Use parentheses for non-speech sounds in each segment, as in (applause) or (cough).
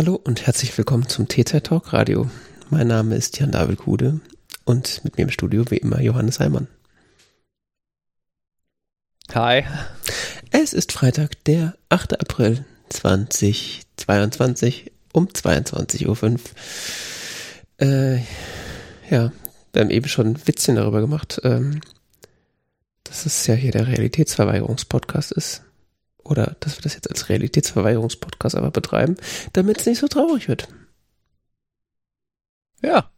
Hallo und herzlich willkommen zum TZ Talk Radio. Mein Name ist Jan David Kude und mit mir im Studio wie immer Johannes Heimann. Hi. Es ist Freitag, der 8. April 2022 um 22.05 Uhr. Äh, ja, wir haben eben schon ein Witzchen darüber gemacht, ähm, dass es ja hier der Realitätsverweigerungspodcast ist oder dass wir das jetzt als Realitätsverweigerungspodcast aber betreiben, damit es nicht so traurig wird. Ja.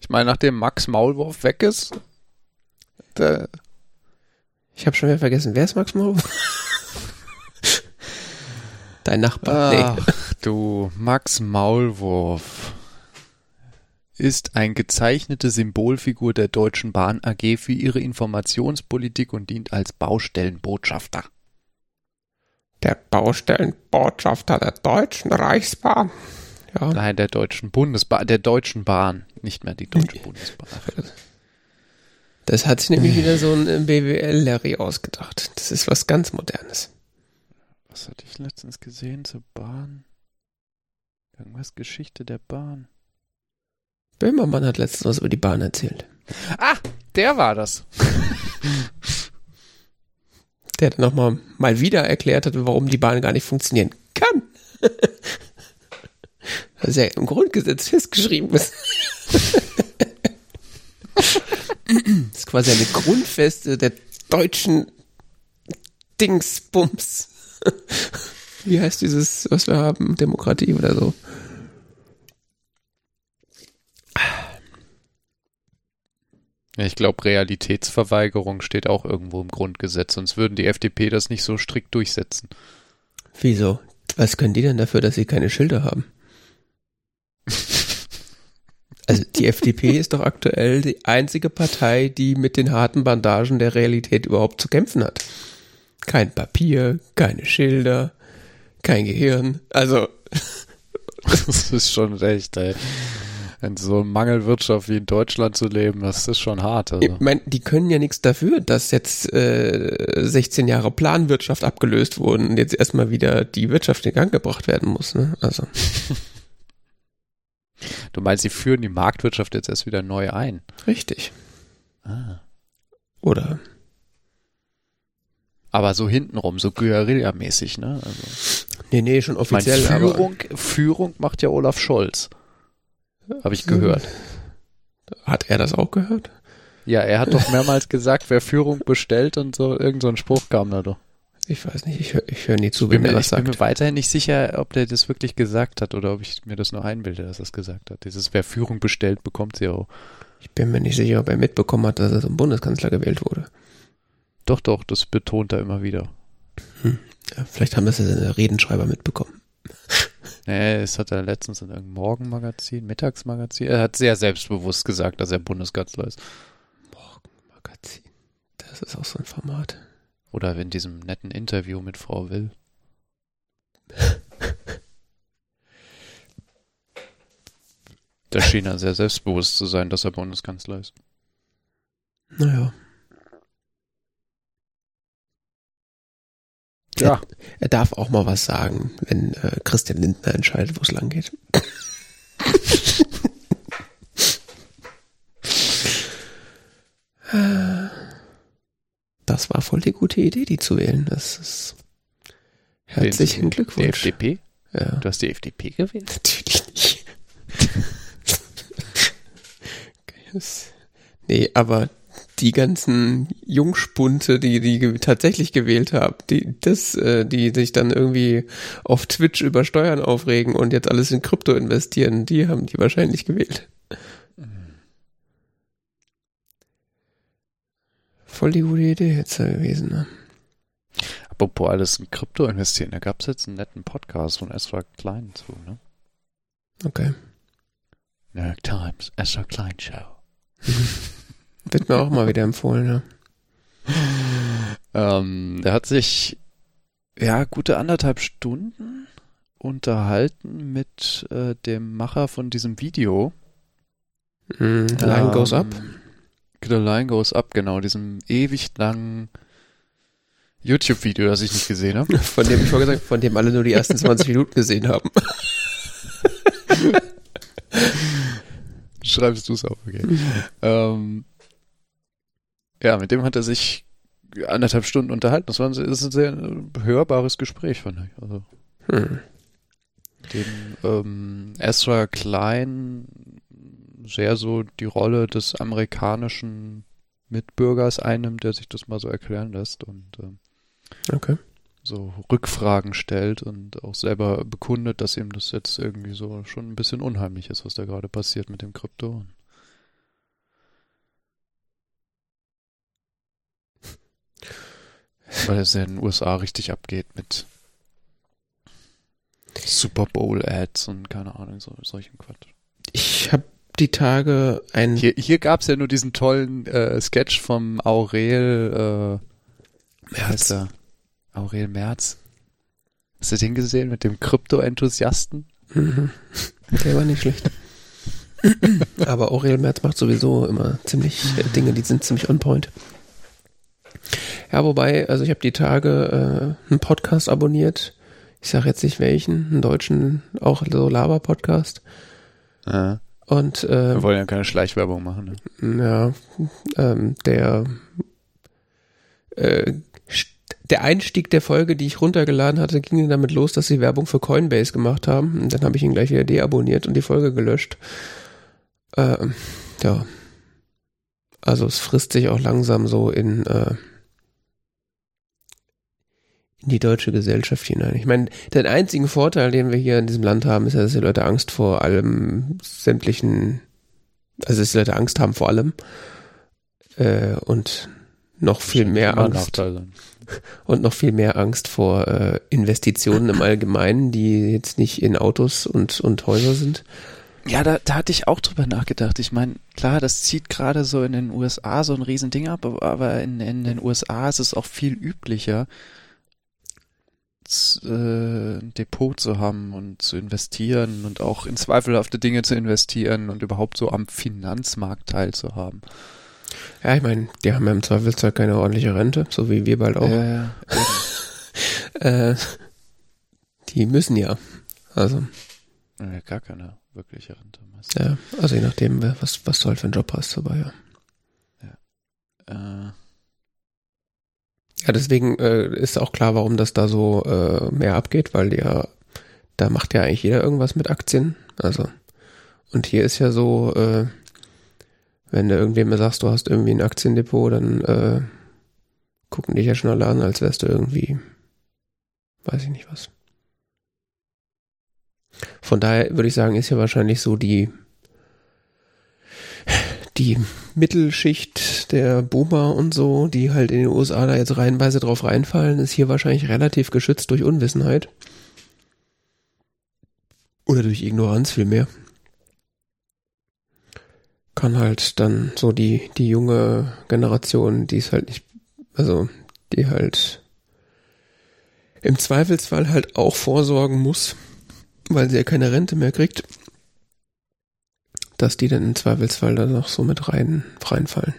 Ich meine, nachdem Max Maulwurf weg ist, der ich habe schon wieder vergessen, wer ist Max Maulwurf? (laughs) Dein Nachbar. Ach, nee. du, Max Maulwurf ist ein gezeichnete Symbolfigur der Deutschen Bahn AG für ihre Informationspolitik und dient als Baustellenbotschafter der Baustellenbotschafter der Deutschen Reichsbahn. Ja. Nein, der Deutschen Bundesbahn, der Deutschen Bahn, nicht mehr die Deutsche Bundesbahn. Das hat sich nämlich wieder so ein BWL-Larry ausgedacht. Das ist was ganz Modernes. Was hatte ich letztens gesehen zur Bahn? Irgendwas Geschichte der Bahn. Böhmermann hat letztens was über die Bahn erzählt. Ah, der war das. (laughs) der dann nochmal mal wieder erklärt hat, warum die Bahn gar nicht funktionieren kann. Das ist ja im Grundgesetz festgeschrieben ist. (laughs) Das ist quasi eine Grundfeste der deutschen Dingsbums. (laughs) Wie heißt dieses, was wir haben? Demokratie oder so. Ich glaube, Realitätsverweigerung steht auch irgendwo im Grundgesetz, sonst würden die FDP das nicht so strikt durchsetzen. Wieso? Was können die denn dafür, dass sie keine Schilder haben? (laughs) Also die FDP ist doch aktuell die einzige Partei, die mit den harten Bandagen der Realität überhaupt zu kämpfen hat. Kein Papier, keine Schilder, kein Gehirn. Also. (laughs) Das ist schon recht, ey in so einer Mangelwirtschaft wie in Deutschland zu leben, das ist schon hart. Also. Ich meine, die können ja nichts dafür, dass jetzt äh, 16 Jahre Planwirtschaft abgelöst wurden und jetzt erstmal wieder die Wirtschaft in Gang gebracht werden muss. Ne? Also. (laughs) Du meinst, sie führen die Marktwirtschaft jetzt erst wieder neu ein? Richtig. Ah. Oder? Aber so hintenrum, so Guerilla-mäßig, ne? Also. Nee, nee, schon offiziell. Ich mein, Führung, Führung macht ja Olaf Scholz. Habe ich gehört. Hat er das auch gehört? Ja, er hat doch mehrmals gesagt, wer Führung bestellt und so, irgend so ein Spruch kam da doch. Ich weiß nicht, ich höre ich hör nie zu, wenn er das sagt. Ich bin mir weiterhin nicht sicher, ob der das wirklich gesagt hat oder ob ich mir das nur einbilde, dass er es gesagt hat. Dieses, wer Führung bestellt, bekommt sie auch. Ich bin mir nicht sicher, ob er mitbekommen hat, dass er zum Bundeskanzler gewählt wurde. Doch, doch, das betont er immer wieder. Hm. Ja, vielleicht haben das ja seine Redenschreiber mitbekommen. Nee, es hat er letztens in irgendeinem Morgenmagazin, Mittagsmagazin. Er hat sehr selbstbewusst gesagt, dass er Bundeskanzler ist. Morgenmagazin. Das ist auch so ein Format. Oder in diesem netten Interview mit Frau Will. (laughs) da schien er sehr selbstbewusst zu sein, dass er Bundeskanzler ist. Naja. Ja. Er, er, darf auch mal was sagen, wenn äh, Christian Lindner entscheidet, wo es lang geht. (laughs) Das war voll die gute Idee, die zu wählen. Das ist herzlichen Glückwunsch. Die FDP? Ja. Du hast die FDP gewählt? Natürlich nicht. (laughs) nee, aber die ganzen Jungspunte, die die tatsächlich gewählt haben, die das, äh, die sich dann irgendwie auf Twitch über Steuern aufregen und jetzt alles in Krypto investieren, die haben die wahrscheinlich gewählt. Voll die gute Idee jetzt gewesen, ne? Apropos alles in Krypto investieren, da gab es jetzt einen netten Podcast von Ezra Klein zu, ne? Okay. New York Times, Ezra Klein Show. (laughs) Wird mir auch mal wieder empfohlen, ja. (laughs) Ähm, der hat sich ja gute anderthalb Stunden unterhalten mit äh, dem Macher von diesem Video. Mm, the line ähm, goes up. The line goes up, genau, diesem ewig langen YouTube-Video, das ich nicht gesehen habe. (laughs) Von dem ich vorher gesagt von dem alle nur die ersten 20 Minuten gesehen haben. (laughs) Schreibst du es auf, okay. ähm, ja, mit dem hat er sich anderthalb Stunden unterhalten. Das war ein, das ein sehr hörbares Gespräch, fand ich. Also, hm. Den ähm, Ezra Klein sehr so die Rolle des amerikanischen Mitbürgers einnimmt, der sich das mal so erklären lässt und ähm, okay. so Rückfragen stellt und auch selber bekundet, dass ihm das jetzt irgendwie so schon ein bisschen unheimlich ist, was da gerade passiert mit dem Krypto. Weil es ja in den USA richtig abgeht mit Super Bowl Ads und keine Ahnung, so, solchen Quatsch. Ich habe die Tage ein. Hier, hier gab es ja nur diesen tollen äh, Sketch vom Aurel äh, Merz. Er? Aurel Merz. Hast du den gesehen mit dem Krypto-Enthusiasten? Mhm. Der war nicht schlecht. (laughs) Aber Aurel Merz macht sowieso immer ziemlich äh, Dinge, die sind ziemlich on point. Ja, wobei, also ich habe die Tage äh, einen Podcast abonniert. Ich sage jetzt nicht welchen, einen deutschen, auch so Laber-Podcast. Ja. Und, äh, Wir wollen ja keine Schleichwerbung machen. Ne? Ja, ähm, der äh, der Einstieg der Folge, die ich runtergeladen hatte, ging damit los, dass sie Werbung für Coinbase gemacht haben. Und dann habe ich ihn gleich wieder deabonniert und die Folge gelöscht. Ähm, ja. Also es frisst sich auch langsam so in äh, in die deutsche Gesellschaft hinein. Ich meine, den einzigen Vorteil, den wir hier in diesem Land haben, ist ja, dass die Leute Angst vor allem sämtlichen, also dass die Leute Angst haben vor allem äh, und noch viel mehr Angst (laughs) und noch viel mehr Angst vor äh, Investitionen im Allgemeinen, die jetzt nicht in Autos und und Häuser sind. Ja, da, da hatte ich auch drüber nachgedacht. Ich meine, klar, das zieht gerade so in den USA so ein Riesending ab, aber in, in den USA ist es auch viel üblicher, äh, ein Depot zu haben und zu investieren und auch in zweifelhafte Dinge zu investieren und überhaupt so am Finanzmarkt teilzuhaben. Ja, ich meine, die haben ja im Zweifelsfall keine ordentliche Rente, so wie wir bald auch. Ja, (laughs) äh, die müssen ja. Also. Ja, gar keine wirkliche Rente. Meistens. Ja, also je nachdem, was, was du halt für einen Job hast dabei, ja. Ja. Äh, ja, deswegen äh, ist auch klar, warum das da so äh, mehr abgeht, weil ja, da macht ja eigentlich jeder irgendwas mit Aktien. Also, und hier ist ja so, äh, wenn du irgendwem sagst, du hast irgendwie ein Aktiendepot, dann äh, gucken dich ja schon alle an, als wärst du irgendwie, weiß ich nicht was. Von daher würde ich sagen, ist ja wahrscheinlich so die die Mittelschicht der Boomer und so, die halt in den USA da jetzt reihenweise drauf reinfallen, ist hier wahrscheinlich relativ geschützt durch Unwissenheit. Oder durch Ignoranz vielmehr. Kann halt dann so die, die junge Generation, die ist halt nicht, also die halt im Zweifelsfall halt auch vorsorgen muss, weil sie ja keine Rente mehr kriegt, dass die dann im Zweifelsfall dann noch so mit rein, reinfallen.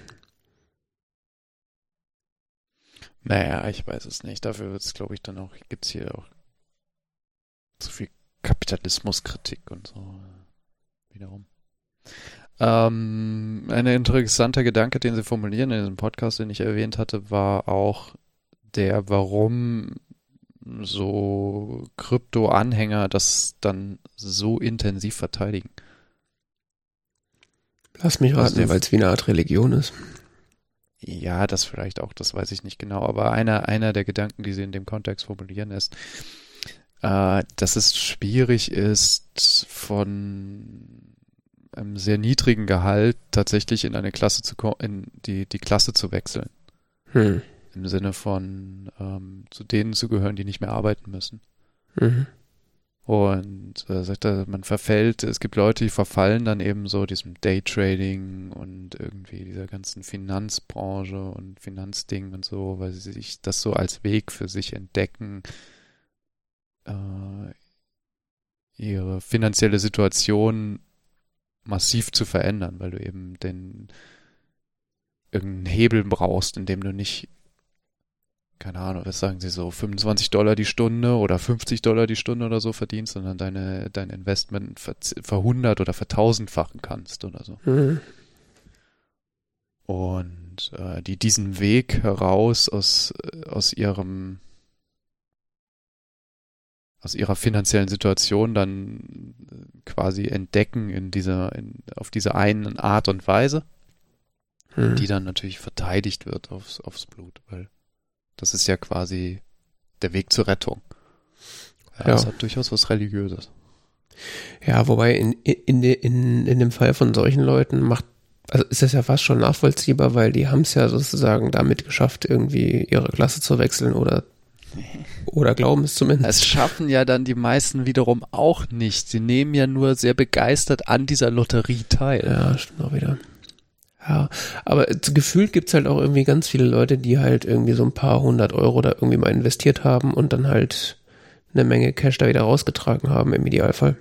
Naja, ich weiß es nicht. Dafür wird es, glaube ich, dann auch, gibt es hier auch zu viel Kapitalismuskritik und so wiederum. Ähm, ein interessanter Gedanke, den Sie formulieren in diesem Podcast, den ich erwähnt hatte, war auch der, warum so Krypto-Anhänger das dann so intensiv verteidigen. Lass mich raten, weil es wie eine Art Religion ist. Ja, das vielleicht auch, das weiß ich nicht genau. Aber einer, einer der Gedanken, die sie in dem Kontext formulieren, ist, äh, dass es schwierig ist, von einem sehr niedrigen Gehalt tatsächlich in eine Klasse zu in die, die Klasse zu wechseln. Hm. Im Sinne von ähm, zu denen zu gehören, die nicht mehr arbeiten müssen. Mhm. Und äh, sagt er, man verfällt, es gibt Leute, die verfallen dann eben so diesem Daytrading und irgendwie dieser ganzen Finanzbranche und Finanzding und so, weil sie sich das so als Weg für sich entdecken, äh, ihre finanzielle Situation massiv zu verändern, weil du eben den irgendeinen Hebel brauchst, in dem du nicht keine Ahnung, was sagen sie so, 25 Dollar die Stunde oder 50 Dollar die Stunde oder so verdienst dann deine, dein Investment ver, verhundert oder vertausendfachen kannst oder so. Mhm. Und äh, die diesen Weg heraus aus, aus ihrem aus ihrer finanziellen Situation dann quasi entdecken in dieser, in, auf diese einen Art und Weise, hm. die dann natürlich verteidigt wird aufs, aufs Blut, weil das ist ja quasi der Weg zur Rettung. Ja, ja. Das hat durchaus was Religiöses. Ja, wobei in, in, in, in dem Fall von solchen Leuten macht, also ist das ja fast schon nachvollziehbar, weil die haben es ja sozusagen damit geschafft, irgendwie ihre Klasse zu wechseln oder (laughs) oder glauben es zumindest. Es schaffen ja dann die meisten wiederum auch nicht. Sie nehmen ja nur sehr begeistert an dieser Lotterie teil. Ja, stimmt auch wieder. Ja, aber gefühlt gibt's halt auch irgendwie ganz viele Leute, die halt irgendwie so ein paar hundert Euro da irgendwie mal investiert haben und dann halt eine Menge Cash da wieder rausgetragen haben im Idealfall.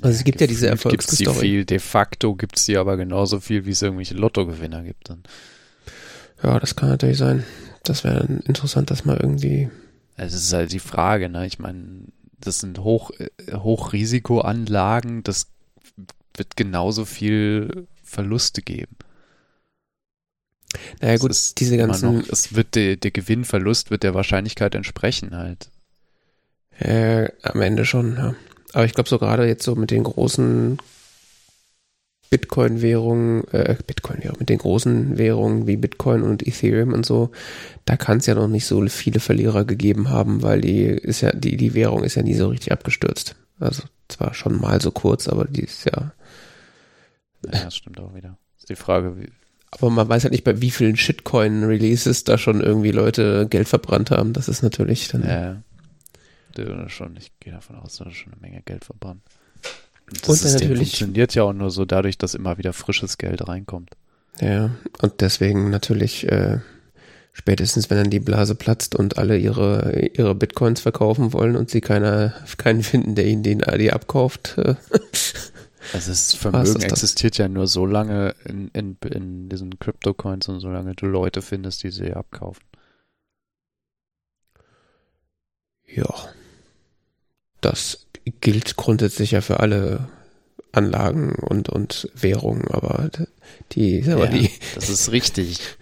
Also es gibt ja diese. Gibt's die viel, de facto gibt's die aber genauso viel, wie es irgendwelche Lottogewinner gibt dann. Ja, das kann natürlich sein. Das wäre interessant, das mal irgendwie. Es ist halt die Frage, ne? Ich meine, das sind Hoch, Hochrisikoanlagen, das wird genauso viel Verluste geben. Naja gut, diese ganzen. Noch, es wird der, der Gewinnverlust wird der Wahrscheinlichkeit entsprechen halt. Äh, am Ende schon, ja. Aber ich glaube so gerade jetzt so mit den großen Bitcoin-Währungen, äh, Bitcoin-Währung, mit den großen Währungen wie Bitcoin und Ethereum und so, da kann es ja noch nicht so viele Verlierer gegeben haben, weil die ist ja, die, die Währung ist ja nie so richtig abgestürzt. Also zwar schon mal so kurz, aber die ist ja. Ja, das stimmt auch wieder. Ist die Frage, wie. Aber man weiß halt nicht, bei wie vielen Shitcoin-Releases da schon irgendwie Leute Geld verbrannt haben. Das ist natürlich dann. Ja. ja. Schon, ich gehe davon aus, dass schon eine Menge Geld verbrannt. Das und System natürlich funktioniert ja auch nur so dadurch, dass immer wieder frisches Geld reinkommt. Ja, und deswegen natürlich äh, spätestens, wenn dann die Blase platzt und alle ihre ihre Bitcoins verkaufen wollen und sie keiner keinen finden, der ihnen den AD abkauft. Äh, (laughs) also das Vermögen existiert ja nur so lange in, in, in diesen Crypto-Coins und solange du Leute findest, die sie abkaufen. Ja. Das gilt grundsätzlich ja für alle Anlagen und, und Währungen, aber die, aber ja, die. Das ist richtig.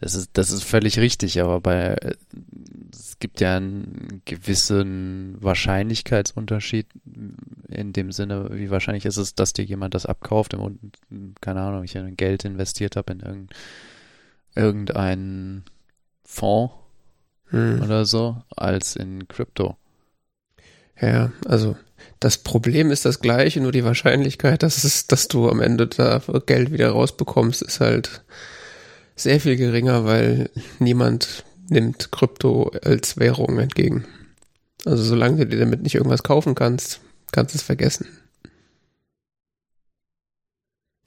Das ist, das ist völlig richtig, aber bei, es gibt ja einen gewissen Wahrscheinlichkeitsunterschied in dem Sinne, wie wahrscheinlich ist es, dass dir jemand das abkauft und, keine Ahnung, ich Geld investiert habe in irgendein, irgendeinen Fonds hm. oder so, als in Krypto. Ja, also das Problem ist das gleiche, nur die Wahrscheinlichkeit, dass es, dass du am Ende da Geld wieder rausbekommst, ist halt sehr viel geringer, weil niemand nimmt Krypto als Währung entgegen. Also solange du dir damit nicht irgendwas kaufen kannst, kannst du es vergessen.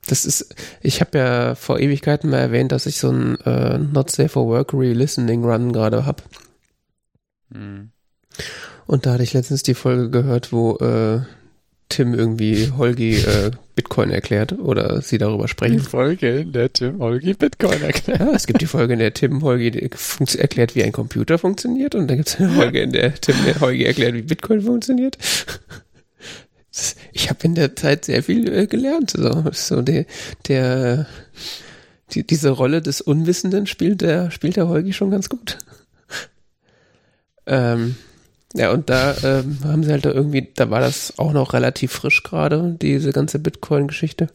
Das ist, ich habe ja vor Ewigkeiten mal erwähnt, dass ich so ein äh, Not Safe for Work Re-Listening Run gerade hab. Mhm. Und da hatte ich letztens die Folge gehört, wo äh, Tim irgendwie Holgi äh, Bitcoin erklärt oder sie darüber sprechen. Die Folge, in der Tim Holgi Bitcoin erklärt. Ja, es gibt die Folge, in der Tim Holgi erklärt, wie ein Computer funktioniert und dann gibt es eine Folge, in der Tim Holgi erklärt, wie Bitcoin funktioniert. Ich habe in der Zeit sehr viel äh, gelernt. So, so der, der die, diese Rolle des Unwissenden spielt der spielt der Holgi schon ganz gut. Ähm, ja, und da ähm, haben sie halt da irgendwie, da war das auch noch relativ frisch gerade, diese ganze Bitcoin-Geschichte.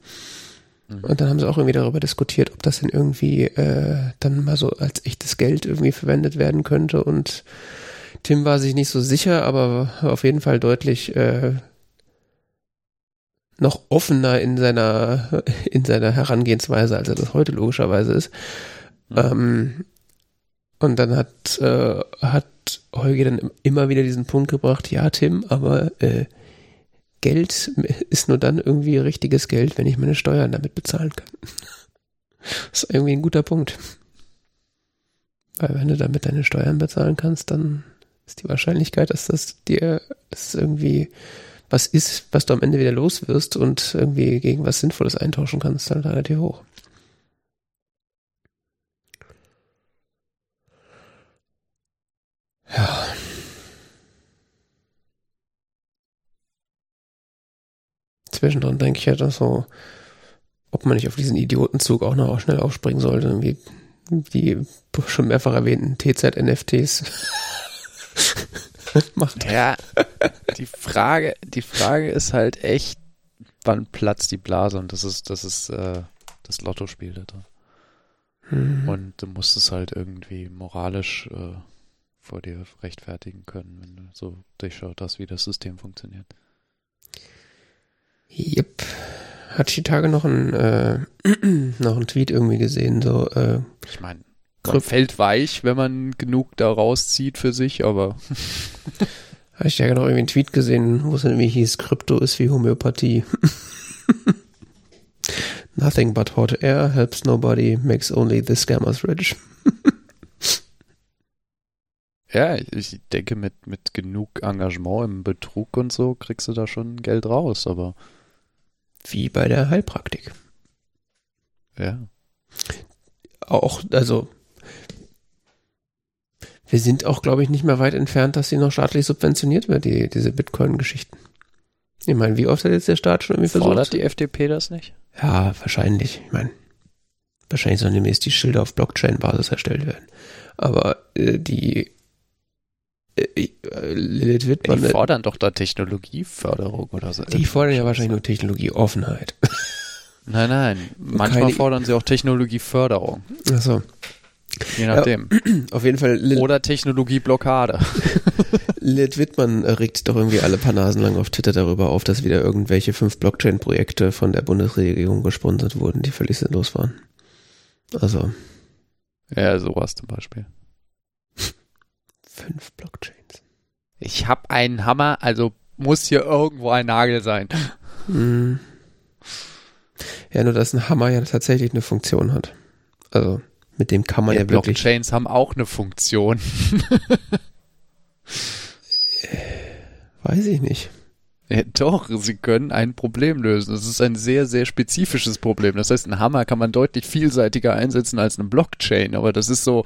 Mhm. Und dann haben sie auch irgendwie darüber diskutiert, ob das denn irgendwie äh, dann mal so als echtes Geld irgendwie verwendet werden könnte. Und Tim war sich nicht so sicher, aber auf jeden Fall deutlich äh, noch offener in seiner in seiner Herangehensweise, als er das heute logischerweise ist. Mhm. Ähm, und dann hat, äh, hat Holger dann immer wieder diesen Punkt gebracht, ja, Tim, aber äh, Geld ist nur dann irgendwie richtiges Geld, wenn ich meine Steuern damit bezahlen kann. Das (laughs) ist irgendwie ein guter Punkt. Weil wenn du damit deine Steuern bezahlen kannst, dann ist die Wahrscheinlichkeit, dass das dir das irgendwie was ist, was du am Ende wieder los wirst und irgendwie gegen was Sinnvolles eintauschen kannst, halt relativ hoch. Ja. Zwischendrin denke ich halt ja, dass so, ob man nicht auf diesen Idiotenzug auch noch schnell aufspringen sollte, wie die schon mehrfach erwähnten TZ-NFTs (laughs) macht. Ja, die Frage, die Frage ist halt echt, wann platzt die Blase und das ist, das ist äh, das Lottospiel da drin. Mhm. Und du musst es halt irgendwie moralisch äh, vor dir rechtfertigen können, wenn du so durchschaut hast, wie das System funktioniert. Yep. Hatte ich die Tage noch ein, äh, (clears throat) noch einen Tweet irgendwie gesehen, so, äh, Ich meine, man fällt weich, wenn man genug da rauszieht für sich, aber (laughs) Habe ich ja genau irgendwie einen Tweet gesehen, wo es irgendwie hieß, Krypto ist wie Homöopathie. (laughs) Nothing but hot air helps nobody, makes only the scammers rich. (laughs) ja, ich denke, mit, mit genug Engagement im Betrug und so kriegst du da schon Geld raus, aber Wie bei der Heilpraktik. ja. Auch, also, wir sind auch, glaube ich, nicht mehr weit entfernt, dass sie noch staatlich subventioniert wird, die, diese Bitcoin-Geschichten. Ich meine, wie oft hat jetzt der Staat schon irgendwie versucht? Fordert die FDP das nicht? Ja, wahrscheinlich. Ich meine, wahrscheinlich sollen demnächst die Schilder auf Blockchain-Basis erstellt werden. Aber äh, die äh, Lilith Wittmann, Die äh, fordern doch da Technologieförderung oder so. die fordern ja wahrscheinlich nur Technologieoffenheit. (laughs) Nein, nein. Manchmal Keine- fordern sie auch Technologieförderung. Achso, Je nachdem. (clears throat) auf jeden Fall, Lil Oder Technologieblockade. (laughs) Lilith Wittmann regt doch irgendwie alle paar Nasen lang auf Twitter darüber auf, dass wieder irgendwelche fünf Blockchain-Projekte von der Bundesregierung gesponsert wurden, die völlig sinnlos waren. Also, Ja, sowas zum Beispiel. Fünf Blockchains. Ich habe einen Hammer, also muss hier irgendwo ein Nagel sein. Hm. Ja, nur dass ein Hammer ja tatsächlich eine Funktion hat. Also mit dem kann man ja, Ja, wirklich. Blockchains haben auch eine Funktion. (laughs) Weiß ich nicht. Ja, doch, sie können ein Problem lösen. Das ist ein sehr, sehr spezifisches Problem. Das heißt, einen Hammer kann man deutlich vielseitiger einsetzen als eine Blockchain, aber das ist so,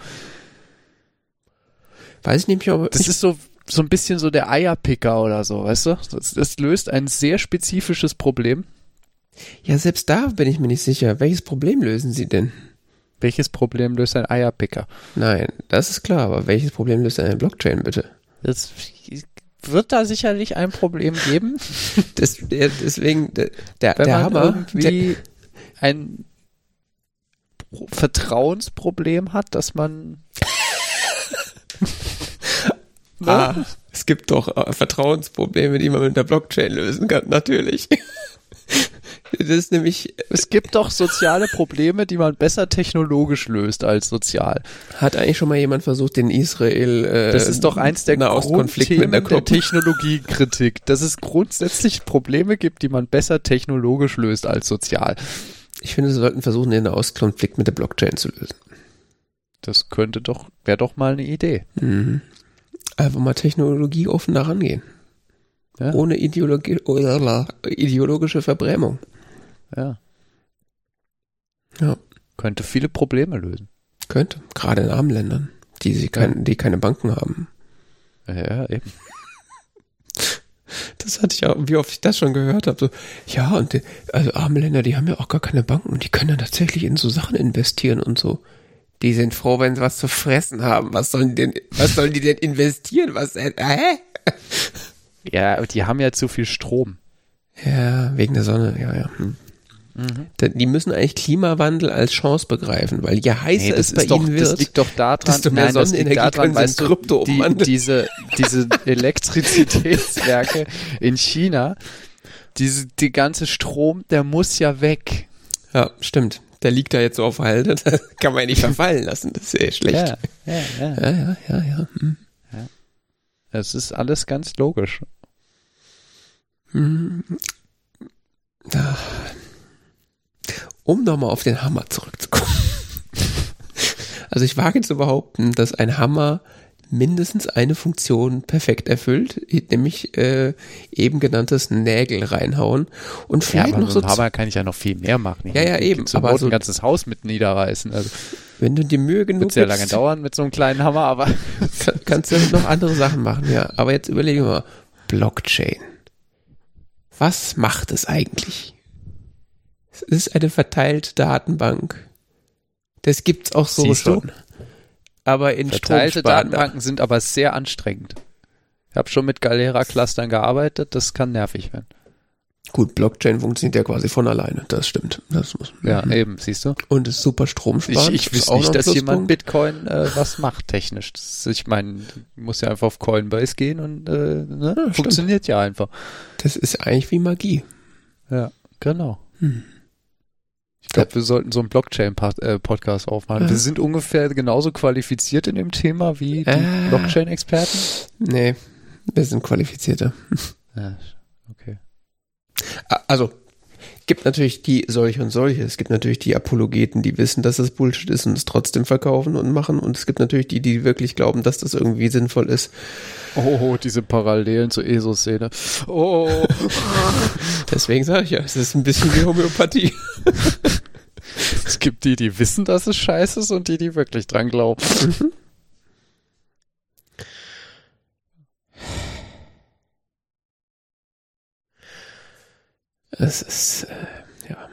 Weiß ich nicht, ob das ist so, so ein bisschen so der Eierpicker oder so, weißt du? Das, das löst ein sehr spezifisches Problem. ja selbst da bin ich mir nicht sicher. Welches Problem lösen sie denn? Welches Problem löst ein Eierpicker? Nein, das ist klar, aber welches Problem löst eine Blockchain bitte? Das wird da sicherlich ein Problem geben, (laughs) Das, der, deswegen, der, der, wenn der Hammer, der, irgendwie ein Pro- Vertrauensproblem hat, dass man (laughs) Ne? ah, es gibt doch äh, Vertrauensprobleme, die man mit der Blockchain lösen kann, natürlich. (laughs) das ist nämlich, Es gibt doch soziale Probleme, die man besser technologisch löst als sozial. hat eigentlich schon mal jemand versucht, den Israel, äh, Das ist doch eins der Grundthemen mit der der. Technologiekritik, dass es grundsätzlich Probleme gibt, die man besser technologisch löst als sozial. Ich finde, sie sollten versuchen, den Nahostkonflikt mit der Blockchain zu lösen. Das könnte doch, wäre doch mal eine Idee. Mhm. Einfach mal technologieoffen da rangehen. Ja. Ohne Ideologie, oder ideologische Verbrämung. Ja. Ja. Könnte viele Probleme lösen. Könnte. Gerade in armen Ländern, die, sie kein, die keine Banken haben. Ja, eben. (laughs) Das hatte ich auch, wie oft ich das schon gehört habe. So, ja, und die, also arme Länder, die haben ja auch gar keine Banken und die können dann tatsächlich in so Sachen investieren und so. Die sind froh, wenn sie was zu fressen haben. Was sollen die denn, was sollen die denn investieren? Was, äh, hä? Ja, die haben ja zu viel Strom. Ja, wegen der Sonne, ja, ja. Hm. Da- Die müssen eigentlich Klimawandel als Chance begreifen, weil je heißer Nee, das es bei ist doch, ihnen das wird, liegt doch daran, desto mehr nein, das liegt Sonnenenergie daran, du, Krypto die, umwandeln. diese, diese (laughs) Elektrizitätswerke in China, diese, die ganze Strom, der muss ja weg. ja, stimmt. Der liegt da jetzt so auf Halde, (laughs) das kann man ja nicht verfallen lassen, das ist ja schlecht. Ja, ja, ja. ja, ja, ja. ja. Hm. Das ist alles ganz logisch. Hm. Um nochmal auf den Hammer zurückzukommen. (laughs) Also ich wage zu behaupten, dass ein Hammer mindestens eine Funktion perfekt erfüllt, nämlich äh, eben genanntes Nägel reinhauen und Ja, vielleicht aber noch mit so, Hammer kann ich ja noch viel mehr machen. Ich Ja, ja, eben, Zum aber so- ein ganzes Haus mit niederreißen. Also wenn du dir Mühe genug wird sehr lange dauern mit so einem kleinen Hammer, aber (laughs) kann- kannst du noch andere Sachen machen, ja. Aber jetzt überlegen wir mal, Blockchain. Was macht es eigentlich? Es ist eine verteilte Datenbank. Das gibt's auch so Siehst du? Aber in Verteilte. Datenbanken sind aber sehr anstrengend. Ich habe schon mit Galera-Clustern gearbeitet, das kann nervig werden. Gut, Blockchain funktioniert ja quasi von alleine. Das stimmt. Das muss, Ja, Mhm. eben, siehst du? Und ist super Ich, stromsparend. ich Ist wüsste auch nicht, dass jemand. Bitcoin äh, was macht technisch. Das, ich meine, muss ja einfach auf Coinbase gehen und äh, ne? Ja, stimmt. funktioniert ja einfach. Das ist eigentlich wie Magie. Ja, genau. Hm. Ich glaube, wir sollten so einen Blockchain-Podcast aufmachen. Ja. Wir sind ungefähr genauso qualifiziert in dem Thema wie die Äh. Blockchain-Experten. Nee, wir sind qualifizierter. Ja, okay. Also, gibt natürlich die solche und solche. Es gibt natürlich die Apologeten, die wissen, dass das Bullshit ist und es trotzdem verkaufen und machen. Und es gibt natürlich die, die wirklich glauben, dass das irgendwie sinnvoll ist. Oh, diese Parallelen zur ESO-Szene. Oh, (laughs) Deswegen sage ich ja, es ist ein bisschen wie Homöopathie. (laughs) es gibt die, die wissen, dass es scheiße ist und die, die wirklich dran glauben. (laughs) Es ist, äh, ja.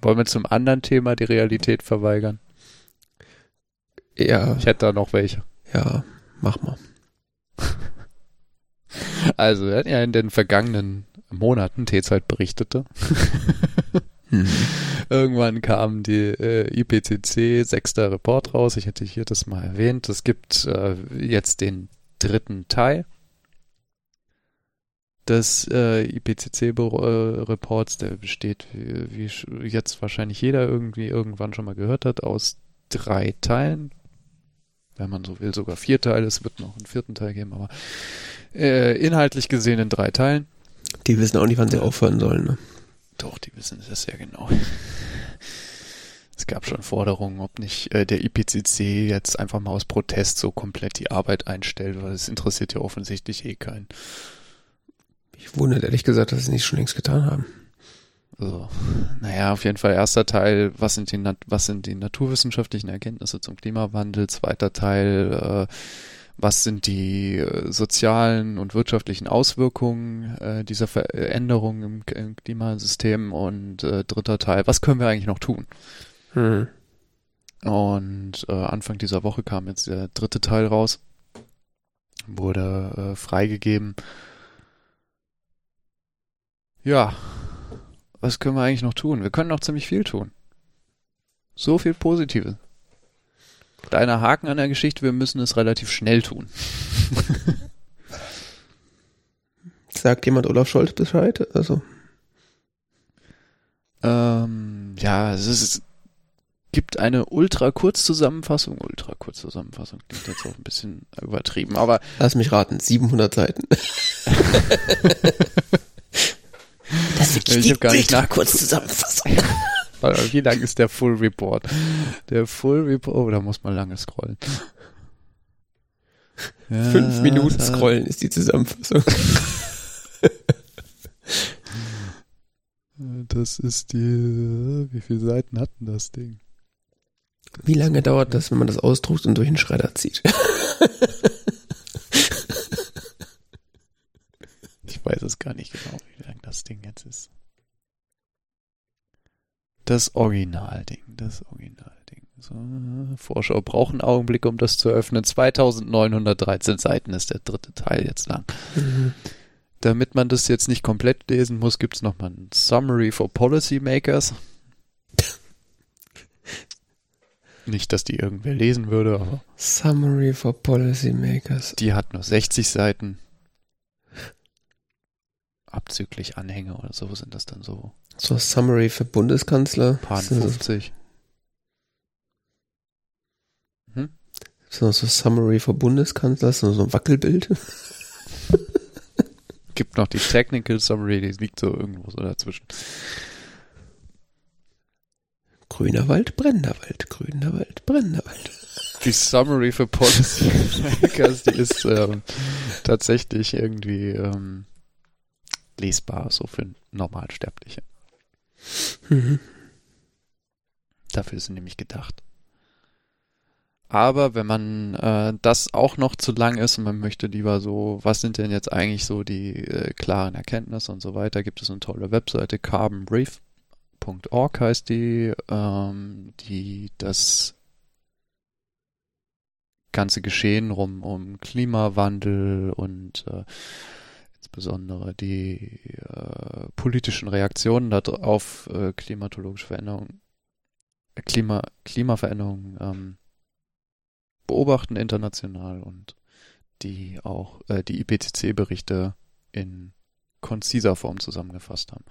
Wollen wir zum anderen Thema die Realität verweigern? Ja, Ich hätte da noch welche. ja, mach mal. (laughs) Also, wir hatten ja in den vergangenen Monaten, T-Zeit berichtete, (laughs) Hm. irgendwann kam die äh, IPCC sechster Report raus. Ich hätte hier das mal erwähnt. Es gibt äh, jetzt den dritten Teil des äh, IPCC-Reports. Der besteht, wie, wie jetzt wahrscheinlich jeder irgendwie irgendwann schon mal gehört hat, aus drei Teilen. Wenn man so will, sogar vier Teile. Es wird noch einen vierten Teil geben, aber äh, inhaltlich gesehen in drei Teilen. Die wissen auch nicht, wann sie aufhören sollen. Ne? Doch, die wissen das sehr genau. (laughs) Es gab schon Forderungen, ob nicht äh, der IPCC jetzt einfach mal aus Protest so komplett die Arbeit einstellt, weil es interessiert ja offensichtlich eh keinen. Ich wundere ehrlich gesagt, dass sie es nicht schon längst getan haben. Also, naja, auf jeden Fall erster Teil, was sind die, was sind die naturwissenschaftlichen Erkenntnisse zum Klimawandel? Zweiter Teil, äh, was sind die äh, sozialen und wirtschaftlichen Auswirkungen äh, dieser Veränderungen im, im Klimasystem? Und äh, dritter Teil, was können wir eigentlich noch tun? Hm. Und äh, Anfang dieser Woche kam jetzt der dritte Teil raus. Wurde äh, freigegeben. Ja, was können wir eigentlich noch tun? Wir können noch ziemlich viel tun. So viel Positives. Kleiner Haken an der Geschichte, wir müssen es relativ schnell tun. (laughs) Sagt jemand Olaf Scholz Bescheid? Also, Ähm, ja, es ist, gibt eine Ultra-Kurzzusammenfassung. Ultra-Kurzzusammenfassung klingt jetzt auch ein bisschen übertrieben, aber lass mich raten, 700 Seiten. das ist Ich hab gar Wie lang ist der Full Report? Der Full Report, oh, da muss man lange scrollen. Ja, Fünf Minuten scrollen ist die Zusammenfassung. Das ist die, wie viele Seiten hat denn das Ding? Wie lange dauert das, wenn man das ausdruckt und durch den Schredder zieht? Ich weiß es gar nicht genau, wie lang das Ding jetzt ist. Das Originalding, das Originalding. So, Vorschau braucht einen Augenblick, um das zu öffnen. 2913 Seiten ist der dritte Teil jetzt lang. Damit man das jetzt nicht komplett lesen muss, gibt es nochmal ein Summary for Policymakers. Nicht, dass die irgendwer lesen würde, aber Summary for Policymakers. die hat nur 60 Seiten. Abzüglich Anhänge oder so sind das dann so. So Summary für Bundeskanzler. Das 50. so, so Summary für Bundeskanzler, so, so ein Wackelbild. (laughs) Gibt noch die Technical Summary, die liegt so irgendwo so dazwischen. Grüner Wald, brennender Wald, grüner Wald, brennender Wald. Die Summary für Policy Makers, die ist ähm, tatsächlich irgendwie ähm, lesbar, so für Normalsterbliche. Mhm. Dafür ist sie nämlich gedacht. Aber wenn man äh, das auch noch zu lang ist und man möchte lieber so, was sind denn jetzt eigentlich so die äh, klaren Erkenntnisse und so weiter, gibt es eine tolle Webseite, carbonbrief.org heißt die, ähm, die das ganze Geschehen rum um Klimawandel und äh, insbesondere die äh, politischen Reaktionen darauf äh, klimatologische Veränderungen, äh, Klima, Klimaveränderungen ähm, beobachten international und die auch äh, die IPCC-Berichte in konziser Form zusammengefasst haben.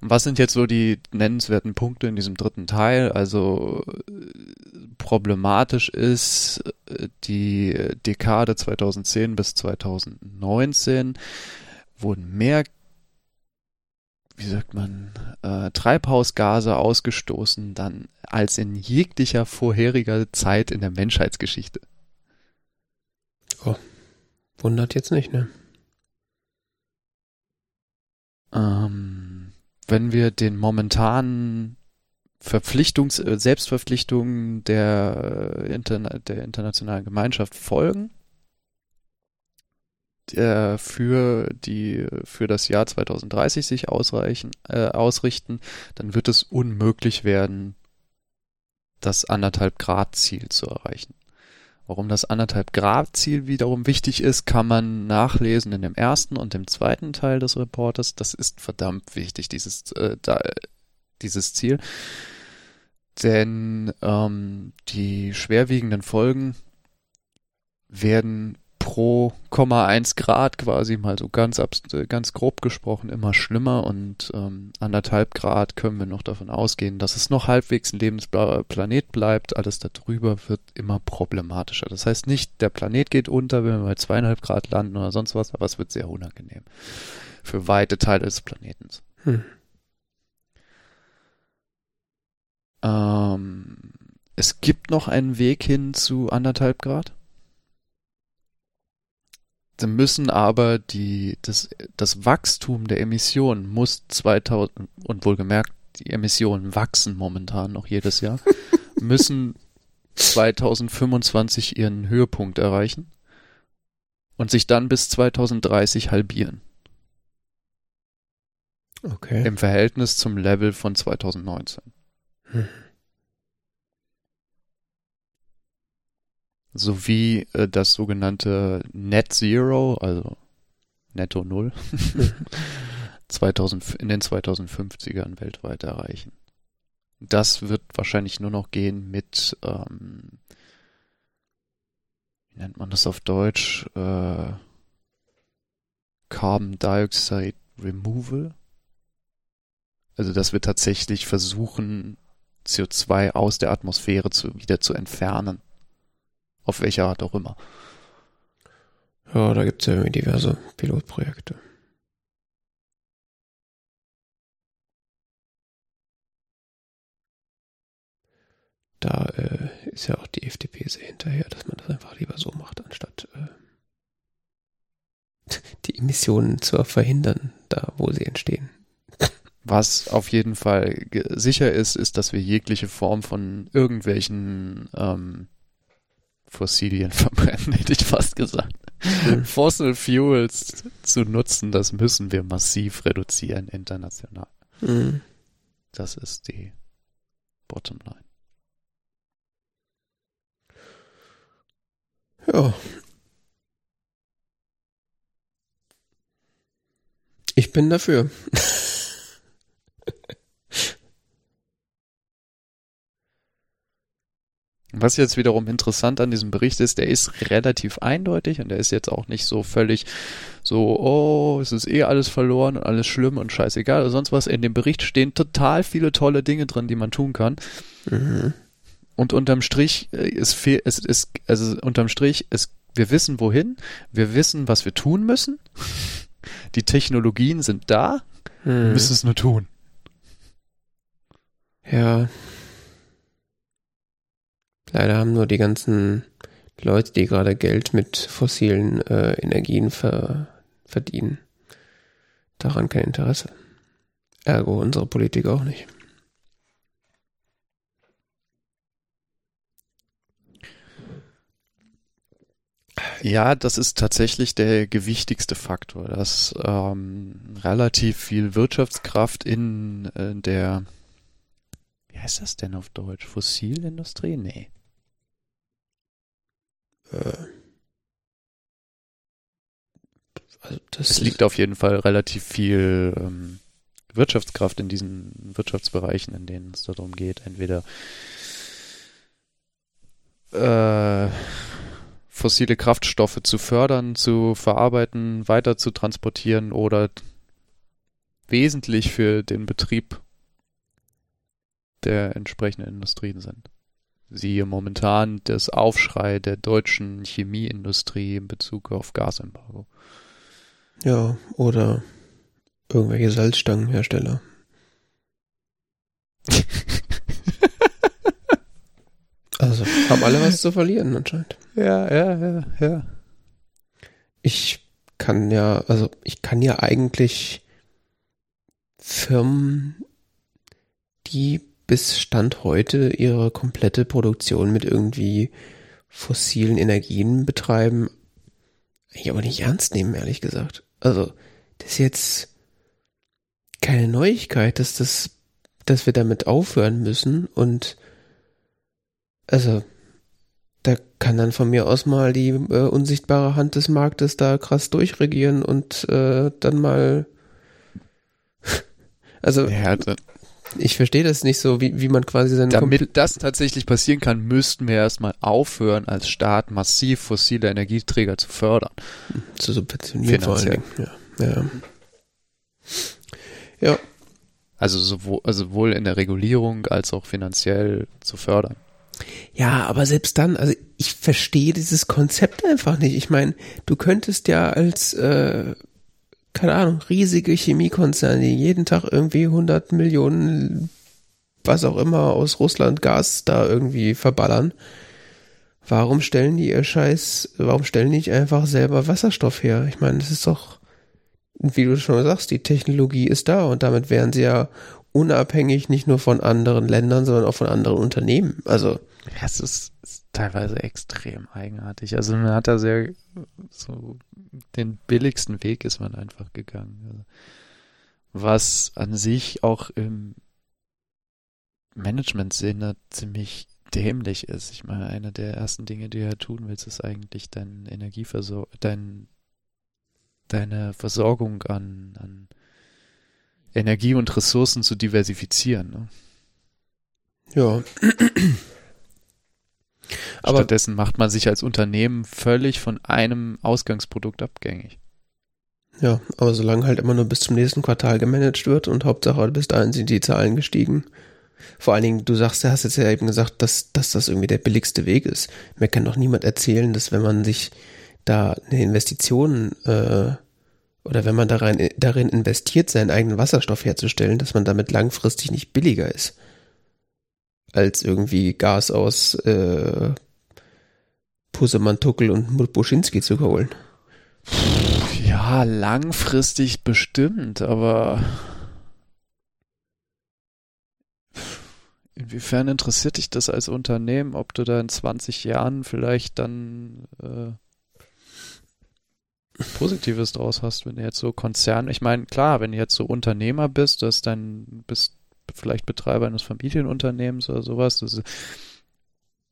Und was sind jetzt so die nennenswerten Punkte in diesem dritten Teil? Also äh, problematisch ist äh, die Dekade 2010 bis 2019 wurden mehr, wie sagt man, äh, Treibhausgase ausgestoßen dann als in jeglicher vorheriger Zeit in der Menschheitsgeschichte. Oh, wundert jetzt nicht, ne? Ähm, wenn wir den momentanen Verpflichtungs äh, Selbstverpflichtungen der, Interna der internationalen Gemeinschaft folgen, der für die für das Jahr 2030 sich ausreichen äh, ausrichten, dann wird es unmöglich werden, das anderthalb Grad Ziel zu erreichen. Warum das anderthalb Grad Ziel wiederum wichtig ist, kann man nachlesen in dem ersten und dem zweiten Teil des Reportes. Das ist verdammt wichtig, dieses, äh, da, dieses Ziel. Denn ähm, die schwerwiegenden Folgen werden pro 0,1 Grad quasi mal so ganz, ganz grob gesprochen immer schlimmer und ähm, anderthalb Grad können wir noch davon ausgehen, dass es noch halbwegs ein lebensblauer Planet bleibt. Alles darüber wird immer problematischer. Das heißt nicht, der Planet geht unter, wenn wir bei zweieinhalb Grad landen oder sonst was, aber es wird sehr unangenehm für weite Teile des Planetens. Hm. Ähm, es gibt noch einen Weg hin zu anderthalb Grad. Sie müssen aber die, das, das Wachstum der Emissionen muss 2000, und wohlgemerkt, die Emissionen wachsen momentan noch jedes Jahr, (laughs) müssen 2025 ihren Höhepunkt erreichen und sich dann bis 2030 halbieren. Okay. Im Verhältnis zum Level von 2019. Hm. Sowie äh, das sogenannte Net Zero, also Netto Null, (laughs) 2000, in den 2050ern weltweit erreichen. Das wird wahrscheinlich nur noch gehen mit, ähm, wie nennt man das auf Deutsch, äh, Carbon Dioxide Removal. Also dass wir tatsächlich versuchen, CO2 aus der Atmosphäre zu, wieder zu entfernen. Auf welche Art auch immer. Ja, da gibt es ja irgendwie diverse Pilotprojekte. Da äh, ist ja auch die FDP sehr hinterher, dass man das einfach lieber so macht, anstatt äh, (laughs) die Emissionen zu verhindern, da wo sie entstehen. Was auf jeden Fall sicher ist, ist, dass wir jegliche Form von irgendwelchen ähm, Fossilien (laughs) verbrennen, hätte ich fast gesagt. Mhm. Fossil Fuels zu nutzen, das müssen wir massiv reduzieren international. Mhm. Das ist die Bottomline. Ja. Ich bin dafür. (laughs) Was jetzt wiederum interessant an diesem Bericht ist, der ist relativ eindeutig und der ist jetzt auch nicht so völlig so, oh, es ist eh alles verloren und alles schlimm und scheißegal oder sonst was. In dem Bericht stehen total viele tolle Dinge drin, die man tun kann. Mhm. Und unterm Strich äh, es ist, also unterm Strich ist, wir wissen wohin, wir wissen, was wir tun müssen. Die Technologien sind da, mhm. wir müssen es nur tun. Ja, Leider haben nur die ganzen Leute, die gerade Geld mit fossilen äh, Energien ver verdienen, daran kein Interesse. Ergo unsere Politik auch nicht. Ja, das ist tatsächlich der gewichtigste Faktor, dass ähm, relativ viel Wirtschaftskraft in äh, der, wie heißt das denn auf Deutsch? Fossilindustrie? Nee. Also es liegt auf jeden Fall relativ viel ähm, Wirtschaftskraft in diesen Wirtschaftsbereichen, in denen es darum geht, entweder äh, fossile Kraftstoffe zu fördern, zu verarbeiten, weiter zu transportieren oder wesentlich für den Betrieb der entsprechenden Industrien sind. Siehe momentan das Aufschrei der deutschen Chemieindustrie in Bezug auf Gasembargo. Ja, oder irgendwelche Salzstangenhersteller. also haben alle was zu verlieren anscheinend. Ja, ja, ja, ja. Ich kann ja, also ich kann ja eigentlich Firmen, die bis Stand heute ihre komplette Produktion mit irgendwie fossilen Energien betreiben, ich aber nicht ernst nehmen, ehrlich gesagt. Also, das ist jetzt keine Neuigkeit, dass das, dass wir damit aufhören müssen und also da kann dann von mir aus mal die äh, unsichtbare Hand des Marktes da krass durchregieren und äh, dann mal (laughs) also ja, ich verstehe das nicht so, wie, wie man quasi seine Damit Kompl das tatsächlich passieren kann, müssten wir erstmal aufhören, als Staat massiv fossile Energieträger zu fördern. Zu subventionieren vor allen Dingen. Ja. ja. ja. Also sowohl, also sowohl in der Regulierung als auch finanziell zu fördern. Ja, aber selbst dann, also ich verstehe dieses Konzept einfach nicht. Ich meine, du könntest ja als äh, keine Ahnung, riesige Chemiekonzerne, die jeden Tag irgendwie 100 Millionen, was auch immer, aus Russland Gas da irgendwie verballern. Warum stellen die ihr Scheiß, warum stellen die nicht einfach selber Wasserstoff her? Ich meine, das ist doch, wie du schon sagst, die Technologie ist da und damit wären sie ja unabhängig nicht nur von anderen Ländern, sondern auch von anderen Unternehmen. Also. Ja, es ist, ist teilweise extrem eigenartig. Also man hat da sehr so den billigsten Weg ist man einfach gegangen. Also, was an sich auch im Management-Sinne ziemlich dämlich ist. Ich meine, eine der ersten Dinge, die du ja tun willst, ist eigentlich dein Energieversor dein, deine Versorgung an, an Energie und Ressourcen zu diversifizieren. Ne? Ja. Aber Stattdessen macht man sich als Unternehmen völlig von einem Ausgangsprodukt abgängig. Ja, aber solange halt immer nur bis zum nächsten Quartal gemanagt wird und Hauptsache bis dahin sind die Zahlen gestiegen. Vor allen Dingen, du sagst, du hast jetzt ja eben gesagt, dass, dass das irgendwie der billigste Weg ist. Mir kann doch niemand erzählen, dass wenn man sich da eine Investition äh, oder wenn man darin, darin investiert, seinen eigenen Wasserstoff herzustellen, dass man damit langfristig nicht billiger ist als irgendwie Gas aus äh, Pusemann-Tuckel und Buschinski zu holen. Ja, langfristig bestimmt, aber inwiefern interessiert dich das als Unternehmen, ob du da in 20 Jahren vielleicht dann äh, Positives draus hast, wenn du jetzt so Konzern, ich meine, klar, wenn du jetzt so Unternehmer bist, du hast dann bist vielleicht Betreiber eines Familienunternehmens oder sowas, das ist,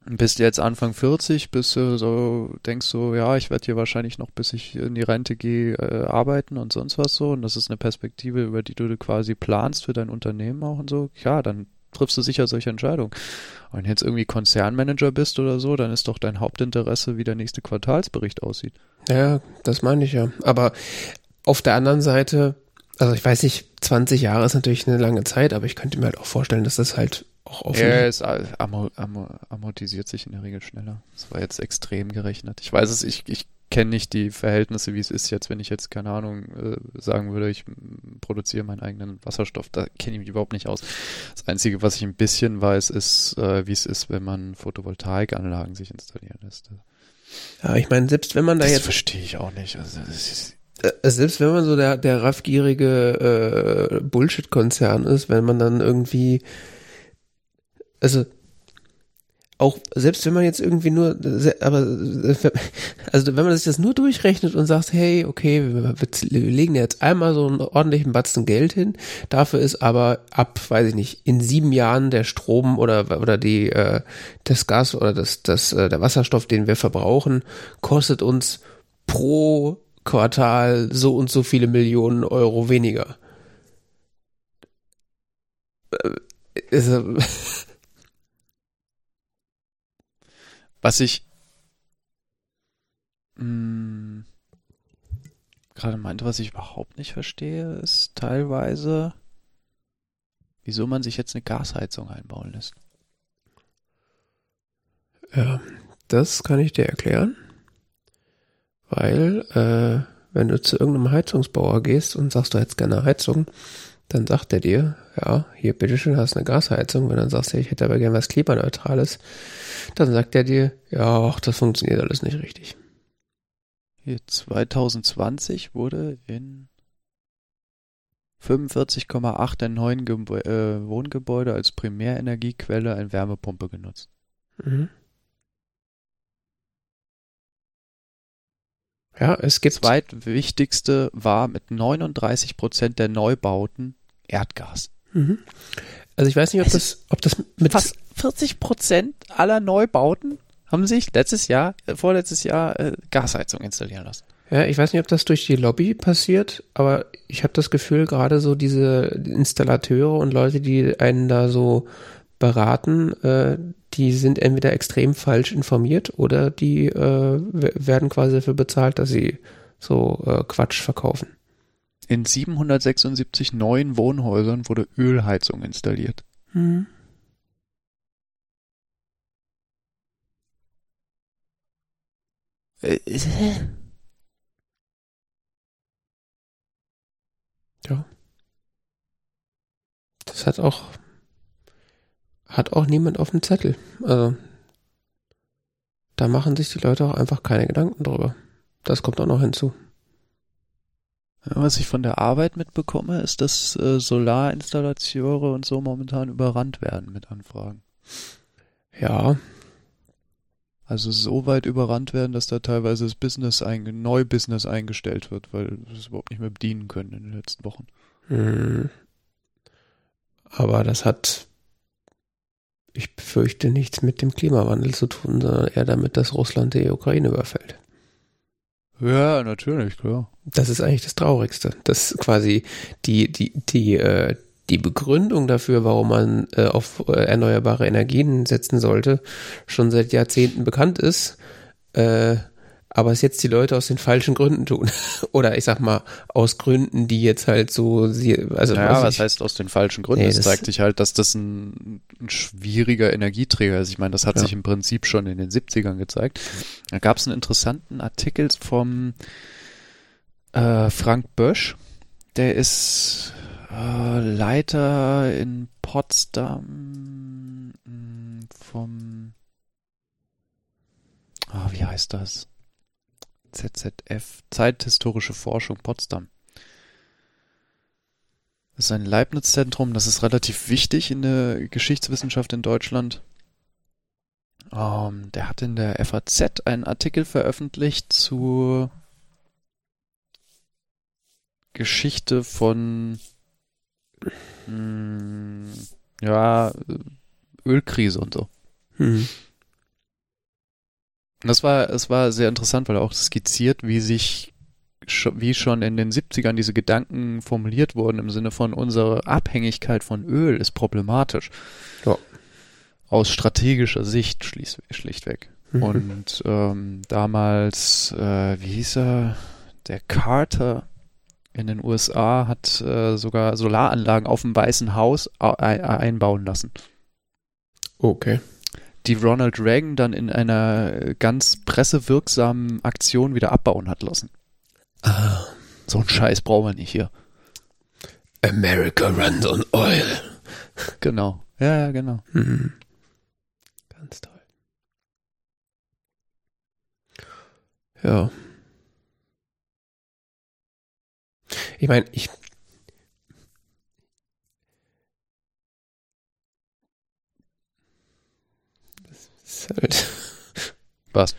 bist jetzt Anfang 40, bist du so, denkst so, ja, ich werde hier wahrscheinlich noch, bis ich in die Rente gehe, äh, arbeiten und sonst was so. Und das ist eine Perspektive, über die du quasi planst für dein Unternehmen auch und so. Ja, dann triffst du sicher solche Entscheidungen. Wenn jetzt irgendwie Konzernmanager bist oder so, dann ist doch dein Hauptinteresse, wie der nächste Quartalsbericht aussieht. Ja, das meine ich ja. Aber auf der anderen Seite, also ich weiß nicht, 20 Jahre ist natürlich eine lange Zeit, aber ich könnte mir halt auch vorstellen, dass das halt auch auf. Ja, es amortisiert sich in der Regel schneller. Das war jetzt extrem gerechnet. Ich weiß es, ich, ich kenne nicht die Verhältnisse, wie es ist jetzt, wenn ich jetzt, keine Ahnung, äh, sagen würde, ich produziere meinen eigenen Wasserstoff. Da kenne ich mich überhaupt nicht aus. Das Einzige, was ich ein bisschen weiß, ist, äh, wie es ist, wenn man Photovoltaikanlagen sich installieren lässt. Ja, ich meine, selbst wenn man da das jetzt. Das verstehe ich auch nicht. Also, ist, äh, selbst wenn man so der, der raffgierige äh, Bullshit-Konzern ist, wenn man dann irgendwie, also auch selbst wenn man jetzt irgendwie nur, aber (laughs) also wenn man sich das nur durchrechnet und sagt, hey, okay, wir, wir legen jetzt einmal so einen ordentlichen Batzen Geld hin, dafür ist aber ab, weiß ich nicht, in sieben Jahren der Strom oder oder die äh, das Gas oder das das äh, der Wasserstoff, den wir verbrauchen, kostet uns pro Quartal so und so viele Millionen Euro weniger. Ist, äh, (laughs) Was ich mh, hm, gerade meinte, was ich überhaupt nicht verstehe, ist teilweise, wieso man sich jetzt eine Gasheizung einbauen lässt. Ja, das kann ich dir erklären. Weil, äh, wenn du zu irgendeinem Heizungsbauer gehst und sagst, du hättest gerne Heizung, dann sagt er dir, ja, hier, bitteschön, hast eine Gasheizung. Wenn du dann sagst, ja, ich hätte aber gerne was Klimaneutrales, dann sagt er dir, ja, ach, das funktioniert alles nicht richtig. Hier 2020 wurde in 45,8 der neuen Gebä äh, Wohngebäude als Primärenergiequelle eine Wärmepumpe genutzt. Mhm. Ja, es gibt. Zweitwichtigste war mit 39 Prozent der Neubauten Erdgas. Mhm. Also ich weiß nicht, ob das, ob das mit fast 40 Prozent aller Neubauten haben sich letztes Jahr, äh, vorletztes Jahr äh, Gasheizung installieren lassen. Ja, ich weiß nicht, ob das durch die Lobby passiert, aber ich habe das Gefühl, gerade so diese Installateure und Leute, die einen da so beraten, äh, die sind entweder extrem falsch informiert oder die äh, werden quasi dafür bezahlt, dass sie so äh, Quatsch verkaufen. In 776 neuen Wohnhäusern wurde Ölheizung installiert. Hm. Äh, ja. Das hat auch hat auch niemand auf dem Zettel. Also da machen sich die Leute auch einfach keine Gedanken drüber. Das kommt auch noch hinzu. Was ich von der Arbeit mitbekomme, ist, dass äh, Solarinstallateure und so momentan überrannt werden mit Anfragen. Ja. Also so weit überrannt werden, dass da teilweise das Business Neu-Business eingestellt wird, weil sie es überhaupt nicht mehr bedienen können in den letzten Wochen. Hm. Aber das hat, ich befürchte, nichts mit dem Klimawandel zu tun, sondern eher damit, dass Russland die Ukraine überfällt. Ja, natürlich, klar. Das ist eigentlich das Traurigste. Das quasi die, die, die, äh, die Begründung dafür, warum man äh, auf äh, erneuerbare Energien setzen sollte, schon seit Jahrzehnten bekannt ist. Äh, aber es jetzt die Leute aus den falschen Gründen tun. (laughs) Oder ich sag mal, aus Gründen, die jetzt halt so, sie, also. Ja, was heißt aus den falschen Gründen? Nee, es zeigt sich halt, dass das ein, ein, schwieriger Energieträger ist. Ich meine, das hat ja. sich im Prinzip schon in den 70ern gezeigt. Da gab es einen interessanten Artikel vom äh, Frank Bösch. Der ist äh, Leiter in Potsdam hm, vom, ah, wie heißt das? ZZF, Zeithistorische Forschung Potsdam. Das ist ein Leibniz-Zentrum, das ist relativ wichtig in der Geschichtswissenschaft in Deutschland. Um, ähm, der hat in der FAZ einen Artikel veröffentlicht zur Geschichte von mh, hm, ja Ölkrise und so. Hm. Das war, es war sehr interessant, weil er auch skizziert, wie sich, wie schon in den 70ern diese Gedanken formuliert wurden im Sinne von unsere Abhängigkeit von Öl ist problematisch. Ja. Aus strategischer Sicht schlicht, schlichtweg. Mhm. Und ähm, damals, äh, wie hieß er, der Carter in den USA hat äh, sogar Solaranlagen auf dem Weißen Haus einbauen lassen. Okay die Ronald Reagan dann in einer ganz pressewirksamen Aktion wieder abbauen hat lassen. Ah. So ein Scheiß brauchen wir nicht hier. America runs on oil. Genau. Ja, ja, genau. Mhm. Ganz toll. Ja. Ich meine, ich Ist halt, (laughs) Was?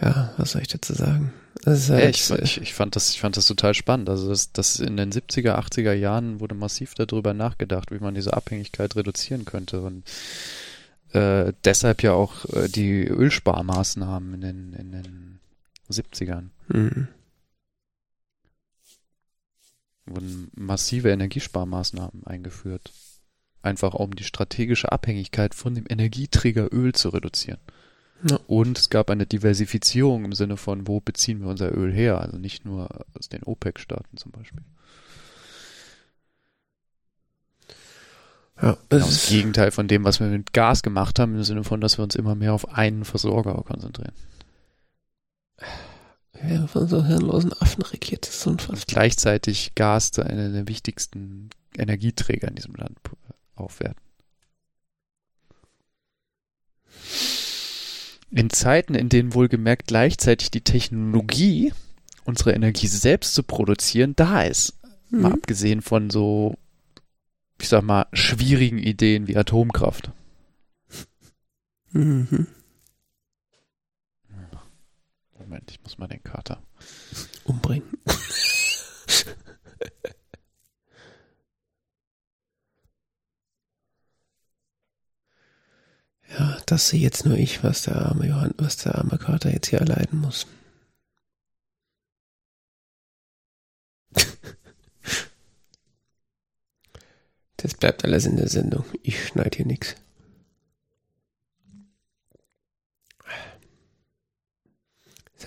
ja, was soll ich dazu sagen? Ist Ja, halt, ich, ich, ich, fand das, ich fand das total spannend. Also das, das in den 70er, 80er Jahren wurde massiv darüber nachgedacht, wie man diese Abhängigkeit reduzieren könnte. Und äh, deshalb ja auch äh, die Ölsparmaßnahmen in den, in den 70ern. Mhm. wurden massive Energiesparmaßnahmen eingeführt. Einfach um die strategische Abhängigkeit von dem Energieträger Öl zu reduzieren. Ja. Und es gab eine Diversifizierung im Sinne von, wo beziehen wir unser Öl her? Also nicht nur aus den OPEC-Staaten zum Beispiel. Ja, das Genau, das Gegenteil von dem, was wir mit Gas gemacht haben, im Sinne von, dass wir uns immer mehr auf einen Versorger konzentrieren. ja, von so hirnlosen Affen regiert, ist Und unfassbar. gleichzeitig Gas zu einer der wichtigsten Energieträger in diesem Land aufwerten. In Zeiten, in denen wohlgemerkt gleichzeitig die Technologie, unsere Energie selbst zu produzieren, da ist, mal Mhm. abgesehen von so, ich sag mal, schwierigen Ideen wie Atomkraft. Mhm. Moment, ich muss mal den Kater. Umbringen. (laughs) ja, das sehe jetzt nur ich, was der arme Johann, was der arme Kater jetzt hier erleiden muss. (laughs) Das bleibt alles in der Sendung. Ich schneide hier nichts.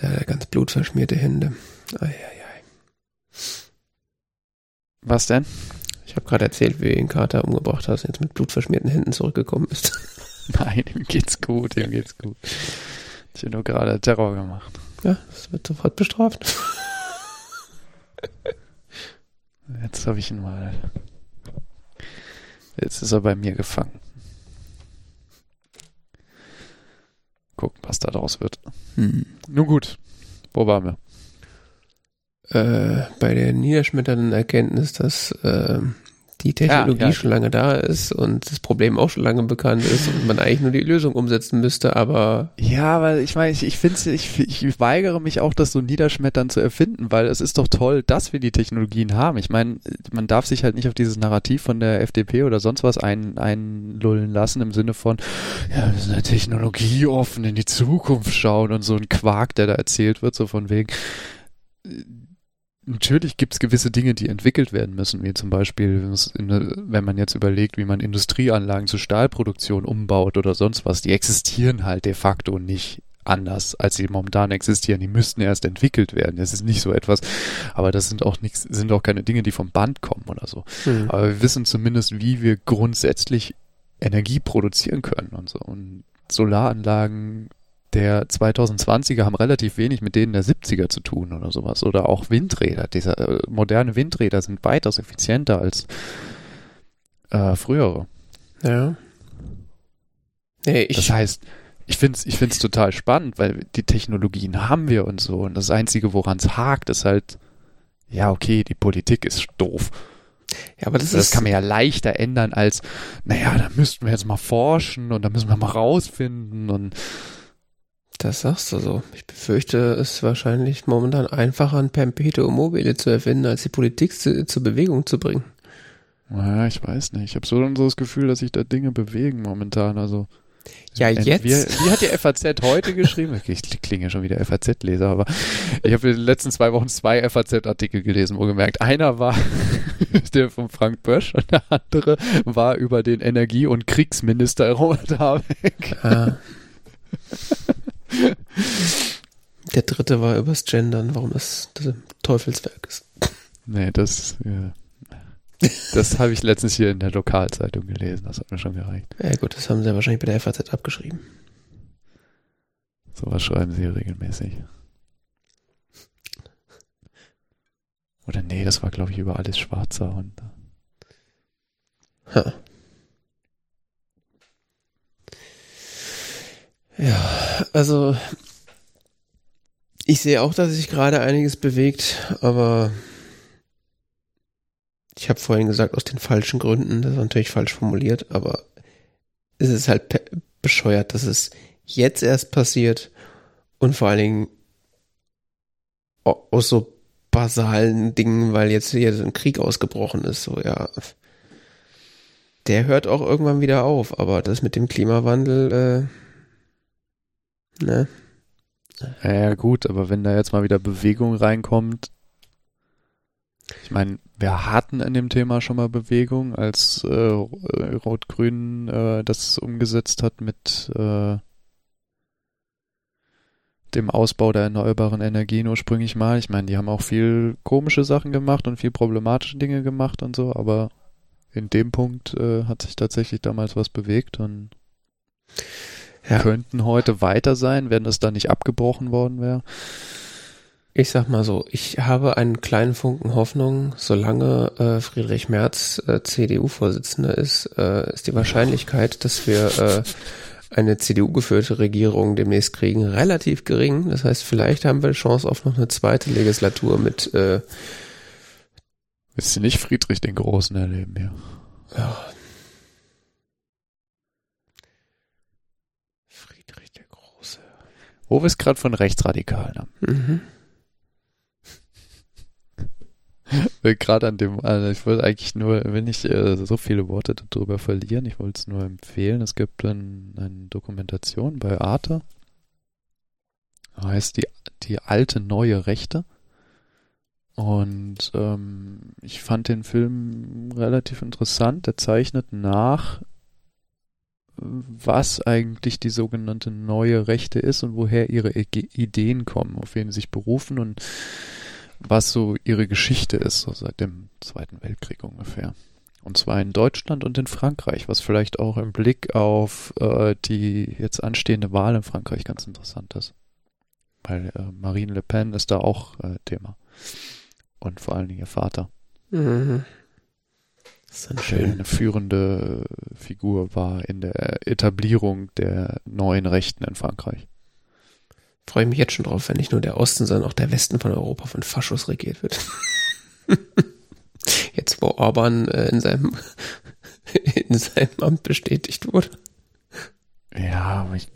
Ja, ganz blutverschmierte Hände. Eieiei. Was denn? Ich habe gerade erzählt, wie du den Kater umgebracht hast und jetzt mit blutverschmierten Händen zurückgekommen bist. (laughs) (laughs) Nein, ihm geht's gut, ihm geht's gut. Ich habe nur gerade Terror gemacht. Ja, das wird sofort bestraft. Jetzt habe ich ihn mal. Jetzt ist er bei mir gefangen. Gucken, was da draus wird. Hm. Nun gut. Wo waren wir? Äh, bei der niederschmetternden Erkenntnis, dass äh, die Technologie Ja, ja. schon lange da ist und das Problem auch schon lange bekannt ist und man eigentlich nur die Lösung umsetzen müsste, aber Ja, weil ich meine, ich, ich finde ich, ich weigere mich auch, das so niederschmettern zu erfinden, weil es ist doch toll, dass wir die Technologien haben. Ich meine, man darf sich halt nicht auf dieses Narrativ von der FDP oder sonst was ein, einlullen lassen im Sinne von, ja, wir sind ja technologieoffen in die Zukunft schauen und so ein Quark, der da erzählt wird, so von wegen. Natürlich gibt es gewisse Dinge, die entwickelt werden müssen, wie zum Beispiel, wenn man jetzt überlegt, wie man Industrieanlagen zur Stahlproduktion umbaut oder sonst was, die existieren halt de facto nicht anders, als sie momentan existieren. Die müssten erst entwickelt werden. Das ist nicht so etwas, aber das sind auch nichts, sind auch keine Dinge, die vom Band kommen oder so. hm. Aber wir wissen zumindest, wie wir grundsätzlich Energie produzieren können und so. Und Solaranlagen der 2020er haben relativ wenig mit denen der 70er zu tun oder sowas. Oder auch Windräder. Diese äh, moderne Windräder sind weitaus effizienter als äh, frühere. ja. Nee, ich, Das heißt, ich finde es ich find's total spannend, weil die Technologien haben wir und so. Und das Einzige, woran es hakt, ist halt, ja, okay, die Politik ist doof. ja, aber das, Das, ist, kann man ja leichter ändern als, naja, da müssten wir jetzt mal forschen und da müssen wir mal rausfinden und das sagst du so. Ich befürchte, es ist wahrscheinlich momentan einfacher, ein Perpetuum mobile zu erfinden, als die Politik zu, zur Bewegung zu bringen. naja, ich weiß nicht. Ich habe so, so das Gefühl, dass sich da Dinge bewegen momentan. Also Ja, jetzt. Wie, wie hat die FAZ heute geschrieben? Okay, ich klinge ja schon wieder FAZ-Leser, aber ich habe in den letzten zwei Wochen zwei FAZ-Artikel gelesen, wohlgemerkt. Einer war (laughs) der von Frank Bösch und der andere war über den Energie- und Kriegsminister Robert Habeck. Ah. (laughs) Der dritte war übers Gendern, warum das, das ein Teufelswerk ist. Nee, das, ja. das habe ich letztens hier in der Lokalzeitung gelesen. Das hat mir schon gereicht. Ja gut, das haben sie ja wahrscheinlich bei der FAZ abgeschrieben. Sowas schreiben sie regelmäßig. Oder nee, das war, glaube ich, über alles Schwarzer und Ha. Ja, also ich sehe auch, dass sich gerade einiges bewegt, aber ich habe vorhin gesagt, aus den falschen Gründen, das ist natürlich falsch formuliert, aber es ist halt bescheuert, dass es jetzt erst passiert und vor allen Dingen aus so basalen Dingen, weil jetzt hier so ein Krieg ausgebrochen ist, so ja. Der hört auch irgendwann wieder auf, aber das mit dem Klimawandel, äh, ne? Ja, gut, aber wenn da jetzt mal wieder Bewegung reinkommt, ich meine, wir hatten in dem Thema schon mal Bewegung, als äh, Rot-Grün äh, das umgesetzt hat mit äh, dem Ausbau der erneuerbaren Energien ursprünglich mal. Ich meine, die haben auch viel komische Sachen gemacht und viel problematische Dinge gemacht und so, aber in dem Punkt äh, hat sich tatsächlich damals was bewegt und ja. könnten heute weiter sein, wenn das da nicht abgebrochen worden wäre. Ich sag mal so, ich habe einen kleinen Funken Hoffnung, solange äh, Friedrich Merz äh, CDU-Vorsitzender ist, äh, ist die Wahrscheinlichkeit, dass wir äh, eine CDU-geführte Regierung demnächst kriegen, relativ gering. Das heißt, vielleicht haben wir Chance auf noch eine zweite Legislatur mit äh, Willst du nicht Friedrich den Großen erleben, ja? Ja. Friedrich der Große. Wo wir es gerade von Rechtsradikalen haben. Mhm. gerade an dem, also ich wollte eigentlich nur, will nicht äh, so viele Worte darüber verlieren, ich wollte es nur empfehlen. Es gibt ein, eine Dokumentation bei Arte. Heißt die, die alte neue Rechte. Und ähm, ich fand den Film relativ interessant. Er zeichnet nach, was eigentlich die sogenannte neue Rechte ist und woher ihre Ideen kommen, auf wen sie sich berufen und was so ihre Geschichte ist, so seit dem Zweiten Weltkrieg ungefähr. Und zwar in Deutschland und in Frankreich, was vielleicht auch im Blick auf äh, die jetzt anstehende Wahl in Frankreich ganz interessant ist. Weil äh, Marine Le Pen ist da auch äh, Thema. Und vor allen Dingen ihr Vater. Mhm. Der eine führende Figur war in der Etablierung der neuen Rechten in Frankreich freue mich jetzt schon drauf, wenn nicht nur der Osten, sondern auch der Westen von Europa von Faschos regiert wird. (laughs) jetzt, wo Orban äh, in seinem (laughs) in seinem Amt bestätigt wurde. Ja, aber ich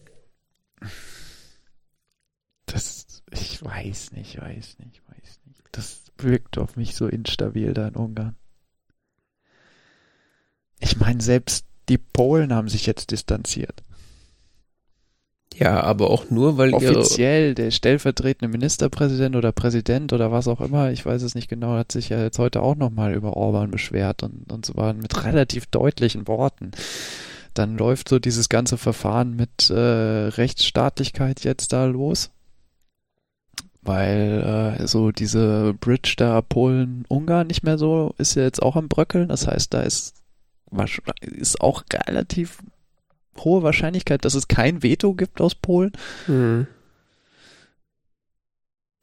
das ich weiß nicht, weiß nicht, weiß nicht. Das wirkt auf mich so instabil da in Ungarn. Ich meine, selbst die Polen haben sich jetzt distanziert. Ja, aber auch nur, weil offiziell der stellvertretende Ministerpräsident oder Präsident oder was auch immer, ich weiß es nicht genau, hat sich ja jetzt heute auch nochmal über Orban beschwert und, und zwar mit relativ deutlichen Worten. Dann läuft so dieses ganze Verfahren mit äh, Rechtsstaatlichkeit jetzt da los, weil äh, so diese Bridge da Polen-Ungarn nicht mehr so ist ja jetzt auch am Bröckeln. Das heißt, da ist ist auch relativ hohe Wahrscheinlichkeit, dass es kein Veto gibt aus Polen. Mhm.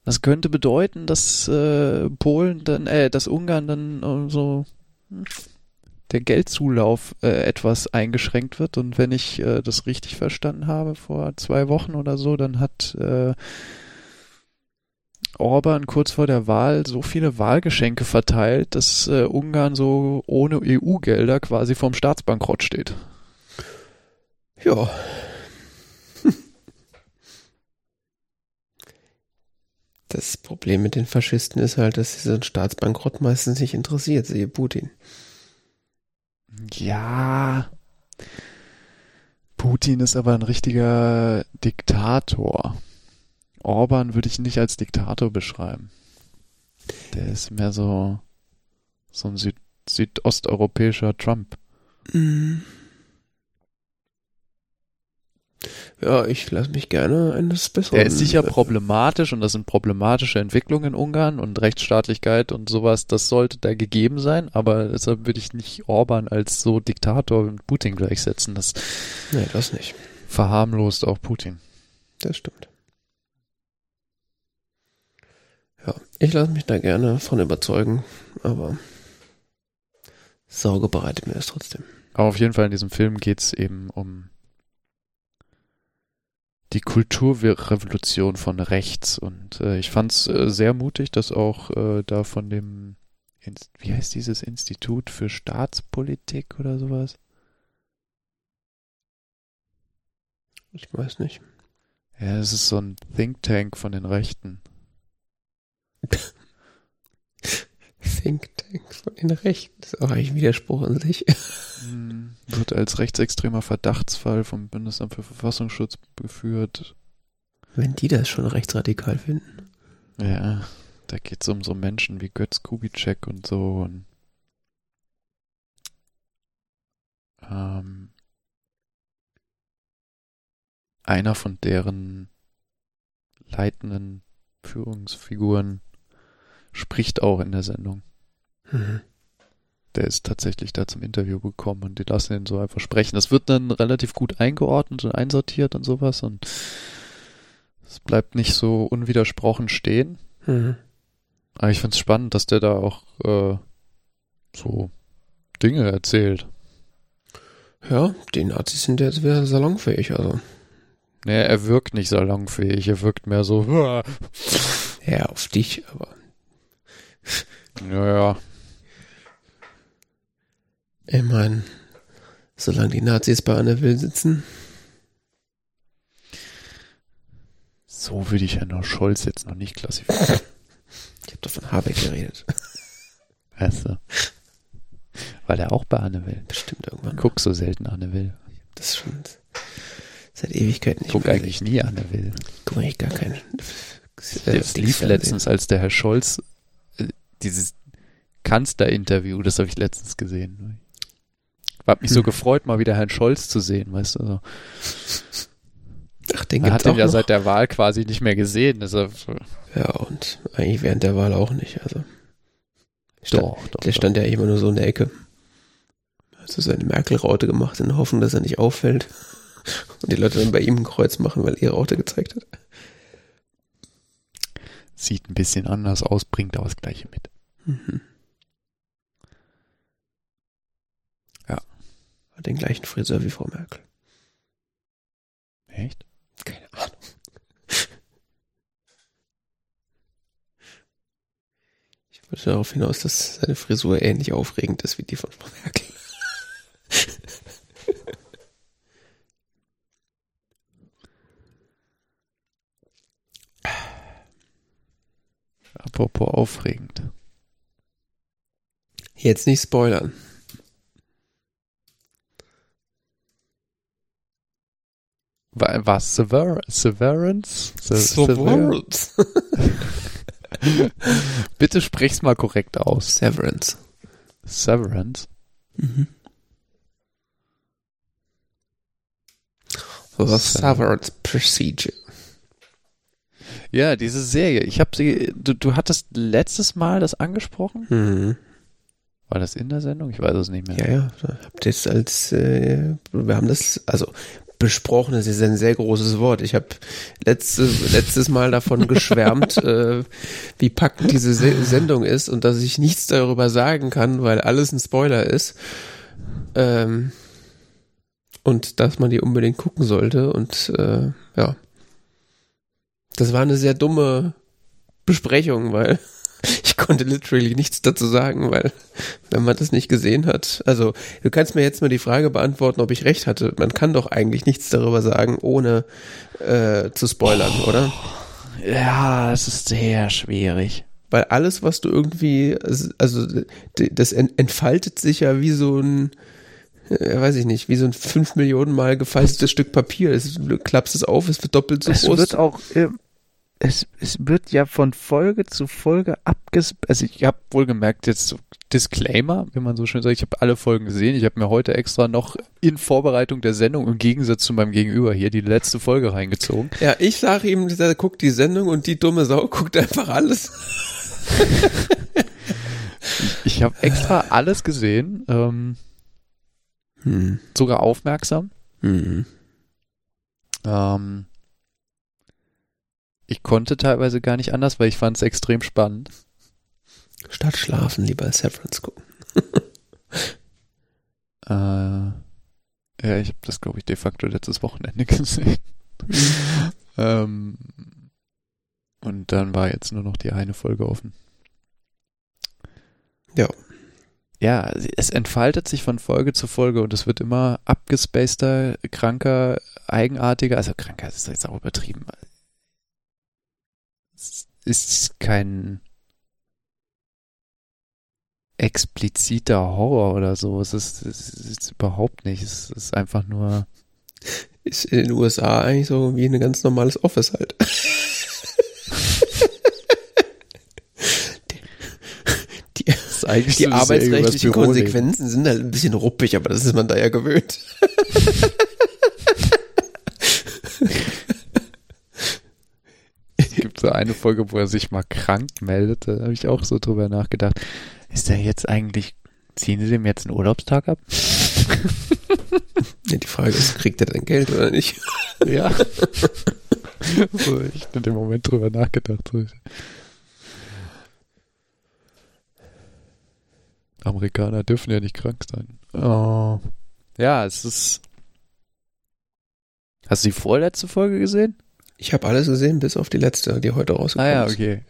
Das könnte bedeuten, dass äh, Polen dann, äh, dass Ungarn dann äh, so der Geldzulauf äh, etwas eingeschränkt wird. Und wenn ich äh, das richtig verstanden habe, vor zwei Wochen oder so, dann hat äh, Orban kurz vor der Wahl so viele Wahlgeschenke verteilt, dass äh, Ungarn so ohne EU-Gelder quasi vorm Staatsbankrott steht. Ja. (laughs) Das Problem mit den Faschisten ist halt, dass sie so einen Staatsbankrott meistens nicht interessiert, siehe Putin. Ja. Putin ist aber ein richtiger Diktator. Orban würde ich nicht als Diktator beschreiben. Der ist mehr so, so ein Süd südosteuropäischer Trump. Mhm. Ja, ich lasse mich gerne eines Besseren. Er ist sicher problematisch und das sind problematische Entwicklungen in Ungarn und Rechtsstaatlichkeit und sowas, das sollte da gegeben sein, aber deshalb würde ich nicht Orban als so Diktator mit Putin gleichsetzen. Das, nee, das nicht. Verharmlost auch Putin. Das stimmt. Ja, ich lasse mich da gerne von überzeugen, aber Sorge bereitet mir das trotzdem. Aber auf jeden Fall in diesem Film geht es eben um die Kulturrevolution von rechts. Und äh, ich fand es äh, sehr mutig, dass auch äh, da von dem, Inst wie heißt dieses Institut für Staatspolitik oder sowas? Ich weiß nicht. Ja, es ist so ein Think Tank von den Rechten. Think Tank von den Rechten. Das ist auch eigentlich ein Widerspruch in sich. Hm, Wird als rechtsextremer Verdachtsfall vom Bundesamt für Verfassungsschutz geführt. Wenn die das schon rechtsradikal finden. Ja, da geht es um so Menschen wie Götz Kubitschek und so. Und, ähm, einer von deren leitenden Führungsfiguren spricht auch in der Sendung. Mhm. Der ist tatsächlich da zum Interview gekommen und die lassen ihn so einfach sprechen. Das wird dann relativ gut eingeordnet und einsortiert und sowas und es bleibt nicht so unwidersprochen stehen. Mhm. Aber ich find's spannend, dass der da auch äh, so Dinge erzählt. Ja, die Nazis sind jetzt wieder salonfähig, also. Nee, er wirkt nicht salonfähig, er wirkt mehr so. (laughs) Ja, auf dich, aber. Ja, ja, Ich meine, solange die Nazis bei Anne Will sitzen. so würde ich Herrn Scholz jetzt noch nicht klassifizieren. (laughs) Ich habe doch von Habeck geredet. (laughs) Weißt du? Weil er auch bei Anne will. Bestimmt irgendwann. Guck so selten Anne will. Das schon seit Ewigkeiten nicht Guck eigentlich nie Anne will. Guck eigentlich gar keinen. Äh, Das lief letztens, als der Herr Scholz dieses Kanzlerinterview, das habe ich letztens gesehen. Ich habe mich so Hm. gefreut, mal wieder Herrn Scholz zu sehen, weißt du. So. Ach, den Man hat ihn auch ja noch. seit der Wahl quasi nicht mehr gesehen. Deshalb, Ja, und eigentlich während der Wahl auch nicht. Also. Stand, doch, doch. der stand ja immer nur so in der Ecke. Hat so seine Merkel-Raute gemacht, in der Hoffnung, dass er nicht auffällt. Und die Leute dann bei ihm ein Kreuz machen, weil er ihre Raute gezeigt hat. Sieht ein bisschen anders aus, bringt aber das Gleiche mit. Mhm. Ja. Hat den gleichen Friseur wie Frau Merkel. Echt? Keine Ahnung. Ich wollte darauf hinaus, dass seine Frisur ähnlich aufregend ist wie die von Frau Merkel. Apropos aufregend. Jetzt nicht spoilern. War Sever Severance? Se Severance. (laughs) Bitte sprich's mal korrekt aus. Severance. Severance? Mhm. The Severance Procedure. Ja, diese Serie. Ich habe sie. Du, du hattest letztes Mal das angesprochen? Mhm. War das in der Sendung? Ich weiß es nicht mehr. Ja, ja. Habt ihr es als, äh, wir haben das, also besprochen, das ist ein sehr großes Wort. Ich habe letztes, letztes Mal davon (laughs) geschwärmt, äh, wie packend diese Se Sendung ist und dass ich nichts darüber sagen kann, weil alles ein Spoiler ist. Ähm, und dass man die unbedingt gucken sollte. Und äh, ja. Das war eine sehr dumme Besprechung, weil (laughs) ich konnte literally nichts dazu sagen, weil wenn man das nicht gesehen hat. Also du kannst mir jetzt mal die Frage beantworten, ob ich recht hatte. Man kann doch eigentlich nichts darüber sagen, ohne äh, zu spoilern, oder? Ja, es ist sehr schwierig. Weil alles, was du irgendwie, also das en- entfaltet sich ja wie so ein, äh, weiß ich nicht, wie so ein fünf Millionen Mal gefaltetes Stück Papier. Es, du klappst es auf, es wird doppelt so es groß. wird auch, äh, es, es wird ja von Folge zu Folge abges... Also ich habe wohl gemerkt, jetzt Disclaimer, wie man so schön sagt, ich habe alle Folgen gesehen. Ich habe mir heute extra noch in Vorbereitung der Sendung im Gegensatz zu meinem Gegenüber hier die letzte Folge reingezogen. ja, ich sage ihm, der guckt die Sendung und die dumme Sau guckt einfach alles. (laughs) Ich habe extra alles gesehen, ähm, Hm. sogar aufmerksam. Hm. Ähm, ich konnte teilweise gar nicht anders, weil ich fand es extrem spannend. Statt schlafen lieber Severance gucken. (laughs) Äh, ja, ich habe das, glaube ich, de facto letztes Wochenende (laughs) gesehen. (laughs) ähm, und dann war jetzt nur noch die eine Folge offen. Ja. ja, es entfaltet sich von Folge zu Folge und es wird immer abgespaceter, kranker, eigenartiger. Also kranker ist jetzt auch übertrieben. Ist kein expliziter Horror oder so. Es ist, es ist überhaupt nicht. Es ist einfach nur. Ist in den USA eigentlich so wie ein ganz normales Office halt. die, die, die arbeitsrechtlichen Konsequenzen sind halt ein bisschen ruppig, aber das ist man da ja gewöhnt. (laughs) es gibt so eine Folge, wo er sich mal krank meldet, da habe ich auch so drüber nachgedacht. Ist der jetzt eigentlich, ziehen sie dem jetzt einen Urlaubstag ab? ja, die Frage ist, kriegt er denn Geld oder nicht? (laughs) ja. so, ich habe in dem Moment drüber nachgedacht. Amerikaner dürfen ja nicht krank sein. Oh. Ja, es ist. Hast du die vorletzte Folge gesehen? Ich habe alles gesehen, bis auf die letzte, die heute rausgekommen ist. Ah ja,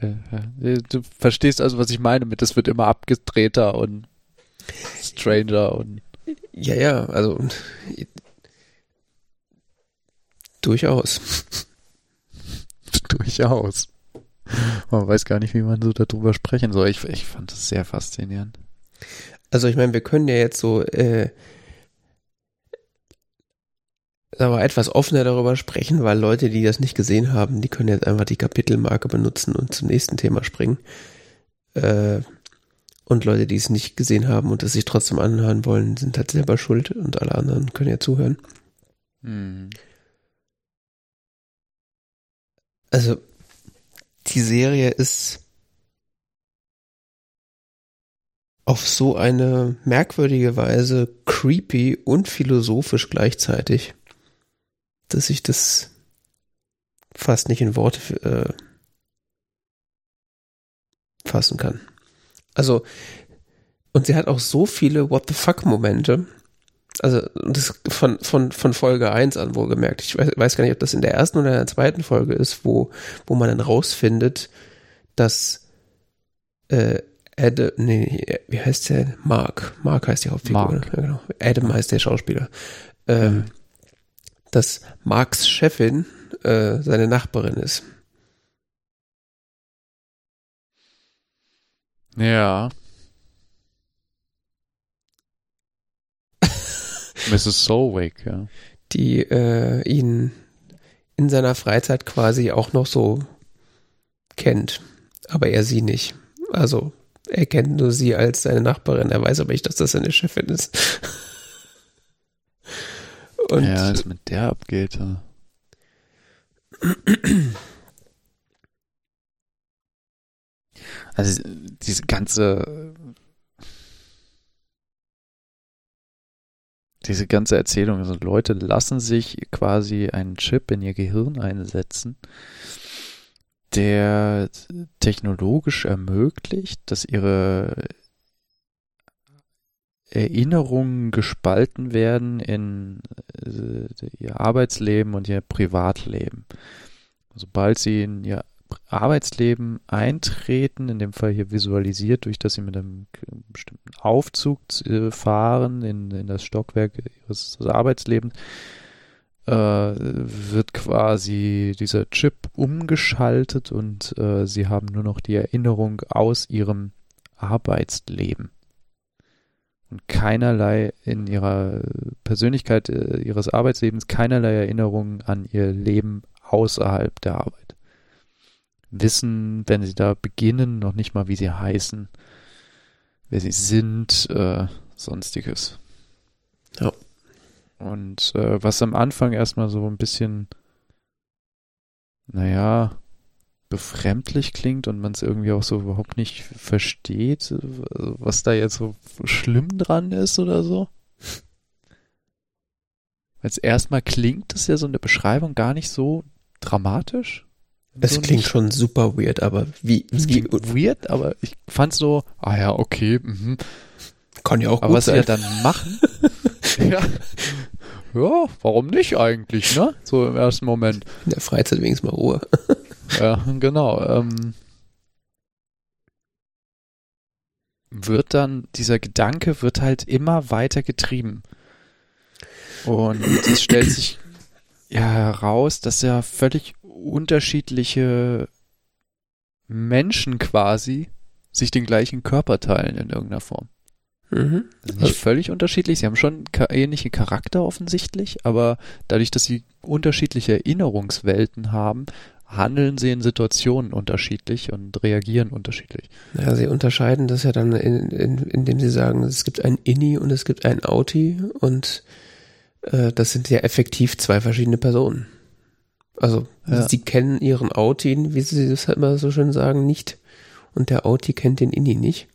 okay. Du verstehst also, was ich meine mit, es wird immer abgedrehter und stranger und. Ja, ja, also durchaus. (laughs) durchaus. Man weiß gar nicht, wie man so darüber sprechen soll. Ich, ich fand das sehr faszinierend. Also ich meine, wir können ja jetzt so äh, aber etwas offener darüber sprechen, weil Leute, die das nicht gesehen haben, die können jetzt einfach die Kapitelmarke benutzen und zum nächsten Thema springen. Äh, und Leute, die es nicht gesehen haben und es sich trotzdem anhören wollen, sind halt selber schuld und alle anderen können ja zuhören. Mhm. Also, die Serie ist auf so eine merkwürdige Weise creepy und philosophisch gleichzeitig dass ich das fast nicht in Worte äh, fassen kann. Also, und sie hat auch so viele What the fuck Momente. Also, das von, von, von Folge 1 an wohlgemerkt. Ich weiß, weiß gar nicht, ob das in der ersten oder in der zweiten Folge ist, wo, wo man dann rausfindet, dass äh, Adam, nee, wie heißt der? Mark. Mark heißt die Hauptfigur. Mark. Ja, genau. Adam heißt der Schauspieler. Ähm, mhm dass Marks Chefin äh, seine Nachbarin ist. Ja. (laughs) Mrs. Solwick, ja. Die äh, ihn in seiner Freizeit quasi auch noch so kennt, aber er sie nicht. Also er kennt nur sie als seine Nachbarin, er weiß aber nicht, dass das seine Chefin ist. (laughs) Und ja, was mit der abgeht. Ja. Also diese ganze diese ganze Erzählung, also Leute lassen sich quasi einen Chip in ihr Gehirn einsetzen, der technologisch ermöglicht, dass ihre Erinnerungen gespalten werden in äh, ihr Arbeitsleben und ihr Privatleben. Sobald sie in ihr Arbeitsleben eintreten, in dem Fall hier visualisiert, durch dass sie mit einem bestimmten Aufzug äh, fahren in, in das Stockwerk ihres Arbeitslebens, äh, wird quasi dieser Chip umgeschaltet und äh, sie haben nur noch die Erinnerung aus ihrem Arbeitsleben und keinerlei in ihrer Persönlichkeit äh, ihres Arbeitslebens keinerlei Erinnerungen an ihr Leben außerhalb der Arbeit. Wissen, wenn sie da beginnen, noch nicht mal, wie sie heißen, wer sie sind, äh, sonstiges. Ja. Und äh, was am Anfang erstmal so ein bisschen, naja, befremdlich klingt und man es irgendwie auch so überhaupt nicht versteht, was da jetzt so schlimm dran ist oder so. Als erstmal klingt es ja so in der Beschreibung gar nicht so dramatisch. Es so klingt nicht. schon super weird, aber wie, es wie weird, aber ich fand so, ah ja, okay, mhm. kann ja auch aber gut was sein. sie ja dann machen, (laughs) ja, ja, warum nicht eigentlich, ne? So im ersten Moment. In der Freizeit wenigstens mal Ruhe. Ja, genau. Ähm, wird dann, dieser Gedanke wird halt immer weiter getrieben. Und es stellt sich ja heraus, dass ja völlig unterschiedliche Menschen quasi sich den gleichen Körper teilen in irgendeiner Form. Mhm. Also nicht völlig unterschiedlich. Sie haben schon ähnliche Charakter offensichtlich, aber dadurch, dass sie unterschiedliche Erinnerungswelten haben, handeln sie in Situationen unterschiedlich und reagieren unterschiedlich. Ja, sie unterscheiden das ja dann, in, in, indem sie sagen, es gibt ein Inni und es gibt ein Outi und äh, das sind ja effektiv zwei verschiedene Personen. Also ja. sie kennen ihren Outi, wie sie das halt immer so schön sagen, nicht und der Outi kennt den Inni nicht.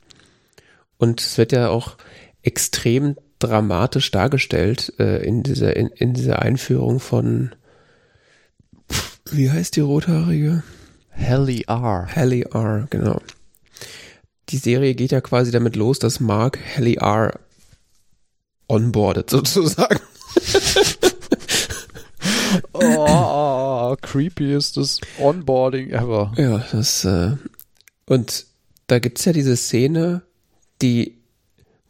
Und es wird ja auch extrem dramatisch dargestellt äh, in dieser in, in dieser Einführung von wie heißt die rothaarige? Helly R. Helly R, genau. Die Serie geht ja quasi damit los, dass Mark Helly R onboardet (laughs) sozusagen. (laughs) oh, creepiestes Onboarding ever. Ja, das äh, und da gibt's ja diese Szene, die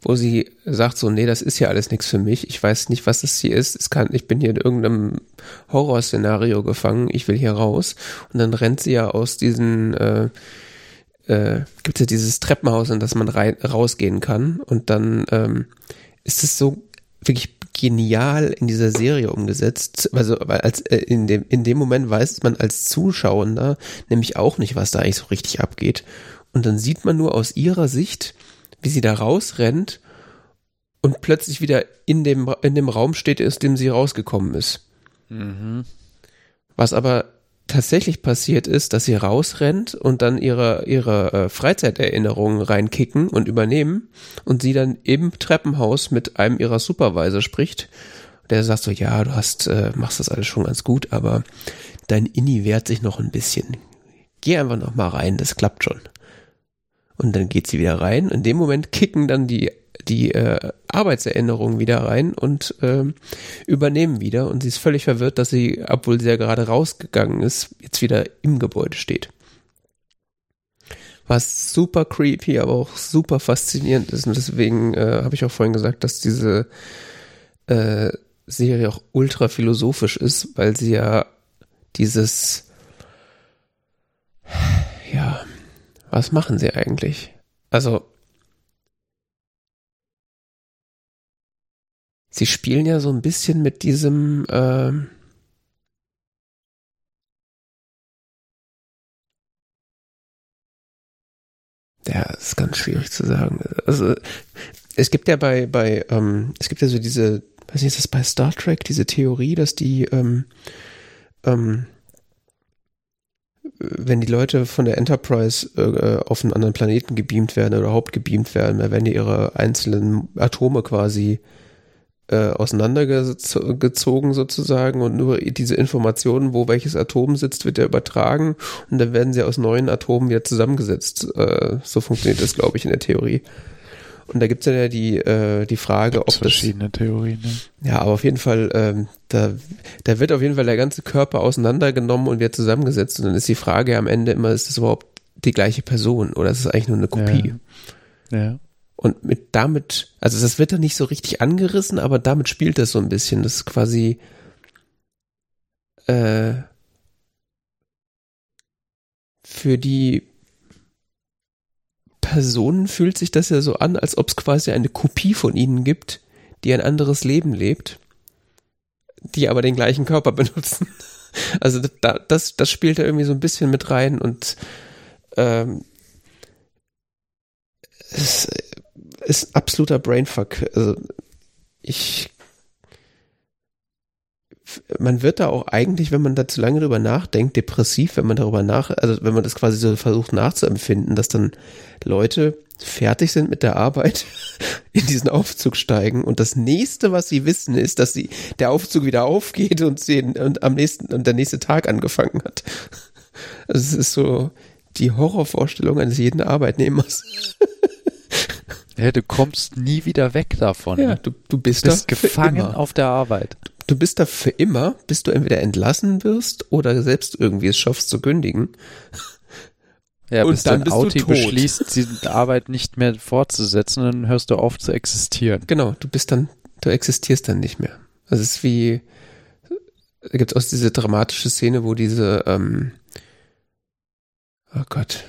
wo sie sagt so, nee, das ist ja alles nichts für mich. Ich weiß nicht, was das hier ist. Es kann, ich bin hier in irgendeinem Horrorszenario gefangen. Ich will hier raus. Und dann rennt sie ja aus diesen, äh, äh, gibt es ja dieses Treppenhaus, in das man rein, rausgehen kann. Und dann ähm, ist es so wirklich genial in dieser Serie umgesetzt. Also weil als äh, in dem in dem Moment weiß man als Zuschauender nämlich auch nicht, was da eigentlich so richtig abgeht. Und dann sieht man nur aus ihrer Sicht, wie sie da rausrennt und plötzlich wieder in dem, in dem Raum steht, aus dem sie rausgekommen ist. Mhm. Was aber tatsächlich passiert ist, dass sie rausrennt und dann ihre, ihre äh, Freizeiterinnerungen reinkicken und übernehmen und sie dann im Treppenhaus mit einem ihrer Supervisor spricht. Der sagt so, ja, du hast, äh, machst das alles schon ganz gut, aber dein Inni wehrt sich noch ein bisschen. Geh einfach noch mal rein, das klappt schon. Und dann geht sie wieder rein. In dem Moment kicken dann die, die äh, Arbeitserinnerungen wieder rein und äh, übernehmen wieder. Und sie ist völlig verwirrt, dass sie, obwohl sie ja gerade rausgegangen ist, jetzt wieder im Gebäude steht. Was super creepy, aber auch super faszinierend ist. Und deswegen äh, habe ich auch vorhin gesagt, dass diese äh, Serie auch ultra philosophisch ist, weil sie ja dieses was machen sie eigentlich? Also, sie spielen ja so ein bisschen mit diesem, äh, ja, ist ganz schwierig zu sagen. Also, es gibt ja bei, bei, ähm, es gibt ja so diese, weiß nicht, ist das bei Star Trek, diese Theorie, dass die, ähm, ähm, wenn die Leute von der Enterprise äh, auf einen anderen Planeten gebeamt werden oder überhaupt gebeamt werden, dann werden die ihre einzelnen Atome quasi äh, auseinandergezogen sozusagen und nur diese Informationen, wo welches Atom sitzt, wird ja übertragen und dann werden sie aus neuen Atomen wieder zusammengesetzt. Äh, so funktioniert das, glaube ich, in der Theorie. Und da gibt's ja die, äh, die Frage, ob verschiedene das, Theorien. Ne? Ja, aber auf jeden Fall, ähm, da, da wird auf jeden Fall der ganze Körper auseinandergenommen und wird zusammengesetzt. Und dann ist die Frage am Ende immer, ist das überhaupt die gleiche Person oder ist es eigentlich nur eine Kopie? Ja. ja. Und mit damit, also das wird dann nicht so richtig angerissen, aber damit spielt das so ein bisschen. Das ist quasi äh, für die Personen fühlt sich das ja so an, als ob es quasi eine Kopie von ihnen gibt, die ein anderes Leben lebt, die aber den gleichen Körper (laughs) benutzen. Also da, das, das spielt da irgendwie so ein bisschen mit rein und ähm, es ist absoluter Brainfuck. Also ich man wird da auch eigentlich, wenn man da zu lange drüber nachdenkt, depressiv, wenn man darüber nach, also wenn man das quasi so versucht nachzuempfinden, dass dann Leute fertig sind mit der Arbeit, (laughs) in diesen Aufzug steigen und das nächste, was sie wissen, ist, dass sie der Aufzug wieder aufgeht und sie und am nächsten und der nächste Tag angefangen hat. (laughs) Also es ist so die Horrorvorstellung eines jeden Arbeitnehmers. (laughs) Ja, du kommst nie wieder weg davon. Ja, du, du bist, bist gefangen auf der Arbeit du bist da für immer, bis du entweder entlassen wirst oder selbst irgendwie es schaffst zu kündigen. Ja, Und bis dann du Auti beschließt, die Arbeit nicht mehr fortzusetzen, dann hörst du auf zu existieren. Genau, du bist dann, du existierst dann nicht mehr. Das ist wie, da gibt es auch diese dramatische Szene, wo diese, ähm, oh Gott,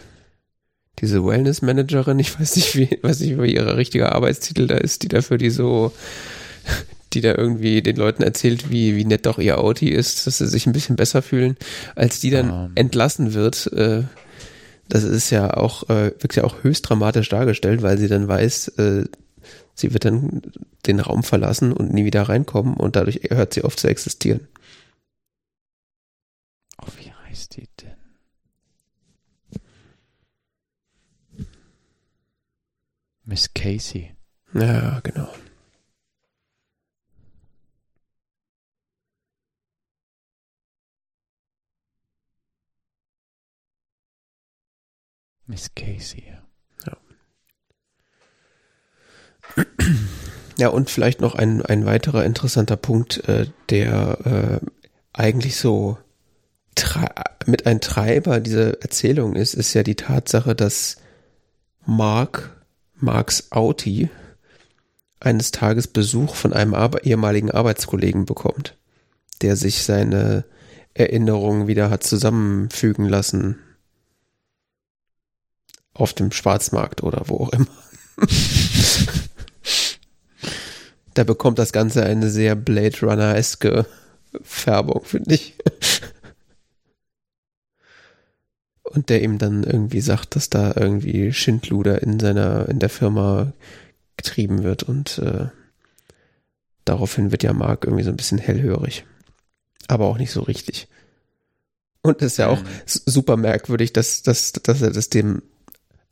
diese Wellness-Managerin, ich weiß nicht, wie, weiß nicht, wie ihre richtige Arbeitstitel da ist, die dafür die so, die da irgendwie den Leuten erzählt, wie, wie nett doch ihr Audi ist, dass sie sich ein bisschen besser fühlen, als die dann Ähm. entlassen wird, äh, das ist ja auch, äh, wirklich auch höchst dramatisch dargestellt, weil sie dann weiß, äh, sie wird dann den Raum verlassen und nie wieder reinkommen und dadurch hört sie auf zu existieren. Oh, wie heißt die denn? Miss Casey. Ja, genau. Miss Casey, ja. (clears throat) Ja, und vielleicht noch ein, ein weiterer interessanter Punkt, äh, der äh, eigentlich so mit ein Treiber dieser Erzählung ist, ist ja die Tatsache, dass Mark, Marks Auti, eines Tages Besuch von einem Arbe ehemaligen Arbeitskollegen bekommt, der sich seine Erinnerungen wieder hat zusammenfügen lassen auf dem Schwarzmarkt oder wo auch immer. (laughs) da bekommt das Ganze eine sehr Blade Runner-eske Färbung, finde ich. Und der ihm dann irgendwie sagt, dass da irgendwie Schindluder in seiner, in der Firma getrieben wird und äh, daraufhin wird ja Mark irgendwie so ein bisschen hellhörig. Aber auch nicht so richtig. Und es ist ja auch Mhm. super merkwürdig, dass, dass, dass er das dem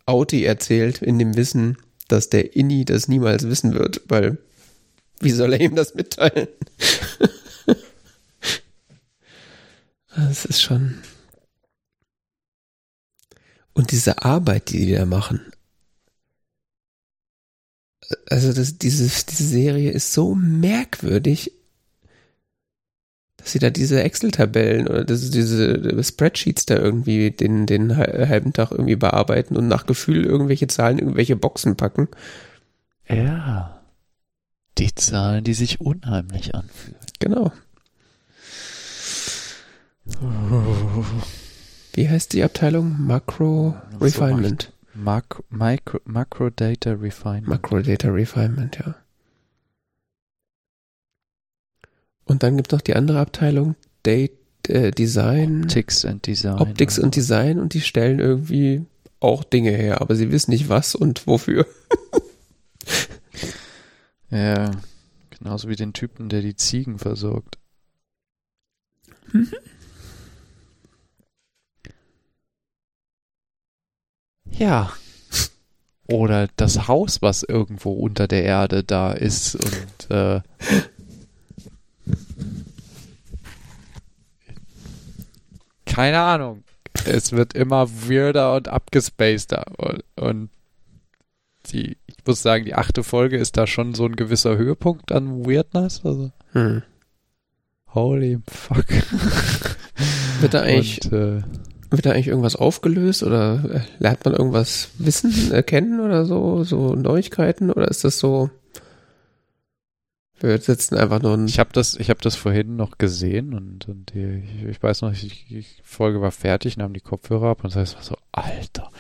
Audi erzählt, in dem Wissen, dass der Inni das niemals wissen wird, weil wie soll er ihm das mitteilen? (laughs) Das ist schon. Und diese Arbeit, die die da machen. Also das, dieses, diese Serie ist so merkwürdig, dass sie da diese Excel-Tabellen oder das, diese Spreadsheets da irgendwie den, den hal- halben Tag irgendwie bearbeiten und nach Gefühl irgendwelche Zahlen, irgendwelche Boxen packen. Ja. Die Zahlen, die sich unheimlich anfühlen. Genau. Wie heißt die Abteilung? Macro So Refinement. Macro, Micro, Macro Data Refinement. Macro Data Refinement, ja. Und dann gibt es noch die andere Abteilung, Date, äh, Design, Optics and Design. Optics und Design und die stellen irgendwie auch Dinge her, aber sie wissen nicht was und wofür. (laughs) Ja, genauso wie den Typen, der die Ziegen versorgt. Ja. Oder das Haus, was irgendwo unter der Erde da ist und äh, (laughs) keine Ahnung. Es wird immer weirder und abgespaceder und, und die, ich muss sagen, die achte Folge ist da schon so ein gewisser Höhepunkt an Weirdness. Also, Hm. holy fuck. (laughs) Wird da eigentlich, Und, äh, wird da eigentlich irgendwas aufgelöst oder äh, lernt man irgendwas wissen, erkennen oder so, so Neuigkeiten oder ist das so, wir sitzen einfach nur ein ich habe das, ich habe das vorhin noch gesehen und, und die, ich, ich weiß noch, ich, die Folge war fertig, nahm die Kopfhörer ab und das heißt so, Alter.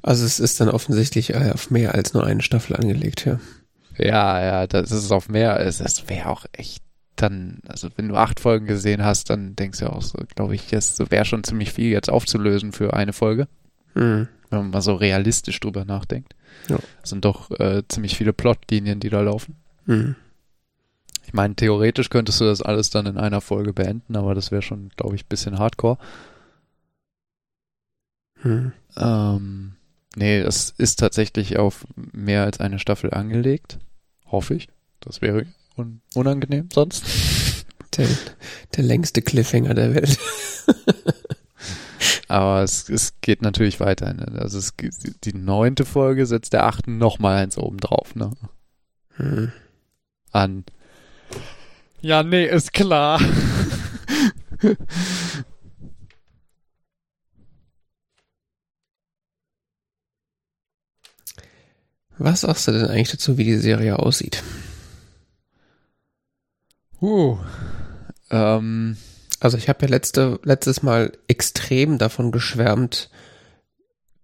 Also es ist dann offensichtlich äh, auf mehr als nur eine Staffel angelegt, ja. Ja, ja, das ist auf mehr. Es, wäre auch echt dann, also wenn du acht Folgen gesehen hast, dann denkst du auch so, glaube ich, es wäre schon ziemlich viel jetzt aufzulösen für eine Folge, Hm. Wenn man mal so realistisch drüber nachdenkt. Ja. Es sind doch äh, ziemlich viele Plotlinien, die da laufen. Hm. Ich meine, theoretisch könntest du das alles dann in einer Folge beenden, aber das wäre schon, glaube ich, ein bisschen hardcore. Hm. Ähm, nee, es ist tatsächlich auf mehr als eine Staffel angelegt. Hoffe ich. Das wäre un unangenehm sonst. Der, der längste Cliffhanger der Welt. Aber es, es geht natürlich weiter. Ne? Also es, die neunte Folge setzt der achten nochmal eins oben drauf, ne? Hm. An. Ja, nee, ist klar. (laughs) Was sagst du denn eigentlich dazu, wie die Serie aussieht? Uh, ähm, also ich habe ja letzte, letztes Mal extrem davon geschwärmt,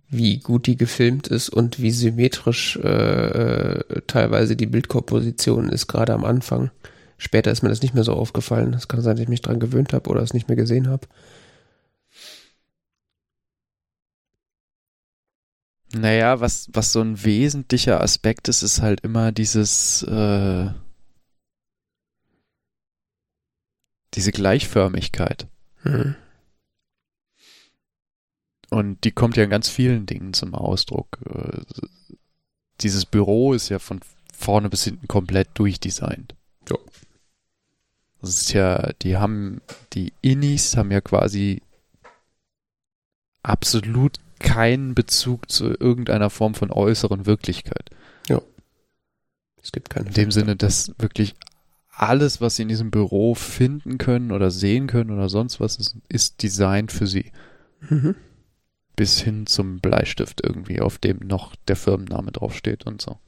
wie gut die gefilmt ist und wie symmetrisch äh, äh, teilweise die Bildkomposition ist, gerade am Anfang. Später ist mir das nicht mehr so aufgefallen. Das kann sein, dass ich mich dran gewöhnt habe oder es nicht mehr gesehen habe. naja, was, was so ein wesentlicher Aspekt ist, ist halt immer dieses, äh, diese Gleichförmigkeit. Hm. Und die kommt ja in ganz vielen Dingen zum Ausdruck. Äh, Dieses Büro ist ja von vorne bis hinten komplett durchdesignt. Ja. Das ist ja, die haben, die Innis haben ja quasi absolut keinen Bezug zu irgendeiner Form von äußeren Wirklichkeit. Es gibt keine. In dem Sinne, dass wirklich alles, was sie in diesem Büro finden können oder sehen können oder sonst was, ist, ist Design für sie. Mhm. bis hin zum Bleistift irgendwie, auf dem noch der Firmenname draufsteht und so.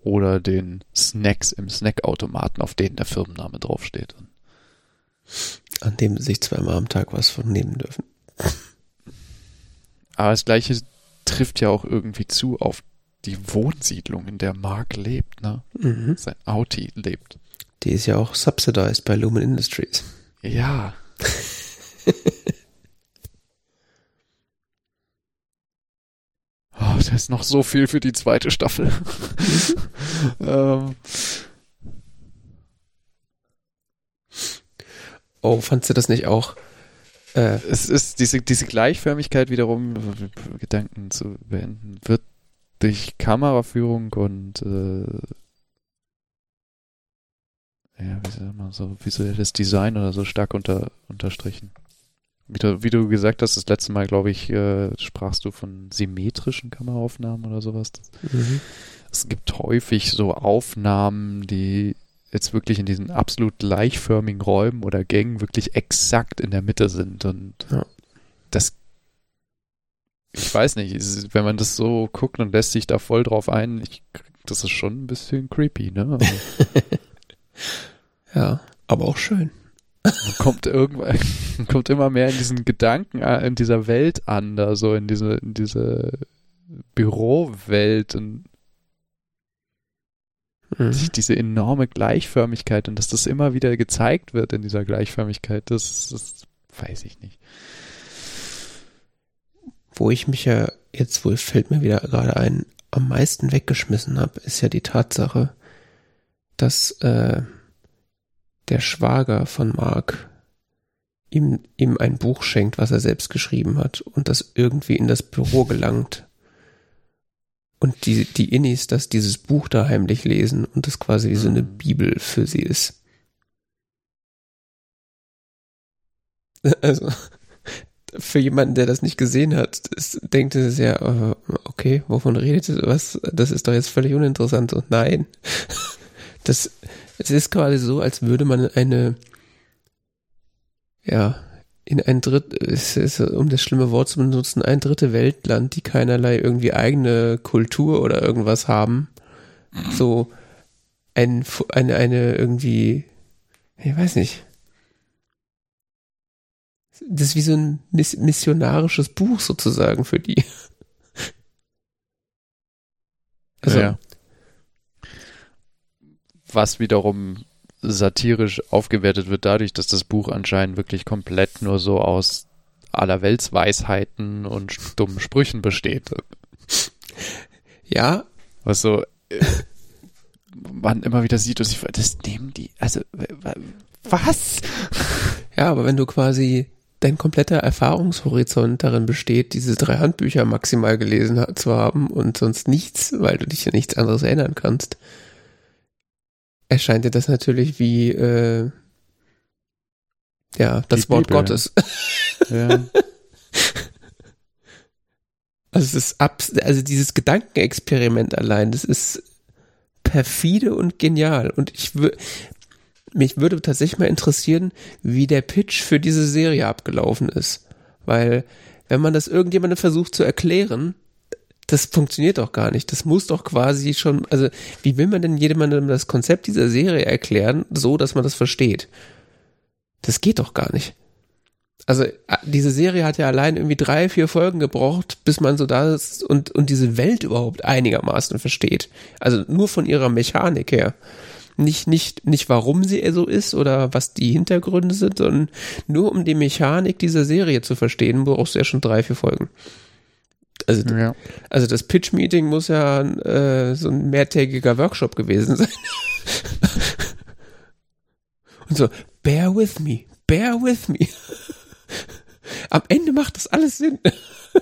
Oder den Snacks im Snackautomaten, auf denen der Firmenname draufsteht. An dem sie sich zweimal am Tag was von nehmen dürfen. Aber das gleiche trifft ja auch irgendwie zu auf die Wohnsiedlung, in der Mark lebt, ne? Mhm. Sein Auti lebt. Die ist ja auch subsidized bei Lumen Industries. Ja. Oh, (laughs) da ist noch so viel für die zweite Staffel. (laughs) ähm, Oh, fandst du das nicht auch? Äh, es ist diese, diese Gleichförmigkeit wiederum, äh, Gedanken zu beenden, wird durch Kameraführung und äh, ja, wie soll man so visuelles Design oder so stark unter, unterstrichen. Wie du, wie du gesagt hast, das letzte Mal, glaube ich, äh, sprachst du von symmetrischen Kameraaufnahmen oder sowas. mhm. Es gibt häufig so Aufnahmen, die jetzt wirklich in diesen absolut gleichförmigen Räumen oder Gängen wirklich exakt in der Mitte sind. Und Ja. das, ich weiß nicht, ist- wenn man das so guckt und lässt sich da voll drauf ein, ich, das ist schon ein bisschen creepy, ne? Also (laughs) Ja, aber auch schön. man kommt irgendwann, (laughs) man kommt immer mehr in diesen Gedanken, äh, in dieser Welt an, da so in diese, in diese Bürowelt und Mhm. die- diese enorme Gleichförmigkeit und dass das immer wieder gezeigt wird in dieser Gleichförmigkeit, das, das weiß ich nicht. Wo ich mich ja jetzt wohl fällt mir wieder gerade ein, am meisten weggeschmissen habe, ist ja die Tatsache, dass äh, der Schwager von Mark ihm, ihm ein Buch schenkt, was er selbst geschrieben hat und das irgendwie in das Büro gelangt. Und die, die Innis, dass dieses Buch da heimlich lesen und das quasi wie so eine Mhm. Bibel für sie ist. (laughs) Also, für jemanden, der das nicht gesehen hat, ist, denkt es ja, äh, okay, wovon redet ihr? Was? Das ist doch jetzt völlig uninteressant. Und nein, (laughs) das, es ist quasi so, als würde man eine, ja, in ein Dritt, es ist, um das schlimme Wort zu benutzen, ein dritte Weltland, die keinerlei irgendwie eigene Kultur oder irgendwas haben, so ein, eine, eine irgendwie, ich weiß nicht, das ist wie so ein miss missionarisches Buch sozusagen für die. (laughs) Also, Ja. Was wiederum satirisch aufgewertet wird dadurch, dass das Buch anscheinend wirklich komplett nur so aus allerweltsweisheiten und dummen Sprüchen besteht. ja, Was so äh, man immer wieder sieht sich fragt, das nehmen die, also was? ja, aber wenn du quasi dein kompletter Erfahrungshorizont darin besteht, diese drei Handbücher maximal gelesen zu haben und sonst nichts, weil du dich an nichts anderes erinnern kannst, erscheint dir das natürlich wie äh, ja das Die Wort Bibel. Gottes. (laughs) Ja. Also es ist ab, also dieses Gedankenexperiment allein, das ist perfide und genial. Und ich würde, mich würde tatsächlich mal interessieren, wie der Pitch für diese Serie abgelaufen ist. Weil, wenn man das irgendjemandem versucht zu erklären, Das funktioniert doch gar nicht. Das muss doch quasi schon, also wie will man denn jemandem das Konzept dieser Serie erklären, so dass man das versteht? Das geht doch gar nicht. Also diese Serie hat ja allein irgendwie drei, vier Folgen gebraucht, bis man so da ist und, und diese Welt überhaupt einigermaßen versteht. Also nur von ihrer Mechanik her. Nicht, nicht, nicht warum sie so ist oder was die Hintergründe sind, sondern nur um die Mechanik dieser Serie zu verstehen, brauchst du ja schon drei, vier Folgen. Also, ja. also das Pitch-Meeting muss ja äh, so ein mehrtägiger Workshop gewesen sein. (laughs) Und so, bear with me, bear with me. (laughs) Am Ende macht das alles Sinn. (laughs)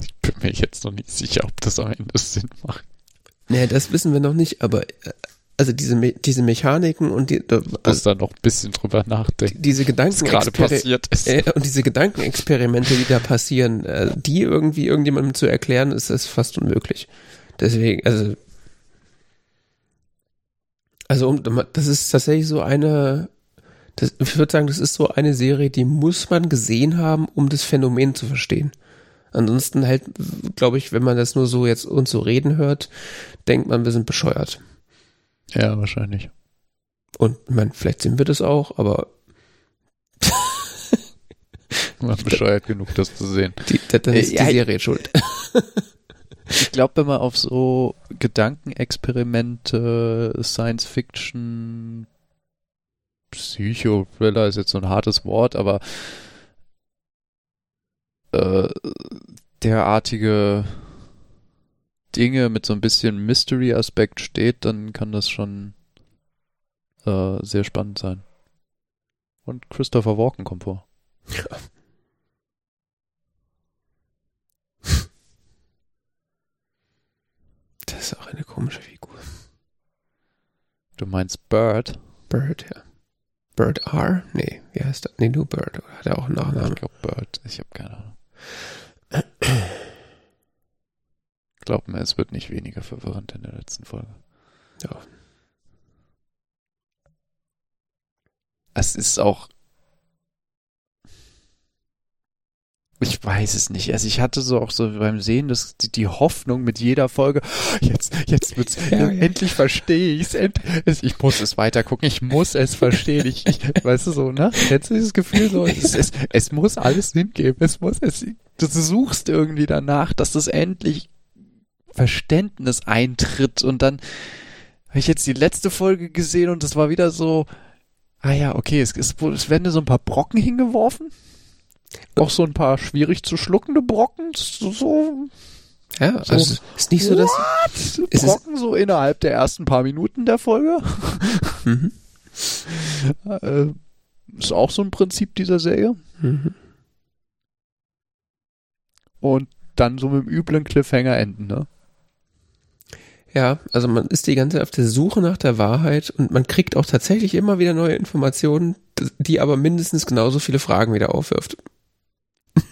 ich bin mir jetzt noch nicht sicher, ob das am Ende Sinn macht. Nee, das wissen wir noch nicht, aber äh, also diese, Me diese Mechaniken und die, äh, also, da noch ein bisschen drüber nachdenken. Diese Gedanken gerade passiert ist. Äh, und diese Gedankenexperimente, die da passieren, äh, die irgendwie irgendjemandem zu erklären, ist, ist fast unmöglich. Deswegen, also also das ist tatsächlich so eine, das, ich würde sagen, das ist so eine Serie, die muss man gesehen haben, um das Phänomen zu verstehen. Ansonsten halt, glaube ich, wenn man das nur so jetzt uns so reden hört, denkt man, wir sind bescheuert. Ja, wahrscheinlich. Und ich meine, vielleicht sind wir das auch, aber (laughs) man bescheuert genug, das zu sehen. Die, dann ist die Serie schuld. (laughs) Ich glaube, wenn man auf so Gedankenexperimente, Science Fiction, Psycho-Thriller ist jetzt so ein hartes Wort, aber äh, derartige Dinge mit so ein bisschen Mystery-Aspekt steht, dann kann das schon äh, sehr spannend sein. Und Christopher Walken kommt vor. Ja. (laughs) Das ist auch eine komische Figur. Du meinst Bird? Bird, ja. Bird R? Nee, wie heißt das? Nee, nur Bird. Oder hat er auch einen Nachnamen? Ich glaube Bird. Ich habe keine Ahnung. (clears throat) Glaub mir, es wird nicht weniger verwirrend in der letzten Folge. Ja. Es ist auch Ich weiß es nicht. Also ich hatte so auch so beim Sehen das, die, die Hoffnung mit jeder Folge, jetzt, jetzt wird's, ja, endlich verstehe ich's, end, ich muss es weitergucken, ich muss es verstehen, ich, ich weißt du so, ne? Jetzt dieses Gefühl so, es, es, es muss alles hingeben, es muss, es, du suchst irgendwie danach, dass das endlich Verständnis eintritt und dann habe ich jetzt die letzte Folge gesehen und das war wieder so, ah ja, okay, es, es, es werden so ein paar Brocken hingeworfen auch so ein paar schwierig zu schluckende Brocken, so, so ja, so, also ist nicht so, dass what? Brocken so innerhalb der ersten paar Minuten der Folge. Mhm. (laughs) äh, ist auch so ein Prinzip dieser Serie. Mhm. Und dann so mit dem üblen Cliffhanger enden, ne? Ja, also man ist die ganze Zeit auf der Suche nach der Wahrheit und man kriegt auch tatsächlich immer wieder neue Informationen, die aber mindestens genauso viele Fragen wieder aufwirft. (laughs)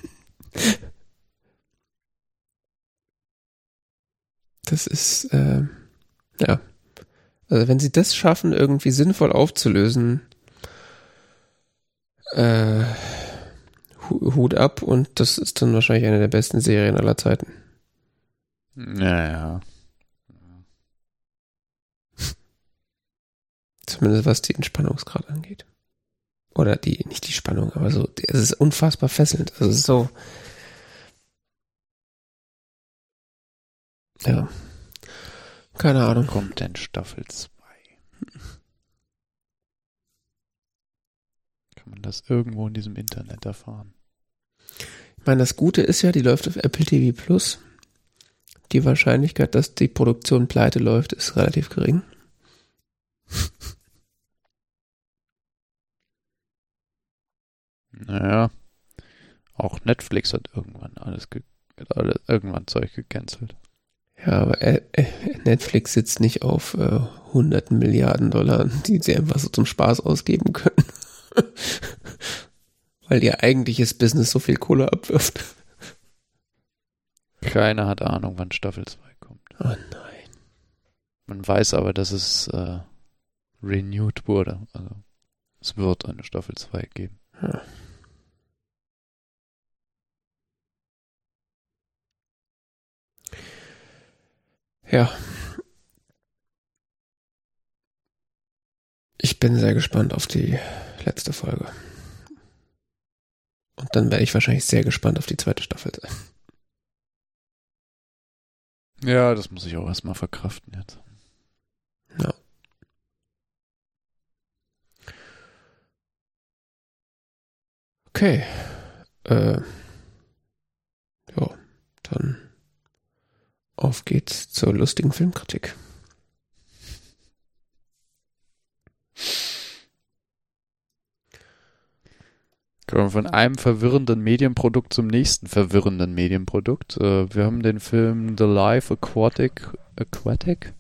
Das ist, äh, ja. Also wenn sie das schaffen, irgendwie sinnvoll aufzulösen, äh, Hut ab und das ist dann wahrscheinlich eine der besten Serien aller Zeiten. Naja. Zumindest was die Entspannungsgrad angeht. Oder die, nicht die Spannung, aber so, es ist unfassbar fesselnd. Also es ist so, Ja. Keine Ahnung. Kommt denn Staffel 2? Kann man das irgendwo in diesem Internet erfahren? Ich meine, das Gute ist ja, die läuft auf Apple TV Plus. Die Wahrscheinlichkeit, dass die Produktion pleite läuft, ist relativ gering. (laughs) Naja, auch Netflix hat irgendwann alles, alles irgendwann Zeug gecancelt. Ja, aber äh, äh, Netflix sitzt nicht auf äh, hunderten Milliarden Dollar, die sie einfach so zum Spaß ausgeben können. (laughs) Weil ihr eigentliches Business so viel Kohle abwirft. Keiner hat Ahnung, wann Staffel 2 kommt. Oh nein. Man weiß aber, dass es äh, renewed wurde. Also es wird eine Staffel 2 geben. Ja. Ja. Ich bin sehr gespannt auf die letzte Folge. Und dann werde ich wahrscheinlich sehr gespannt auf die zweite Staffel sein. Ja, das muss ich auch erstmal verkraften jetzt. Ja. Okay. Äh, ja, dann auf geht's zur lustigen Filmkritik. Kommen wir von einem verwirrenden Medienprodukt zum nächsten verwirrenden Medienprodukt. Äh, wir haben den Film The Life Aquatic, Aquatic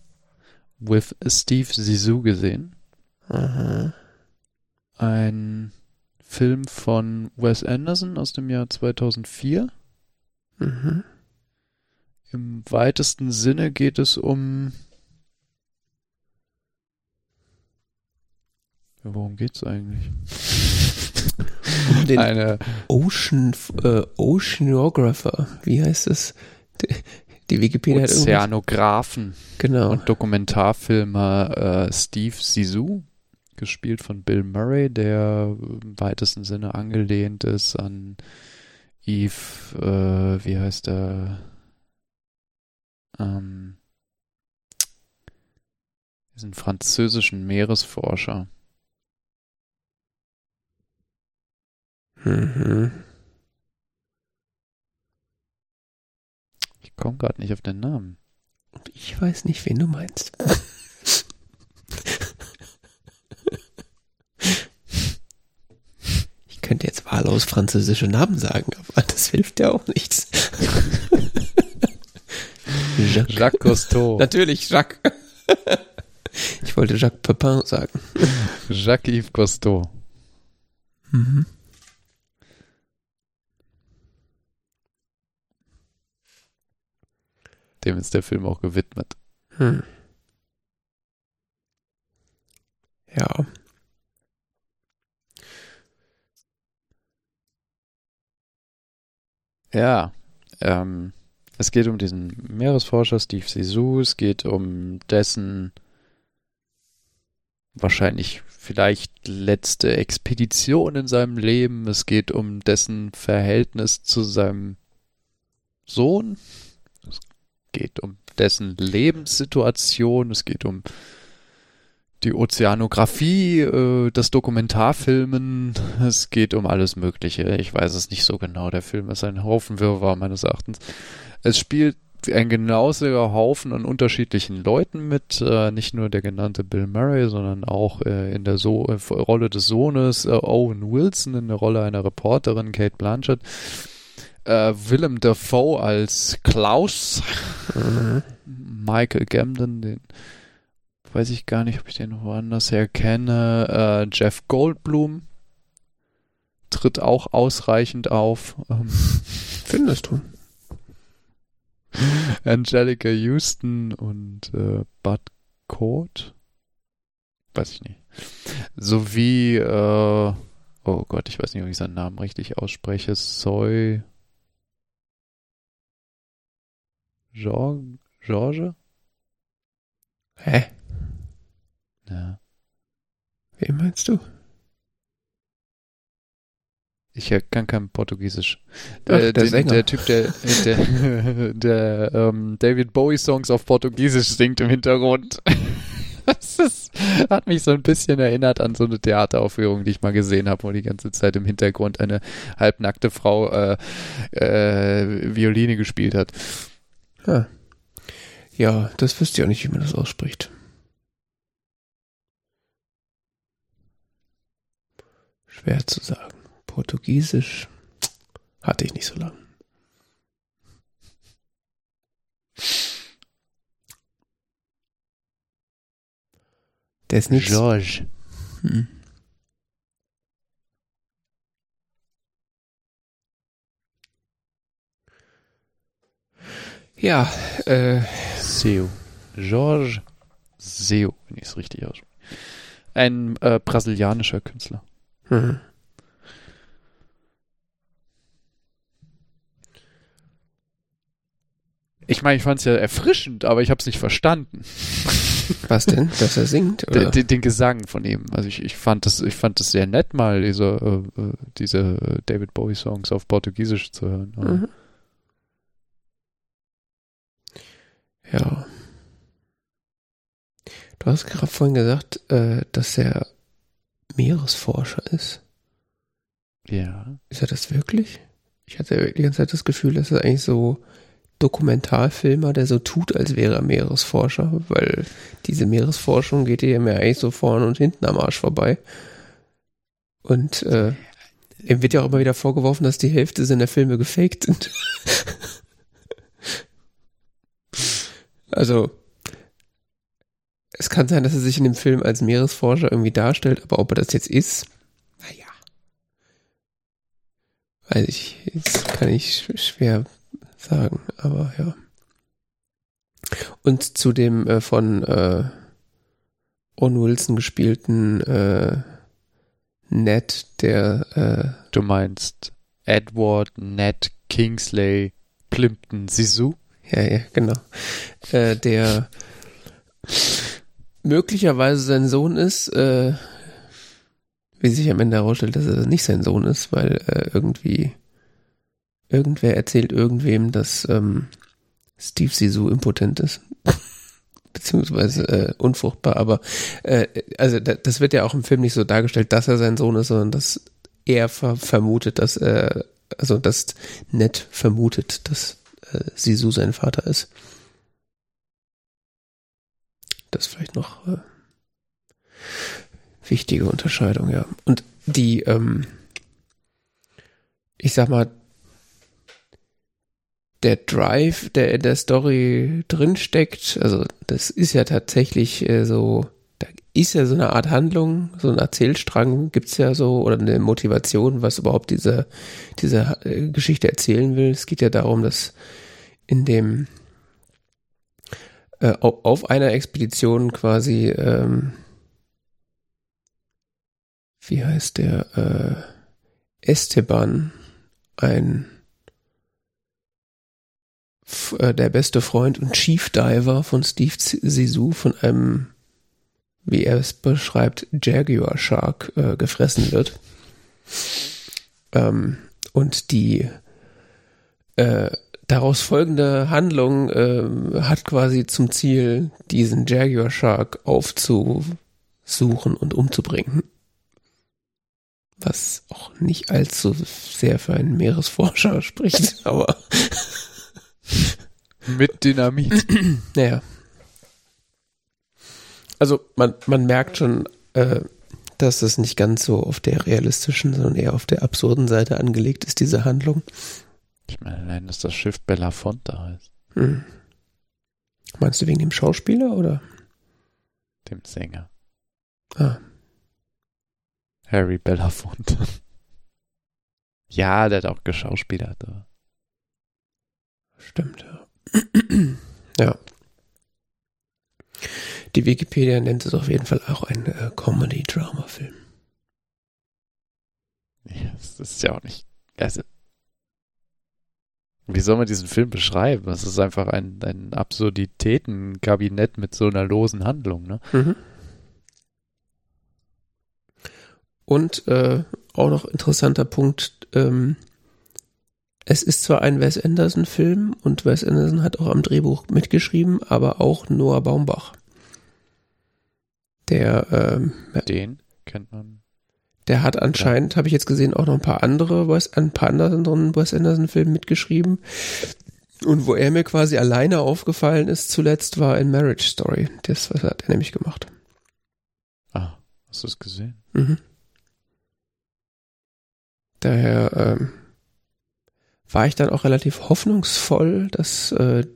with Steve Zissou gesehen. Aha. Ein Film von Wes Anderson aus dem Jahr 2004. Mhm. Im weitesten Sinne geht es um. Ja, worum geht's eigentlich? (laughs) Um den Eine Ocean, äh, Oceanographer, wie heißt es? Die, Wikipedia. Ozeanographen Genau. und Dokumentarfilmer äh, Steve Zissou, gespielt von Bill Murray, der im weitesten Sinne angelehnt ist an Yves, äh, wie heißt er? Ähm, diesen französischen Meeresforscher. Mhm. Ich komme gerade nicht auf den Namen. Und ich weiß nicht, wen du meinst. Ich könnte jetzt wahllos französische Namen sagen, aber das hilft ja auch nichts. Jacques. Jacques Cousteau. (laughs) Natürlich, Jacques. (laughs) Ich wollte Jacques Pepin sagen. Jacques-Yves Cousteau. Mhm. Dem ist der Film auch gewidmet. Hm. Ja. Ja, ähm, es geht um diesen Meeresforscher Steve Zissou, es geht um dessen wahrscheinlich vielleicht letzte Expedition in seinem Leben, es geht um dessen Verhältnis zu seinem Sohn, es geht um dessen Lebenssituation, es geht um die Ozeanographie, äh, das Dokumentarfilmen, es geht um alles Mögliche. Ich weiß es nicht so genau. Der Film ist ein Haufen Wirrwarr meines Erachtens. Es spielt ein genausiger Haufen an unterschiedlichen Leuten mit, äh, nicht nur der genannte Bill Murray, sondern auch äh, in der so äh, Rolle des Sohnes äh, Owen Wilson, in der Rolle einer Reporterin Kate Blanchett, äh, Willem Dafoe als Klaus, Mhm. Michael Gambon, den weiß ich gar nicht, ob ich den woanders her kenne. Äh, Jeff Goldblum tritt auch ausreichend auf. Ähm, (laughs) Findest du? Angelica Houston und äh, Bud Cort. Weiß ich nicht. Sowie, äh, oh Gott, ich weiß nicht, ob ich seinen Namen richtig ausspreche. Soy. George? George? Hä? Ja. Wen meinst du? Ich kann kein Portugiesisch. Ach, Äh, der den, der Typ, der, der, (laughs) der ähm, David Bowie Songs auf Portugiesisch singt im Hintergrund. (laughs) Das ist, hat mich so ein bisschen erinnert an so eine Theateraufführung, die ich mal gesehen habe, wo die ganze Zeit im Hintergrund eine halbnackte Frau äh, äh, Violine gespielt hat. Ah. Ja, das wüsste ich auch nicht, wie man das ausspricht. Schwer zu sagen. Portugiesisch hatte ich nicht so lange. Der ist nicht. George. Hm. Ja, äh, Seu. George Seu, wenn ich es richtig ausspreche. Ein äh, brasilianischer Künstler. Hm. Ich meine, ich fand es ja erfrischend, aber ich habe es nicht verstanden. Was denn? Dass er singt? Oder? Den, den Gesang von ihm. Also ich, ich fand das, ich fand das sehr nett, mal diese, äh, diese David Bowie Songs auf Portugiesisch zu hören. Mhm. Ja. Du hast gerade vorhin gesagt, äh, dass er Meeresforscher ist. Ja. Ist er das wirklich? Ich hatte die ganze Zeit das Gefühl, dass er eigentlich so Dokumentarfilmer, der so tut, als wäre er Meeresforscher, weil diese Meeresforschung geht ja mir eigentlich so vorne und hinten am Arsch vorbei. Und äh, ihm wird ja auch immer wieder vorgeworfen, dass die Hälfte seiner Filme gefaked sind. (laughs) also, es kann sein, dass er sich in dem Film als Meeresforscher irgendwie darstellt, aber ob er das jetzt ist, naja. Weiß ich, jetzt kann ich schwer sagen, aber ja. Und zu dem äh, von äh, Owen Wilson gespielten äh, Ned, der äh, Du meinst Edward Ned Kingsley Plimpton Sisu? Ja, ja, genau. Äh, der möglicherweise sein Sohn ist, äh, wie sich am Ende herausstellt, dass er nicht sein Sohn ist, weil äh, irgendwie irgendwer erzählt irgendwem, dass ähm, Steve Sisu impotent ist. (laughs) Beziehungsweise äh, unfruchtbar, aber äh, also das wird ja auch im Film nicht so dargestellt, dass er sein Sohn ist, sondern dass er ver vermutet, dass er, also dass Ned vermutet, dass äh, Sisu sein Vater ist. Das ist vielleicht noch äh, wichtige Unterscheidung, ja. Und die, ähm, ich sag mal, der Drive, der in der Story drinsteckt, also das ist ja tatsächlich äh, so, da ist ja so eine Art Handlung, so ein Erzählstrang gibt's ja so, oder eine Motivation, was überhaupt diese, diese äh, Geschichte erzählen will. Es geht ja darum, dass in dem äh, auf einer Expedition quasi, ähm, wie heißt der, äh, Esteban, ein äh, der beste Freund und Chief Diver von Steve Sisu von einem, wie er es beschreibt, Jaguar Shark äh, gefressen wird. Ähm, und die äh, daraus folgende Handlung äh, hat quasi zum Ziel, diesen Jaguar Shark aufzusuchen und umzubringen. Was auch nicht allzu sehr für einen Meeresforscher (laughs) spricht, aber (laughs) mit Dynamit. (clears throat) naja. Also man, man merkt schon, äh, dass es nicht ganz so auf der realistischen, sondern eher auf der absurden Seite angelegt ist, diese Handlung. Ich meine, allein, dass das Schiff Belafonte heißt. Hm. Meinst du wegen dem Schauspieler oder? Dem Sänger. Ah. Harry Belafonte. (laughs) ja, der hat auch geschauspielert. Aber. Stimmt, ja. (clears throat) ja. Die Wikipedia nennt es auf jeden Fall auch ein äh, Comedy-Drama-Film. Ja, das ist ja auch nicht. Also, wie soll man diesen Film beschreiben? Das ist einfach ein, ein Absurditätenkabinett mit so einer losen Handlung, ne? Mhm. Und äh, auch noch interessanter Punkt, ähm, es ist zwar ein Wes Anderson-Film und Wes Anderson hat auch am Drehbuch mitgeschrieben, aber auch Noah Baumbach. Der, ähm, den kennt man. Der hat anscheinend, ja. habe ich jetzt gesehen, auch noch ein paar andere, Wes, ein paar anderen Wes Anderson-Filmen mitgeschrieben. Und wo er mir quasi alleine aufgefallen ist, zuletzt war in Marriage Story. Das hat er nämlich gemacht. Ah, hast du es gesehen? Mhm. Daher, ähm, war ich dann auch relativ hoffnungsvoll, dass äh,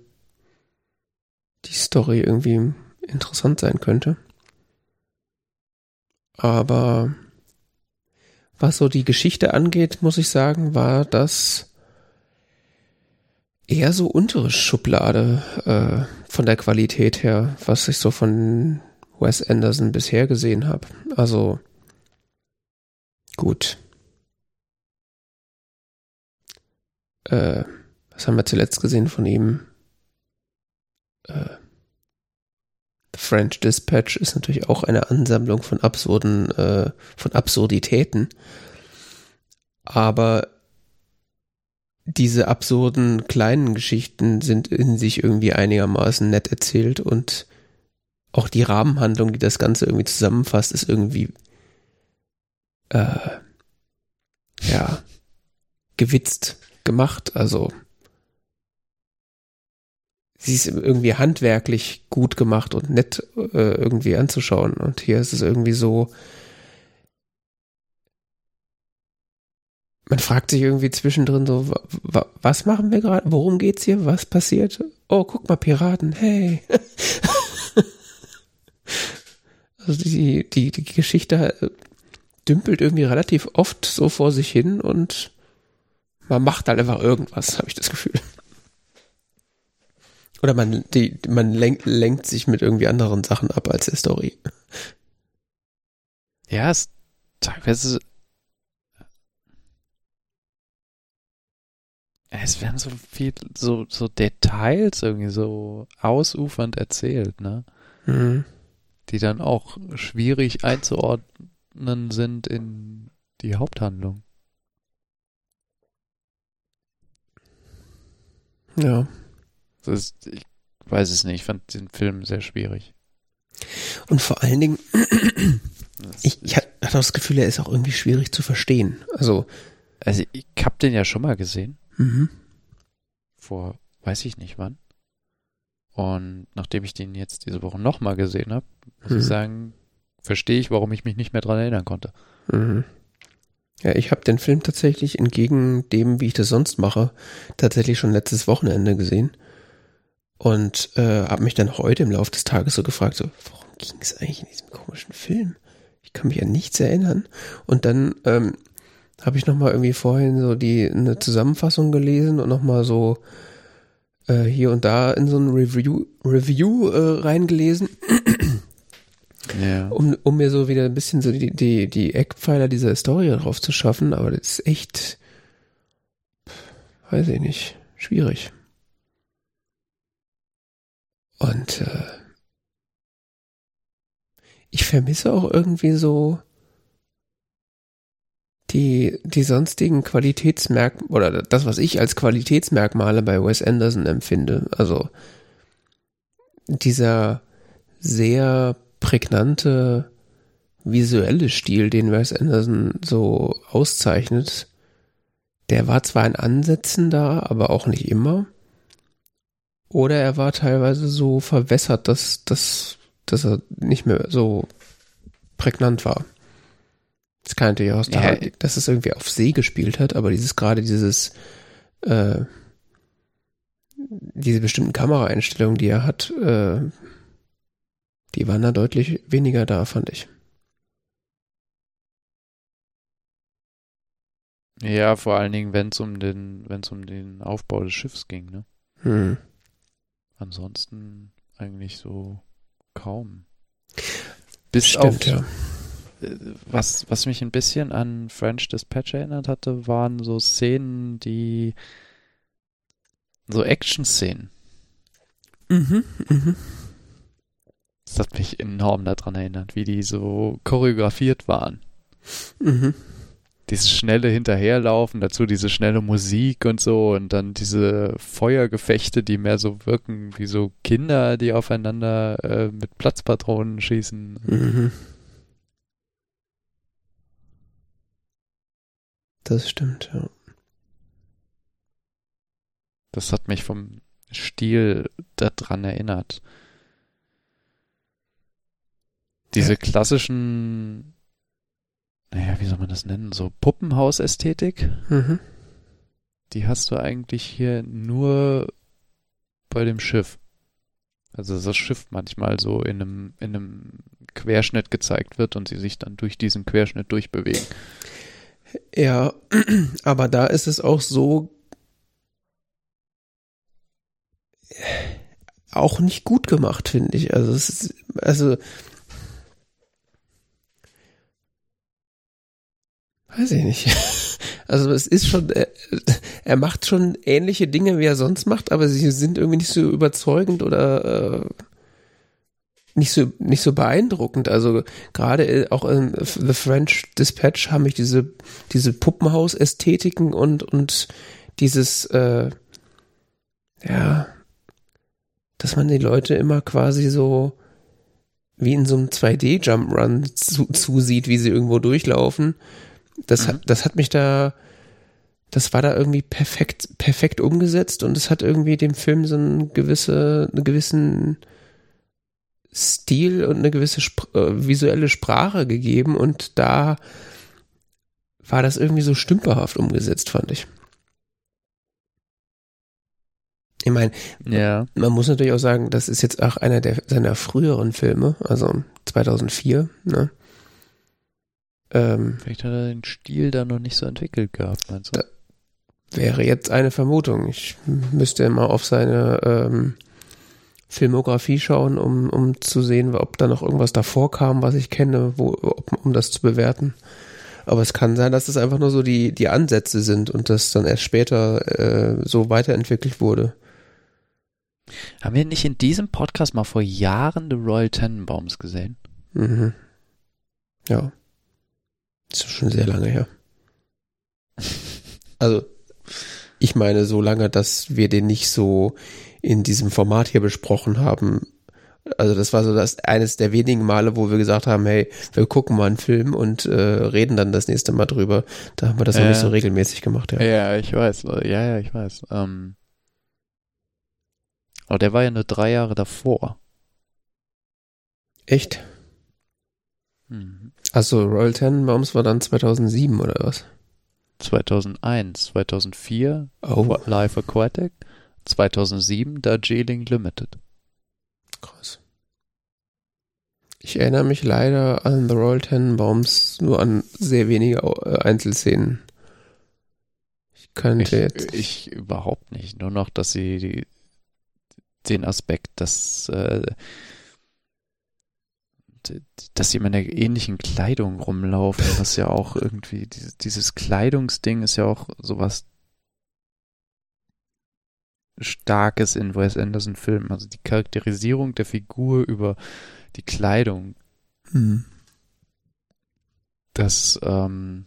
die Story irgendwie interessant sein könnte. Aber was so die Geschichte angeht, muss ich sagen, war das eher so untere Schublade äh, von der Qualität her, was ich so von Wes Anderson bisher gesehen habe. Also gut. äh, was haben wir zuletzt gesehen von ihm? äh, French Dispatch ist natürlich auch eine Ansammlung von absurden, äh, von Absurditäten. Aber diese absurden kleinen Geschichten sind in sich irgendwie einigermaßen nett erzählt und auch die Rahmenhandlung, die das Ganze irgendwie zusammenfasst, ist irgendwie äh, ja gewitzt gemacht. Also sie ist irgendwie handwerklich gut gemacht und nett äh, irgendwie anzuschauen. Und hier ist es irgendwie so, man fragt sich irgendwie zwischendrin so, was machen wir gerade? Worum geht's hier? Was passiert? Oh, guck mal, Piraten, hey. (laughs) also die, die, die Geschichte äh, dümpelt irgendwie relativ oft so vor sich hin und man macht halt einfach irgendwas, habe ich das Gefühl. Oder man, die, man lenkt, lenkt sich mit irgendwie anderen Sachen ab als der Story. Ja, es teilweise. Es werden so viel, so, so Details irgendwie so ausufernd erzählt, ne? Mhm. Die dann auch schwierig einzuordnen sind in die Haupthandlung. Ja. Ist, ich weiß es nicht, ich fand den Film sehr schwierig. Und vor allen Dingen, ich, ich hatte das Gefühl, er ist auch irgendwie schwierig zu verstehen. Also, also ich habe den ja schon mal gesehen. Mhm. Vor, weiß ich nicht wann. Und nachdem ich den jetzt diese Woche nochmal gesehen habe, muss mhm. ich sagen, verstehe ich, warum ich mich nicht mehr dran erinnern konnte. Mhm. Ja, ich habe den Film tatsächlich entgegen dem, wie ich das sonst mache, tatsächlich schon letztes Wochenende gesehen. Und äh, habe mich dann heute im Laufe des Tages so gefragt, so, worum ging es eigentlich in diesem komischen Film? Ich kann mich an nichts erinnern. Und dann ähm, habe ich nochmal irgendwie vorhin so die eine Zusammenfassung gelesen und nochmal so äh, hier und da in so ein Review, Review äh, reingelesen. Ja. Um, um mir so wieder ein bisschen so die, die, die Eckpfeiler dieser Story drauf zu schaffen, aber das ist echt, weiß ich nicht, schwierig. Und äh, ich vermisse auch irgendwie so die, die sonstigen Qualitätsmerkmale oder das, was ich als Qualitätsmerkmale bei Wes Anderson empfinde. Also dieser sehr prägnante visuelle Stil, den Wes Anderson so auszeichnet, der war zwar in Ansätzen da, aber auch nicht immer. Oder er war teilweise so verwässert, dass, dass, dass er nicht mehr so prägnant war. Das kann natürlich auch ja. daran, dass es irgendwie auf See gespielt hat, aber dieses gerade dieses äh, diese bestimmten Kameraeinstellungen, die er hat, äh, die waren da deutlich weniger da, fand ich. Ja, vor allen Dingen, wenn es um den, wenn es um den Aufbau des Schiffs ging, ne? Hm. Ansonsten eigentlich so kaum. Bis Stimmt, auf, ja. Äh, was, was mich ein bisschen an French Dispatch erinnert hatte, waren so Szenen, die so Action-Szenen. Mhm, mhm. Das hat mich enorm daran erinnert, wie die so choreografiert waren. Mhm dieses schnelle Hinterherlaufen, dazu diese schnelle Musik und so und dann diese Feuergefechte, die mehr so wirken wie so Kinder, die aufeinander äh, mit Platzpatronen schießen. Mhm. Das stimmt, ja. Das hat mich vom Stil daran erinnert. Diese klassischen naja, wie soll man das nennen? So Puppenhausästhetik. Mhm. Die hast du eigentlich hier nur bei dem Schiff. Also das Schiff manchmal so in einem, in einem Querschnitt gezeigt wird und sie sich dann durch diesen Querschnitt durchbewegen. Ja, (clears throat) aber da ist es auch so auch nicht gut gemacht, finde ich. Also es ist, also Weiß ich nicht. (laughs) Also es ist schon, er, er macht schon ähnliche Dinge, wie er sonst macht, aber sie sind irgendwie nicht so überzeugend oder äh, nicht so nicht so beeindruckend. Also gerade auch in The French Dispatch haben mich diese diese Puppenhaus-Ästhetiken und und dieses äh, ja, dass man die Leute immer quasi so wie in so einem 2D-Jump-Run zu, zusieht, wie sie irgendwo durchlaufen. Das, mhm. hat, das hat mich da, das war da irgendwie perfekt, perfekt umgesetzt und es hat irgendwie dem Film so eine gewisse, einen gewissen Stil und eine gewisse Sp äh, visuelle Sprache gegeben und da war das irgendwie so stümperhaft umgesetzt, fand ich. Ich meine, ja. man muss natürlich auch sagen, das ist jetzt auch einer der seiner früheren Filme, also 2004. Ne? Ähm, Vielleicht hat er den Stil da noch nicht so entwickelt gehabt, meinst du? Wäre jetzt eine Vermutung. Ich müsste mal auf seine ähm, Filmografie schauen, um, um zu sehen, ob da noch irgendwas davor kam, was ich kenne, wo, um das zu bewerten. Aber es kann sein, dass es einfach nur so die, die Ansätze sind und das dann erst später äh, so weiterentwickelt wurde. Haben wir nicht in diesem Podcast mal vor Jahren The Royal Tenenbaums gesehen? Mhm. Ja. Das ist schon sehr lange her. Also, ich meine so lange, dass wir den nicht so in diesem Format hier besprochen haben. Also das war so das eines der wenigen Male, wo wir gesagt haben, hey, wir gucken mal einen Film und äh, reden dann das nächste Mal drüber. Da haben wir das äh, noch nicht so regelmäßig gemacht, ja. Ja, ich weiß. Ja, ja, ich weiß. Ähm, aber der war ja nur drei Jahre davor. Echt? Also Royal Tenenbaums war dann 2007 oder was? 2001, 2004 oh. Live Aquatic, 2007 Darjeeling Limited. Krass. Ich erinnere mich leider an The Royal Tenenbaums nur an sehr wenige äh, Einzelszenen. Ich könnte ich, jetzt. Ich überhaupt nicht. Nur noch, dass sie die den Aspekt, dass, äh, dass sie immer in der ähnlichen Kleidung rumlaufen, was ja auch irgendwie, dieses, dieses Kleidungsding ist ja auch sowas Starkes in Wes Anderson Filmen. Also die Charakterisierung der Figur über die Kleidung. Mhm. Das, ähm,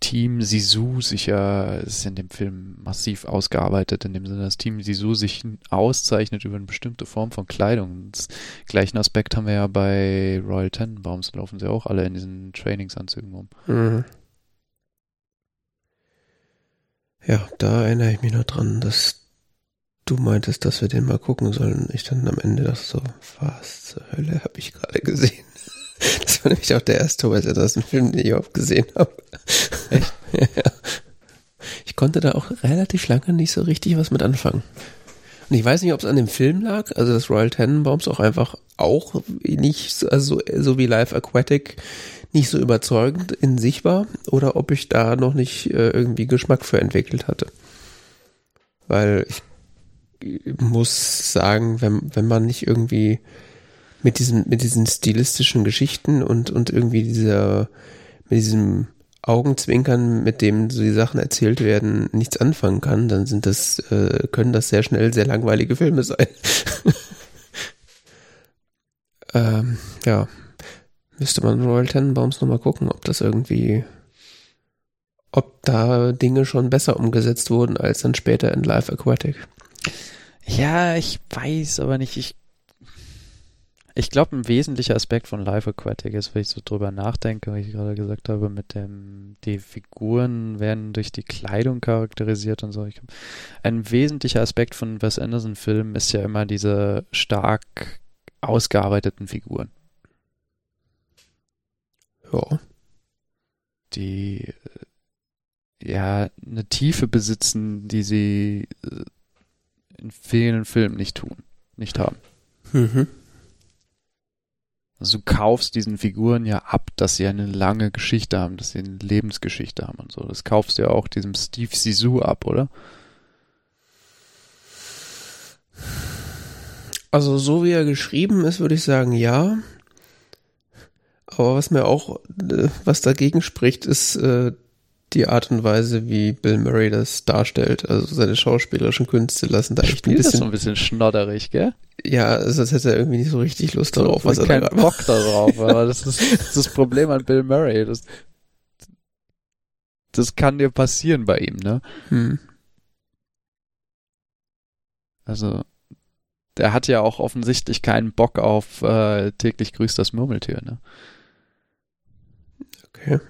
Team Sisu sich ja, ist in dem Film massiv ausgearbeitet, in dem Sinne, dass Team Sisu sich auszeichnet über eine bestimmte Form von Kleidung. Das gleichen Aspekt haben wir ja bei Royal Tenenbaums, laufen sie auch alle in diesen Trainingsanzügen rum. Mhm. Ja, da erinnere ich mich noch dran, dass du meintest, dass wir den mal gucken sollen. Ich dann am Ende dachte so, was zur Hölle habe ich gerade gesehen? (laughs) Das war nämlich auch der erste Wes Anderson-Film, den ich oft gesehen habe. Echt? (laughs) ja. Ich konnte da auch relativ lange nicht so richtig was mit anfangen. Und ich weiß nicht, ob es an dem Film lag, also das Royal Tenenbaums auch einfach auch nicht, also so wie Live Aquatic nicht so überzeugend in sich war oder ob ich da noch nicht äh, irgendwie Geschmack für entwickelt hatte. Weil ich muss sagen, wenn, wenn man nicht irgendwie mit diesen, mit diesen stilistischen Geschichten und, und irgendwie dieser, mit diesem Augenzwinkern, mit dem so die Sachen erzählt werden, nichts anfangen kann, dann sind das, äh, können das sehr schnell sehr langweilige Filme sein. (laughs) ähm, ja. Müsste man Royal Tenenbaums nochmal gucken, ob das irgendwie, ob da Dinge schon besser umgesetzt wurden als dann später in Live Aquatic. Ja, ich weiß aber nicht. Ich ich glaube, ein wesentlicher Aspekt von Live Aquatic ist, wenn ich so drüber nachdenke, wie ich gerade gesagt habe, mit dem, die Figuren werden durch die Kleidung charakterisiert und so. Ich ein wesentlicher Aspekt von Wes Anderson Filmen ist ja immer diese stark ausgearbeiteten Figuren. Ja. Die ja eine Tiefe besitzen, die sie äh, in vielen Filmen nicht tun, nicht haben. Mhm. Also du kaufst diesen Figuren ja ab, dass sie eine lange Geschichte haben, dass sie eine Lebensgeschichte haben und so. Das kaufst du ja auch diesem Steve Sisu ab, oder? Also so wie er geschrieben ist, würde ich sagen, ja. Aber was mir auch, äh, was dagegen spricht, ist äh, die Art und Weise, wie Bill Murray das darstellt. Also seine schauspielerischen Künste lassen da echt ein Spielt das bisschen. so ein bisschen schnodderig, gell? Ja, also das hätte er irgendwie nicht so richtig Lust darauf, was er da keinen macht. Bock darauf, (laughs) aber das ist, das ist das Problem an Bill Murray. Das, das kann dir passieren bei ihm, ne? Hm. Also, der hat ja auch offensichtlich keinen Bock auf äh, täglich grüßt das Murmeltier, ne? Okay.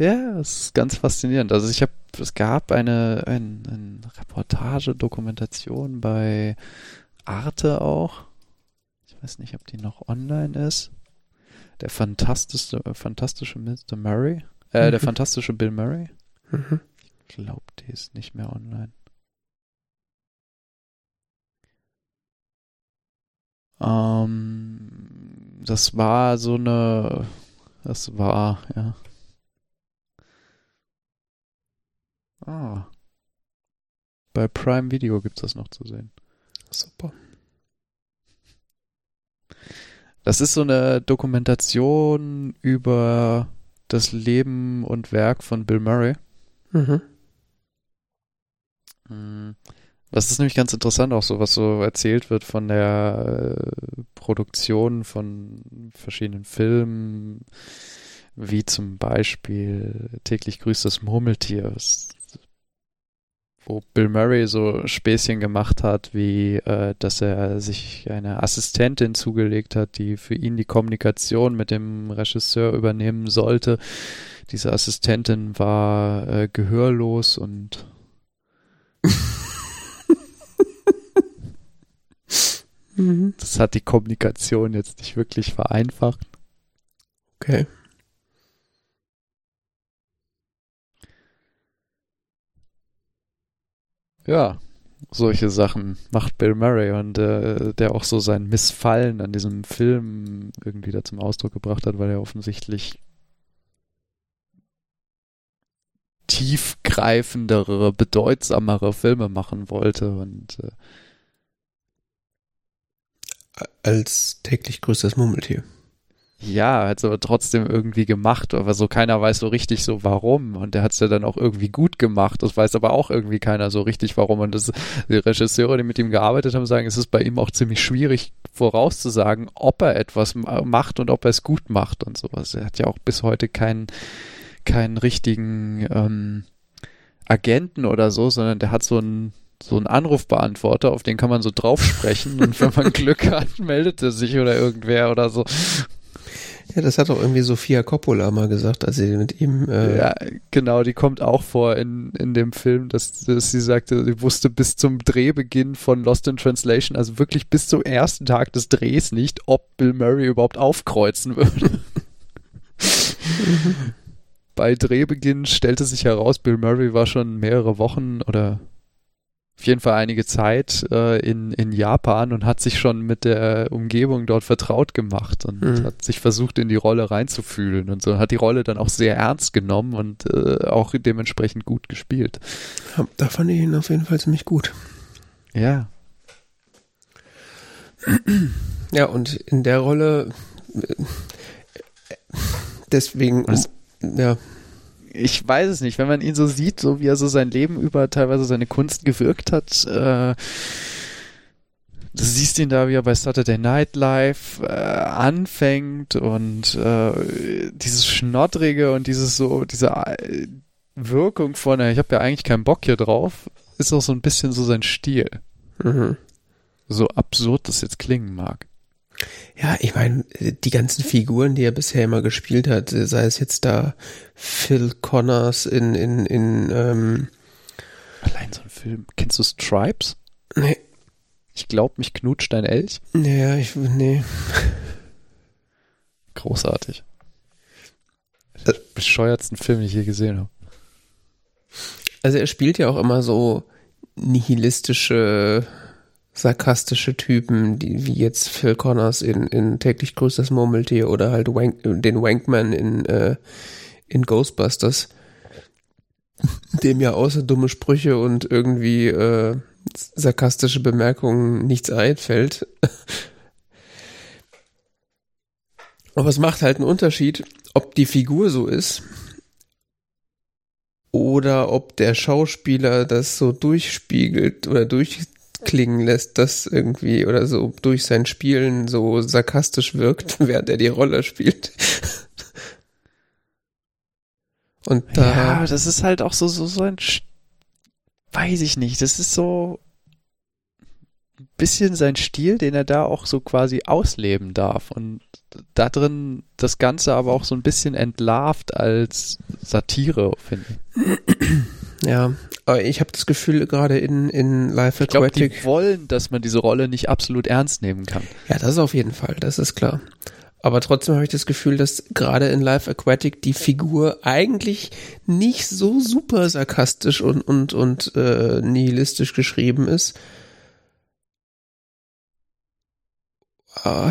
Ja, es ist ganz faszinierend. Also ich habe, es gab eine, ein, eine Reportage, Dokumentation bei Arte auch. Ich weiß nicht, ob die noch online ist. Der fantastische, fantastische Mr. Murray. Äh, der Mhm. fantastische Bill Murray. Mhm. Ich glaube, die ist nicht mehr online. Ähm, das war so eine, das war, ja. Ah. Bei Prime Video gibt's das noch zu sehen. Super. Das ist so eine Dokumentation über das Leben und Werk von Bill Murray. Mhm. Mm. Das ist nämlich ganz interessant auch so, was so erzählt wird von der äh, Produktion von verschiedenen Filmen, wie zum Beispiel täglich grüßt das Murmeltier, was- wo Bill Murray so Späßchen gemacht hat, wie äh, dass er sich eine Assistentin zugelegt hat, die für ihn die Kommunikation mit dem Regisseur übernehmen sollte. Diese Assistentin war äh, gehörlos und (laughs) Mhm. Das hat die Kommunikation jetzt nicht wirklich vereinfacht. Okay. Ja, solche Sachen macht Bill Murray und äh, der auch so sein Missfallen an diesem Film irgendwie da zum Ausdruck gebracht hat, weil er offensichtlich tiefgreifendere, bedeutsamere Filme machen wollte und äh, Als täglich grüßt das Murmeltier. Ja, hat es aber trotzdem irgendwie gemacht, aber so keiner weiß so richtig so warum. Und der hat es ja dann auch irgendwie gut gemacht. Das weiß aber auch irgendwie keiner so richtig warum. Und das, die Regisseure, die mit ihm gearbeitet haben, sagen, es ist bei ihm auch ziemlich schwierig vorauszusagen, ob er etwas ma- macht und ob er es gut macht und sowas. Er hat ja auch bis heute keinen, keinen richtigen ähm, Agenten oder so, sondern der hat so einen so einen Anrufbeantworter, auf den kann man so drauf sprechen und wenn man (laughs) Glück hat, meldet er sich oder irgendwer oder so. Ja, das hat auch irgendwie Sophia Coppola mal gesagt, als sie mit ihm. Äh, Ja, genau, die kommt auch vor in, in dem Film, dass, dass sie sagte, sie wusste bis zum Drehbeginn von Lost in Translation, also wirklich bis zum ersten Tag des Drehs nicht, ob Bill Murray überhaupt aufkreuzen würde. (laughs) Bei Drehbeginn stellte sich heraus, Bill Murray war schon mehrere Wochen oder auf jeden Fall einige Zeit äh, in, in Japan und hat sich schon mit der Umgebung dort vertraut gemacht und Mhm. hat sich versucht, in die Rolle reinzufühlen und so. Hat die Rolle dann auch sehr ernst genommen und äh, auch dementsprechend gut gespielt. Da fand ich ihn auf jeden Fall ziemlich gut. Ja. Ja, und in der Rolle äh, deswegen, ja, ich weiß es nicht, wenn man ihn so sieht, so wie er so sein Leben über teilweise seine Kunst gewirkt hat, äh, du siehst ihn da, wie er bei Saturday Night Live äh, anfängt und äh, dieses Schnoddrige und dieses so, diese äh, Wirkung von, äh, ich habe ja eigentlich keinen Bock hier drauf, ist auch so ein bisschen so sein Stil. mhm. So absurd das jetzt klingen mag. Ja, ich meine, die ganzen Figuren, die er bisher immer gespielt hat, sei es jetzt da Phil Connors in, in, in, ähm, Allein so ein Film. Kennst du Stripes? nee, Ich glaub, mich knutscht ein Elch. naja, ich, nee, Großartig. Äh. Bescheuertsten Film, den ich je gesehen habe. Also er spielt ja auch immer so nihilistische, sarkastische Typen, die, wie jetzt Phil Connors in, in täglich grüßt das Murmeltier oder halt Wank, den Wankman in, äh, in Ghostbusters, (laughs) dem ja außer dumme Sprüche und irgendwie äh, sarkastische Bemerkungen nichts einfällt. (laughs) Aber es macht halt einen Unterschied, ob die Figur so ist oder ob der Schauspieler das so durchspiegelt oder durchklingen lässt, dass irgendwie oder so durch sein Spielen so sarkastisch wirkt, (laughs) während er die Rolle spielt. Und da. Ja, das ist halt auch so, so, so ein, weiß ich nicht, das ist so ein bisschen sein Stil, den er da auch so quasi ausleben darf und da drin das Ganze aber auch so ein bisschen entlarvt als Satire, finde ich. Ja, ich habe das Gefühl, gerade in, in Life Aquatic. Ich glaube, die wollen, dass man diese Rolle nicht absolut ernst nehmen kann. Ja, das ist auf jeden Fall, das ist klar. Aber trotzdem habe ich das Gefühl, dass gerade in Life Aquatic die Figur eigentlich nicht so super sarkastisch und, und, und äh, nihilistisch geschrieben ist. Uh,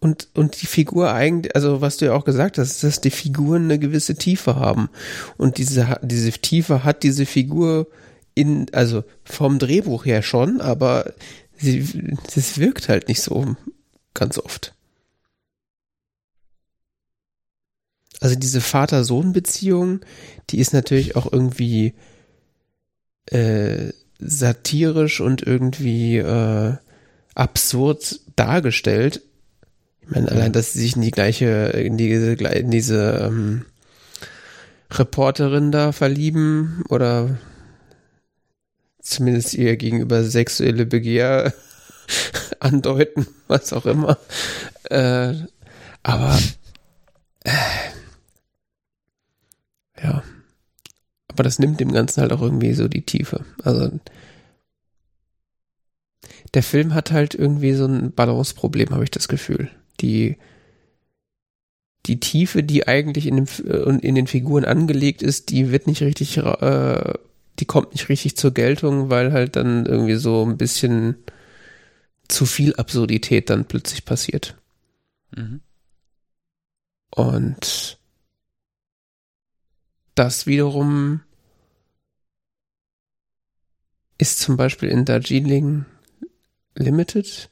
und, und die Figur eigentlich, also was du ja auch gesagt hast, dass die Figuren eine gewisse Tiefe haben. Und diese, diese Tiefe hat diese Figur in, also vom Drehbuch her schon, aber sie, das wirkt halt nicht so ganz oft. Also diese Vater-Sohn-Beziehung, die ist natürlich auch irgendwie äh, satirisch und irgendwie äh, absurd dargestellt, ich meine, allein, dass sie sich in die gleiche, in diese, in diese ähm, Reporterin da verlieben oder zumindest ihr gegenüber sexuelle Begehr (laughs) andeuten, was auch immer. Äh, aber äh, ja. Aber das nimmt dem Ganzen halt auch irgendwie so die Tiefe. Also der Film hat halt irgendwie so ein Balanceproblem, habe ich das Gefühl die, die Tiefe, die eigentlich in, dem, äh, in den Figuren angelegt ist, die wird nicht richtig, äh, die kommt nicht richtig zur Geltung, weil halt dann irgendwie so ein bisschen zu viel Absurdität dann plötzlich passiert. Mhm. Und das wiederum ist zum Beispiel in Darjeeling Limited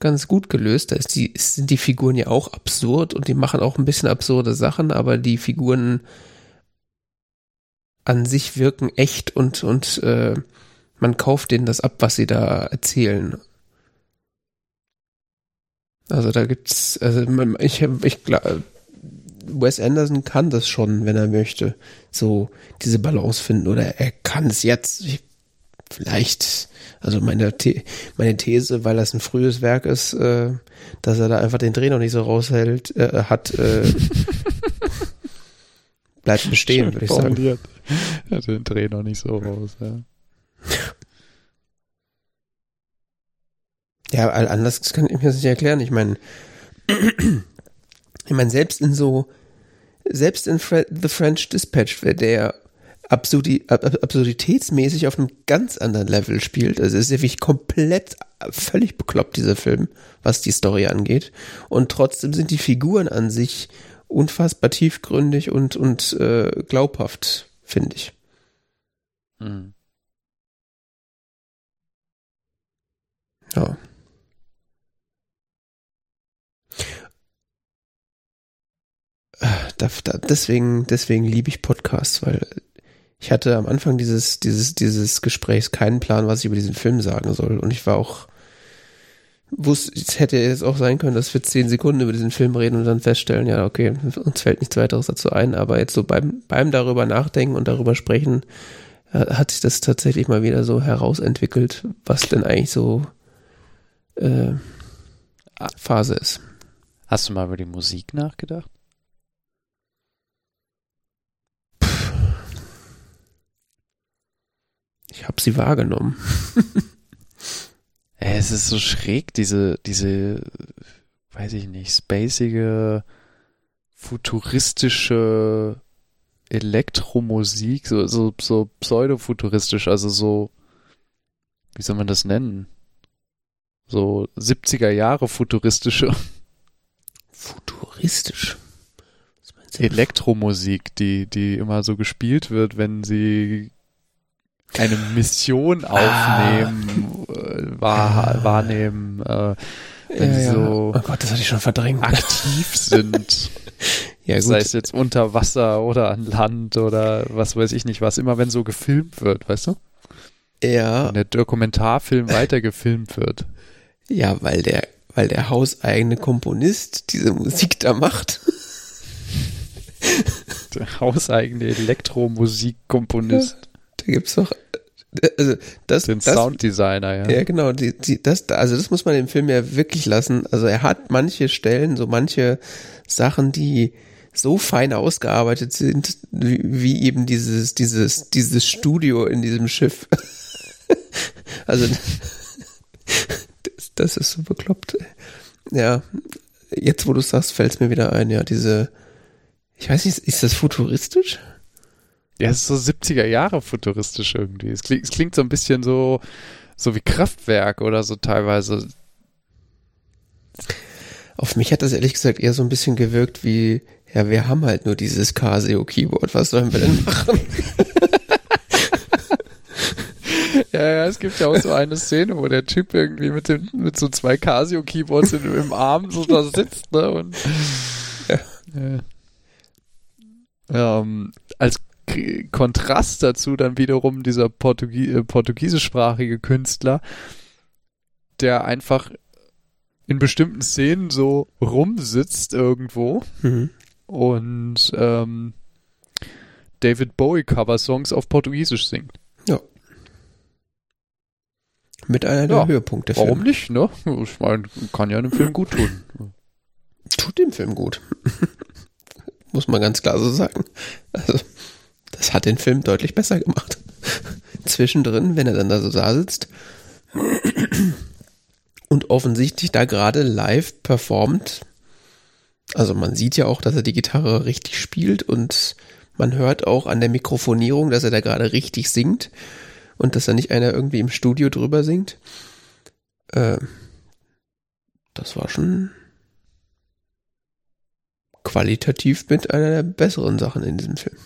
ganz gut gelöst. Da ist die, sind die Figuren ja auch absurd und die machen auch ein bisschen absurde Sachen, aber die Figuren an sich wirken echt und, und äh, man kauft denen das ab, was sie da erzählen. Also da gibt's, also ich, ich glaube, Wes Anderson kann das schon, wenn er möchte, so diese Balance finden oder er kann es jetzt. Ich vielleicht, also meine, The meine These, weil das ein frühes Werk ist, äh, dass er da einfach den Dreh noch nicht so raushält, äh, hat, äh, (laughs) bleibt bestehen, würde ich sagen. Er hat den Dreh noch nicht so raus, ja. Ja, anders kann ich mir das nicht erklären. Ich meine, ich meine, selbst in so, selbst in Fre The French Dispatch, der Absurdi absurditätsmäßig auf einem ganz anderen Level spielt. Also es ist wirklich komplett völlig bekloppt, dieser Film, was die Story angeht. Und trotzdem sind die Figuren an sich unfassbar tiefgründig und, und äh, glaubhaft, finde ich. Mhm. Ja. Äh, deswegen, deswegen liebe ich Podcasts, weil ich hatte am Anfang dieses, dieses, dieses Gesprächs keinen Plan, was ich über diesen Film sagen soll. Und ich war auch, wusste, es hätte jetzt auch sein können, dass wir zehn Sekunden über diesen Film reden und dann feststellen, ja, okay, uns fällt nichts weiteres dazu ein. Aber jetzt so beim, beim darüber nachdenken und darüber sprechen, äh, hat sich das tatsächlich mal wieder so herausentwickelt, was denn eigentlich so äh, Phase ist. Hast du mal über die Musik nachgedacht? Ich habe sie wahrgenommen. (laughs) es ist so schräg, diese, diese, weiß ich nicht, spacige, futuristische Elektromusik, so, so, so pseudofuturistisch, also so, wie soll man das nennen? So 70er Jahre futuristische. (laughs) Futuristisch? Elektromusik, die, die immer so gespielt wird, wenn sie eine Mission ah. aufnehmen, ah. wahr, wahrnehmen, äh, wenn ja, sie ja. so oh Gott, das hatte ich schon verdrängt. aktiv sind. (laughs) ja, Sei es jetzt unter Wasser oder an Land oder was weiß ich nicht was, immer wenn so gefilmt wird, weißt du? Ja, Wenn der Dokumentarfilm (laughs) weiter gefilmt wird. ja, weil der, weil der hauseigene Komponist diese Musik da macht. (laughs) Der hauseigene Elektromusikkomponist, Da gibt's doch, also das, den das, Sounddesigner, ja. Ja, genau. Die, die, das, also das muss man dem Film ja wirklich lassen. Also er hat manche Stellen, so manche Sachen, die so fein ausgearbeitet sind, wie, wie eben dieses, dieses, dieses Studio in diesem Schiff. (laughs) also das, das ist so bekloppt. Ja, jetzt wo du sagst, fällt es mir wieder ein, ja, diese, ich weiß nicht, ist das futuristisch? Ja, es ist so 70er Jahre futuristisch irgendwie. Es klingt, es klingt so ein bisschen so, so wie Kraftwerk oder so teilweise. Auf mich hat das ehrlich gesagt eher so ein bisschen gewirkt wie, ja, wir haben halt nur dieses Casio-Keyboard, was sollen wir denn (laughs) machen? (laughs) Ja, ja, es gibt ja auch so eine Szene, wo der Typ irgendwie mit dem, mit so zwei Casio-Keyboards in, im Arm so da sitzt, ne, und, ja. Ähm, als Kontrast dazu dann wiederum dieser Portugie äh, portugiesischsprachige Künstler, der einfach in bestimmten Szenen so rumsitzt irgendwo Mhm. und ähm, David Bowie Cover-Songs auf Portugiesisch singt. Mit einer der Ja, Höhepunkte. Warum nicht, ne? Ich meine, kann ja einem Film gut tun. Tut dem Film gut. (laughs) Muss man ganz klar so sagen. Also, das hat den Film deutlich besser gemacht. (laughs) Zwischendrin, wenn er dann da so da sitzt und offensichtlich da gerade live performt. Also man sieht ja auch, dass er die Gitarre richtig spielt und man hört auch an der Mikrofonierung, dass er da gerade richtig singt und dass da nicht einer irgendwie im Studio drüber singt. Äh, das war schon qualitativ mit einer der besseren Sachen in diesem Film.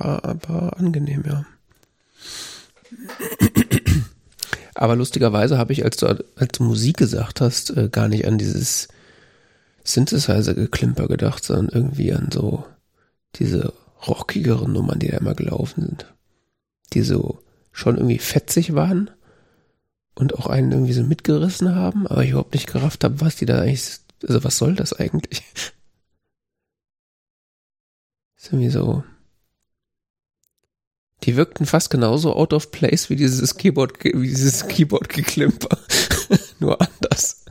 War, war angenehm, ja. Aber lustigerweise habe ich, als du, als du Musik gesagt hast, äh, gar nicht an dieses Synthesizer-Geklimper gedacht, sondern irgendwie an so diese rockigeren Nummern, die da immer gelaufen sind. Die so schon irgendwie fetzig waren und auch einen irgendwie so mitgerissen haben, aber ich überhaupt nicht gerafft habe, was die da eigentlich, also was soll das eigentlich? (laughs) Ist irgendwie so. Die wirkten fast genauso out of place wie dieses Keyboard, wie dieses Keyboard-Geklimper. (laughs) Nur anders.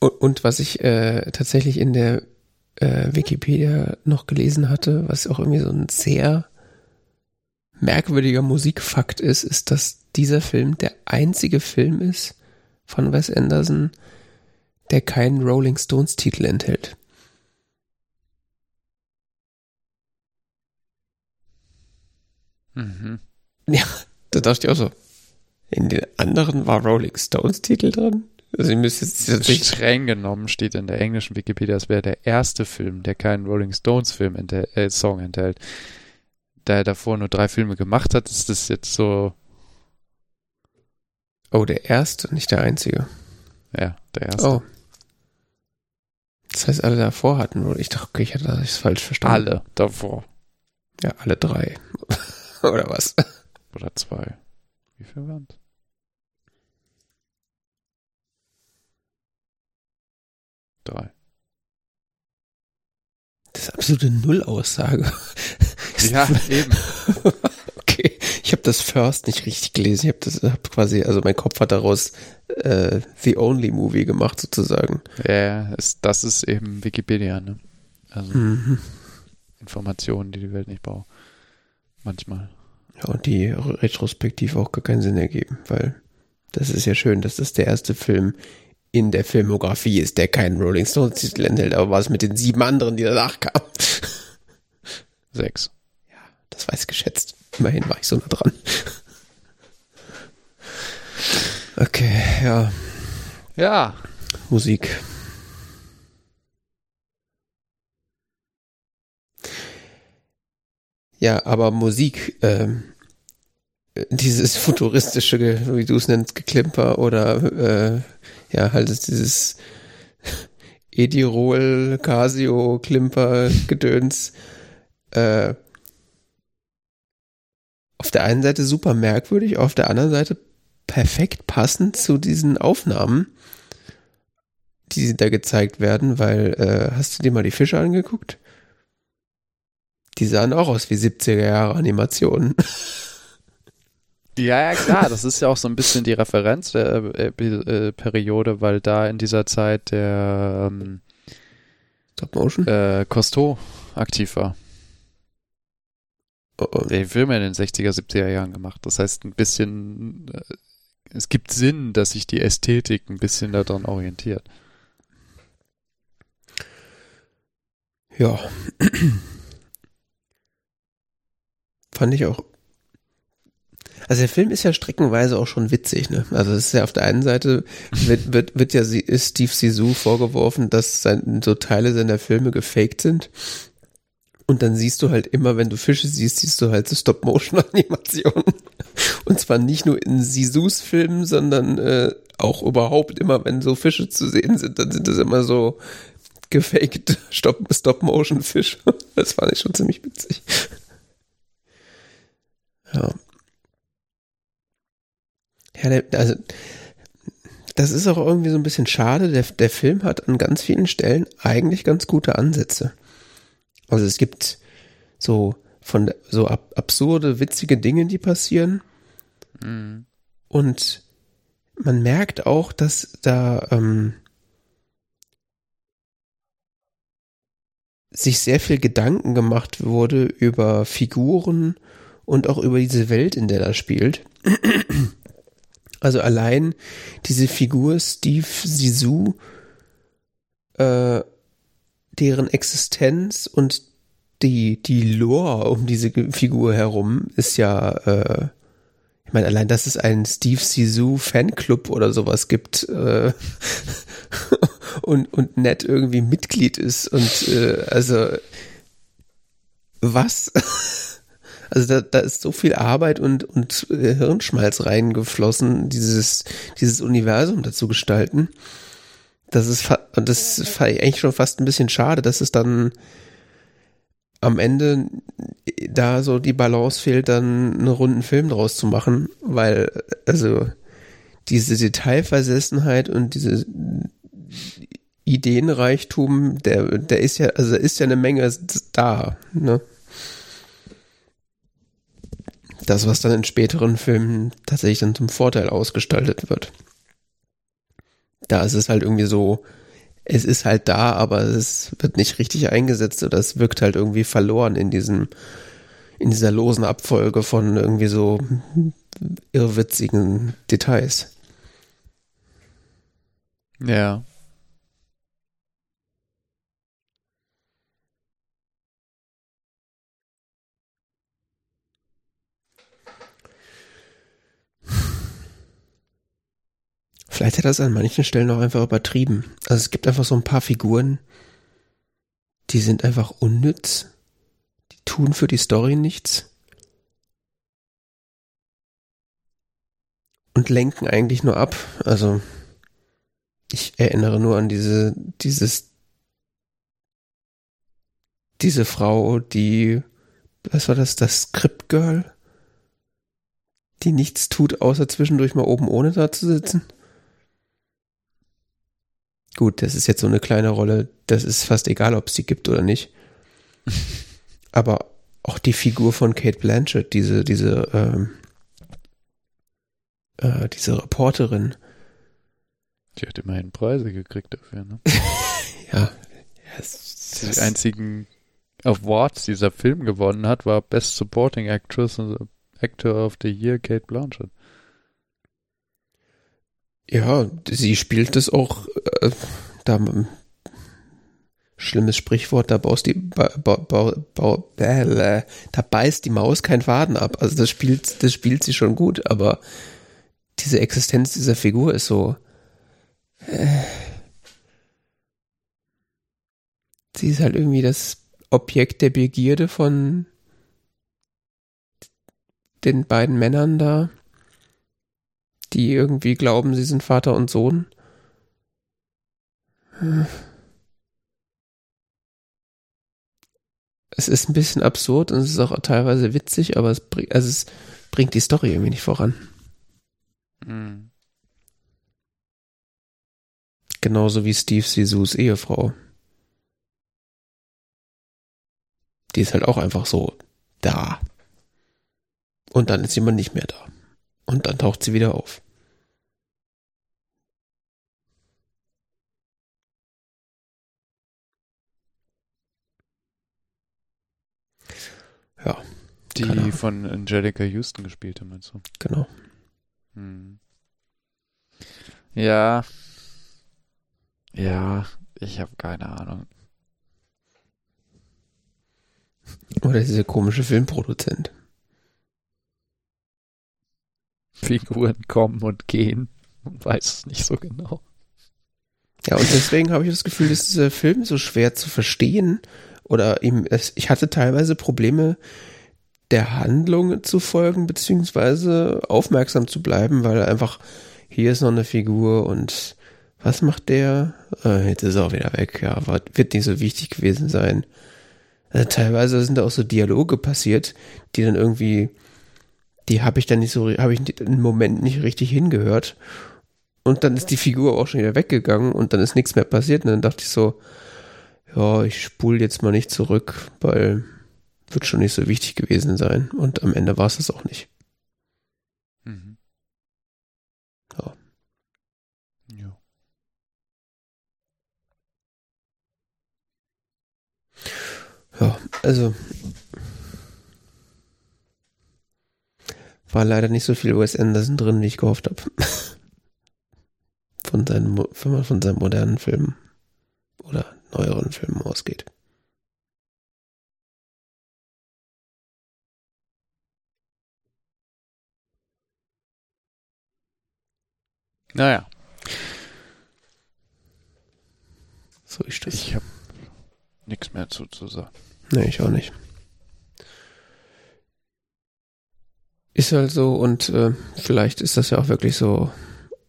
Und, und was ich äh, tatsächlich in der äh, Wikipedia noch gelesen hatte, was auch irgendwie so ein sehr merkwürdiger Musikfakt ist, ist, dass dieser Film der einzige Film ist von Wes Anderson, der keinen Rolling Stones Titel enthält. Mhm. Ja, da dachte ich auch so. In den anderen war Rolling Stones Titel drin. Also ich müsste jetzt Streng genommen steht in der englischen Wikipedia, es wäre der erste Film, der keinen Rolling Stones Film enthält, äh, Song enthält. Da er davor nur drei Filme gemacht hat, ist das jetzt so, Oh, der erste, nicht der einzige. ja, der erste. Oh. Das heißt, alle davor hatten wohl. Ich dachte, okay, ich hatte das falsch verstanden. Alle davor. Ja, alle drei. (laughs) Oder was? Oder zwei. Wie viel waren es? Drei. Das ist absolute Nullaussage. Ja, eben. (laughs) Okay, ich habe das First nicht richtig gelesen. Ich habe das hab quasi, also mein Kopf hat daraus äh, The Only Movie gemacht sozusagen. Ja, ist, das ist eben Wikipedia, ne? Also Mhm. Informationen, die die Welt nicht braucht. Manchmal. Ja, und die retrospektiv auch gar keinen Sinn ergeben, weil das ist ja schön, dass das der erste Film in der Filmografie ist, der keinen Rolling Stones Titel enthält. Aber was mit den sieben anderen, die danach kamen? (laughs) Sechs. Das weiß geschätzt. Immerhin war ich so nah dran. (laughs) Okay, ja, Ja. Musik. Ja, aber Musik, ähm, dieses futuristische, wie du es nennst, Geklimper oder äh, ja, halt dieses Edirol, Casio, Klimper, Gedöns. Äh, auf der einen Seite super merkwürdig, auf der anderen Seite perfekt passend zu diesen Aufnahmen, die da gezeigt werden, weil äh, hast du dir mal die Fische angeguckt? Die sahen auch aus wie 70er Jahre Animationen. Ja, ja, klar, das ist ja auch so ein bisschen die Referenz der äh, äh, Periode, weil da in dieser Zeit der ähm, Stop Motion? Äh, Cousteau aktiv war. Oh, oh. Der Filme in den 60er, 70er Jahren gemacht. Das heißt, ein bisschen, äh, es gibt Sinn, dass sich die Ästhetik ein bisschen daran orientiert. Ja. Fand ich auch also der Film ist ja streckenweise auch schon witzig, ne? Also es ist ja auf der einen Seite wird, wird, wird ja Steve Sisu vorgeworfen, dass sein, so Teile seiner Filme gefaked sind. Und dann siehst du halt immer, wenn du Fische siehst, siehst du halt so Stop-Motion-Animationen. Und zwar nicht nur in Sisus Filmen, sondern äh, auch überhaupt immer, wenn so Fische zu sehen sind, dann sind das immer so gefaked Stop-Motion-Fische. Das fand ich schon ziemlich witzig. Ja. Ja, also das ist auch irgendwie so ein bisschen schade. Der, der Film hat an ganz vielen Stellen eigentlich ganz gute Ansätze. Also es gibt so von so ab, absurde, witzige Dinge, die passieren. Mhm. Und man merkt auch, dass da ähm, sich sehr viel Gedanken gemacht wurde über Figuren und auch über diese Welt, in der das spielt. Also allein diese Figur Steve Sisu, äh, deren Existenz und die, die Lore um diese Figur herum ist ja, äh, ich meine, allein, dass es einen Steve Sisu Fanclub oder sowas gibt äh, (laughs) und, und nett irgendwie Mitglied ist und äh, also was? (laughs) Also da, da ist so viel Arbeit und, und äh, Hirnschmalz reingeflossen, dieses, dieses Universum dazu gestalten. Das ist, das fand ich eigentlich schon fast ein bisschen schade, dass es dann am Ende da so die Balance fehlt, dann einen runden Film draus zu machen, weil, also, diese Detailversessenheit und diese Ideenreichtum, der, der ist ja, also ist ja eine Menge da, ne? Das, was dann in späteren Filmen tatsächlich dann zum Vorteil ausgestaltet wird. Da ist es halt irgendwie so, es ist halt da, aber es wird nicht richtig eingesetzt oder es wirkt halt irgendwie verloren in diesem, in dieser losen Abfolge von irgendwie so irrwitzigen Details. Ja. Vielleicht hat er es an manchen Stellen auch einfach übertrieben. Also es gibt einfach so ein paar Figuren, die sind einfach unnütz. Die tun für die Story nichts. Und lenken eigentlich nur ab. Also ich erinnere nur an diese, dieses, diese Frau, die, was war das, das Script Girl? Die nichts tut, außer zwischendurch mal oben ohne da zu sitzen. Gut, das ist jetzt so eine kleine Rolle, das ist fast egal, ob es die gibt oder nicht. (laughs) Aber auch die Figur von Kate Blanchett, diese, diese, ähm, äh, diese Reporterin. Die hat immerhin Preise gekriegt dafür, ne? (laughs) ja. Yes, die einzigen Awards, die dieser Film gewonnen hat, war Best Supporting Actress und Actor of the Year Kate Blanchett. Ja, sie spielt es auch, äh, da, schlimmes Sprichwort, da baust die, ba, ba, ba, ba, äh, da beißt die Maus keinen Faden ab. Also das spielt, das spielt sie schon gut, aber diese Existenz dieser Figur ist so, äh, sie ist halt irgendwie das Objekt der Begierde von den beiden Männern da, die irgendwie glauben, sie sind Vater und Sohn. Es ist ein bisschen absurd und es ist auch teilweise witzig, aber es, bring, also es bringt die Story irgendwie nicht voran. Mhm. Genauso wie Steve Sisus Ehefrau. Die ist halt auch einfach so da. Und dann ist jemand nicht mehr da. Und dann taucht sie wieder auf. Ja, Die von Angelica Houston gespielt haben, meinst du? genau. Hm. Ja. Ja, ich habe keine Ahnung. Oder dieser komische Filmproduzent. Figuren kommen und gehen. Man weiß es nicht so genau. Ja, und deswegen habe ich das Gefühl, dass dieser Film so schwer zu verstehen oder es, ich hatte teilweise Probleme, der Handlung zu folgen, beziehungsweise aufmerksam zu bleiben, weil einfach hier ist noch eine Figur und was macht der? Äh, jetzt ist er auch wieder weg, ja, wird nicht so wichtig gewesen sein. Also teilweise sind da auch so Dialoge passiert, die dann irgendwie, die habe ich dann nicht so, habe ich im Moment nicht richtig hingehört. Und dann ist die Figur auch schon wieder weggegangen und dann ist nichts mehr passiert. Und dann dachte ich so, ja, ich spule jetzt mal nicht zurück, weil wird schon nicht so wichtig gewesen sein. Und am Ende war es das auch nicht. Mhm. Ja. Ja. Ja, also war leider nicht so viel Wes Anderson drin, wie ich gehofft habe. Von seinen, wenn man von seinen modernen Filmen oder neueren Filmen ausgeht. Naja, So ist das. ich habe nichts mehr zu, zu sagen. Nee, ich auch nicht. Ist halt so und äh, vielleicht ist das ja auch wirklich so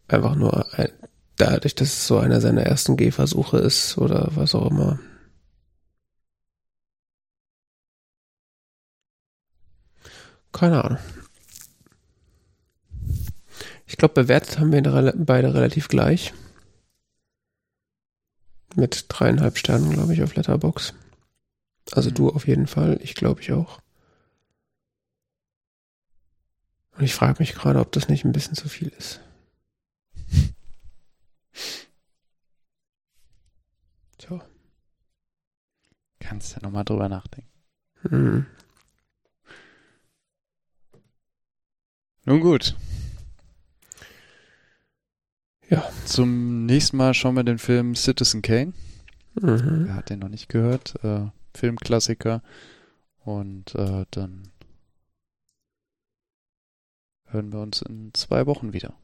einfach nur ein, dadurch, dass es so einer seiner ersten Gehversuche ist oder was auch immer. Keine Ahnung. Ich glaube, bewertet haben wir beide relativ gleich. Mit dreieinhalb Sternen, glaube ich, auf Letterbox. Also Mhm. du auf jeden Fall, ich glaube ich auch. Und ich frage mich gerade, ob das nicht ein bisschen zu viel ist. Tja. Kannst ja nochmal drüber nachdenken. Hm. Nun gut. Ja. Zum nächsten Mal schauen wir den Film Citizen Kane. Mhm. Wer hat den noch nicht gehört? Äh, Filmklassiker. Und äh, dann hören wir uns in zwei Wochen wieder.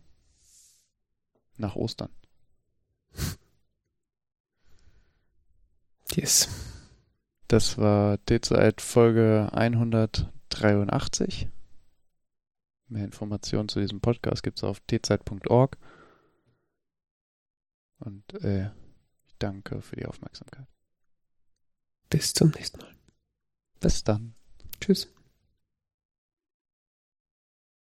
Nach Ostern. Yes. Das war derzeit Folge 183. Mehr Informationen zu diesem Podcast gibt es auf tzeit.org. Und äh, ich danke für die Aufmerksamkeit. Bis zum nächsten Mal. Bis dann. Tschüss.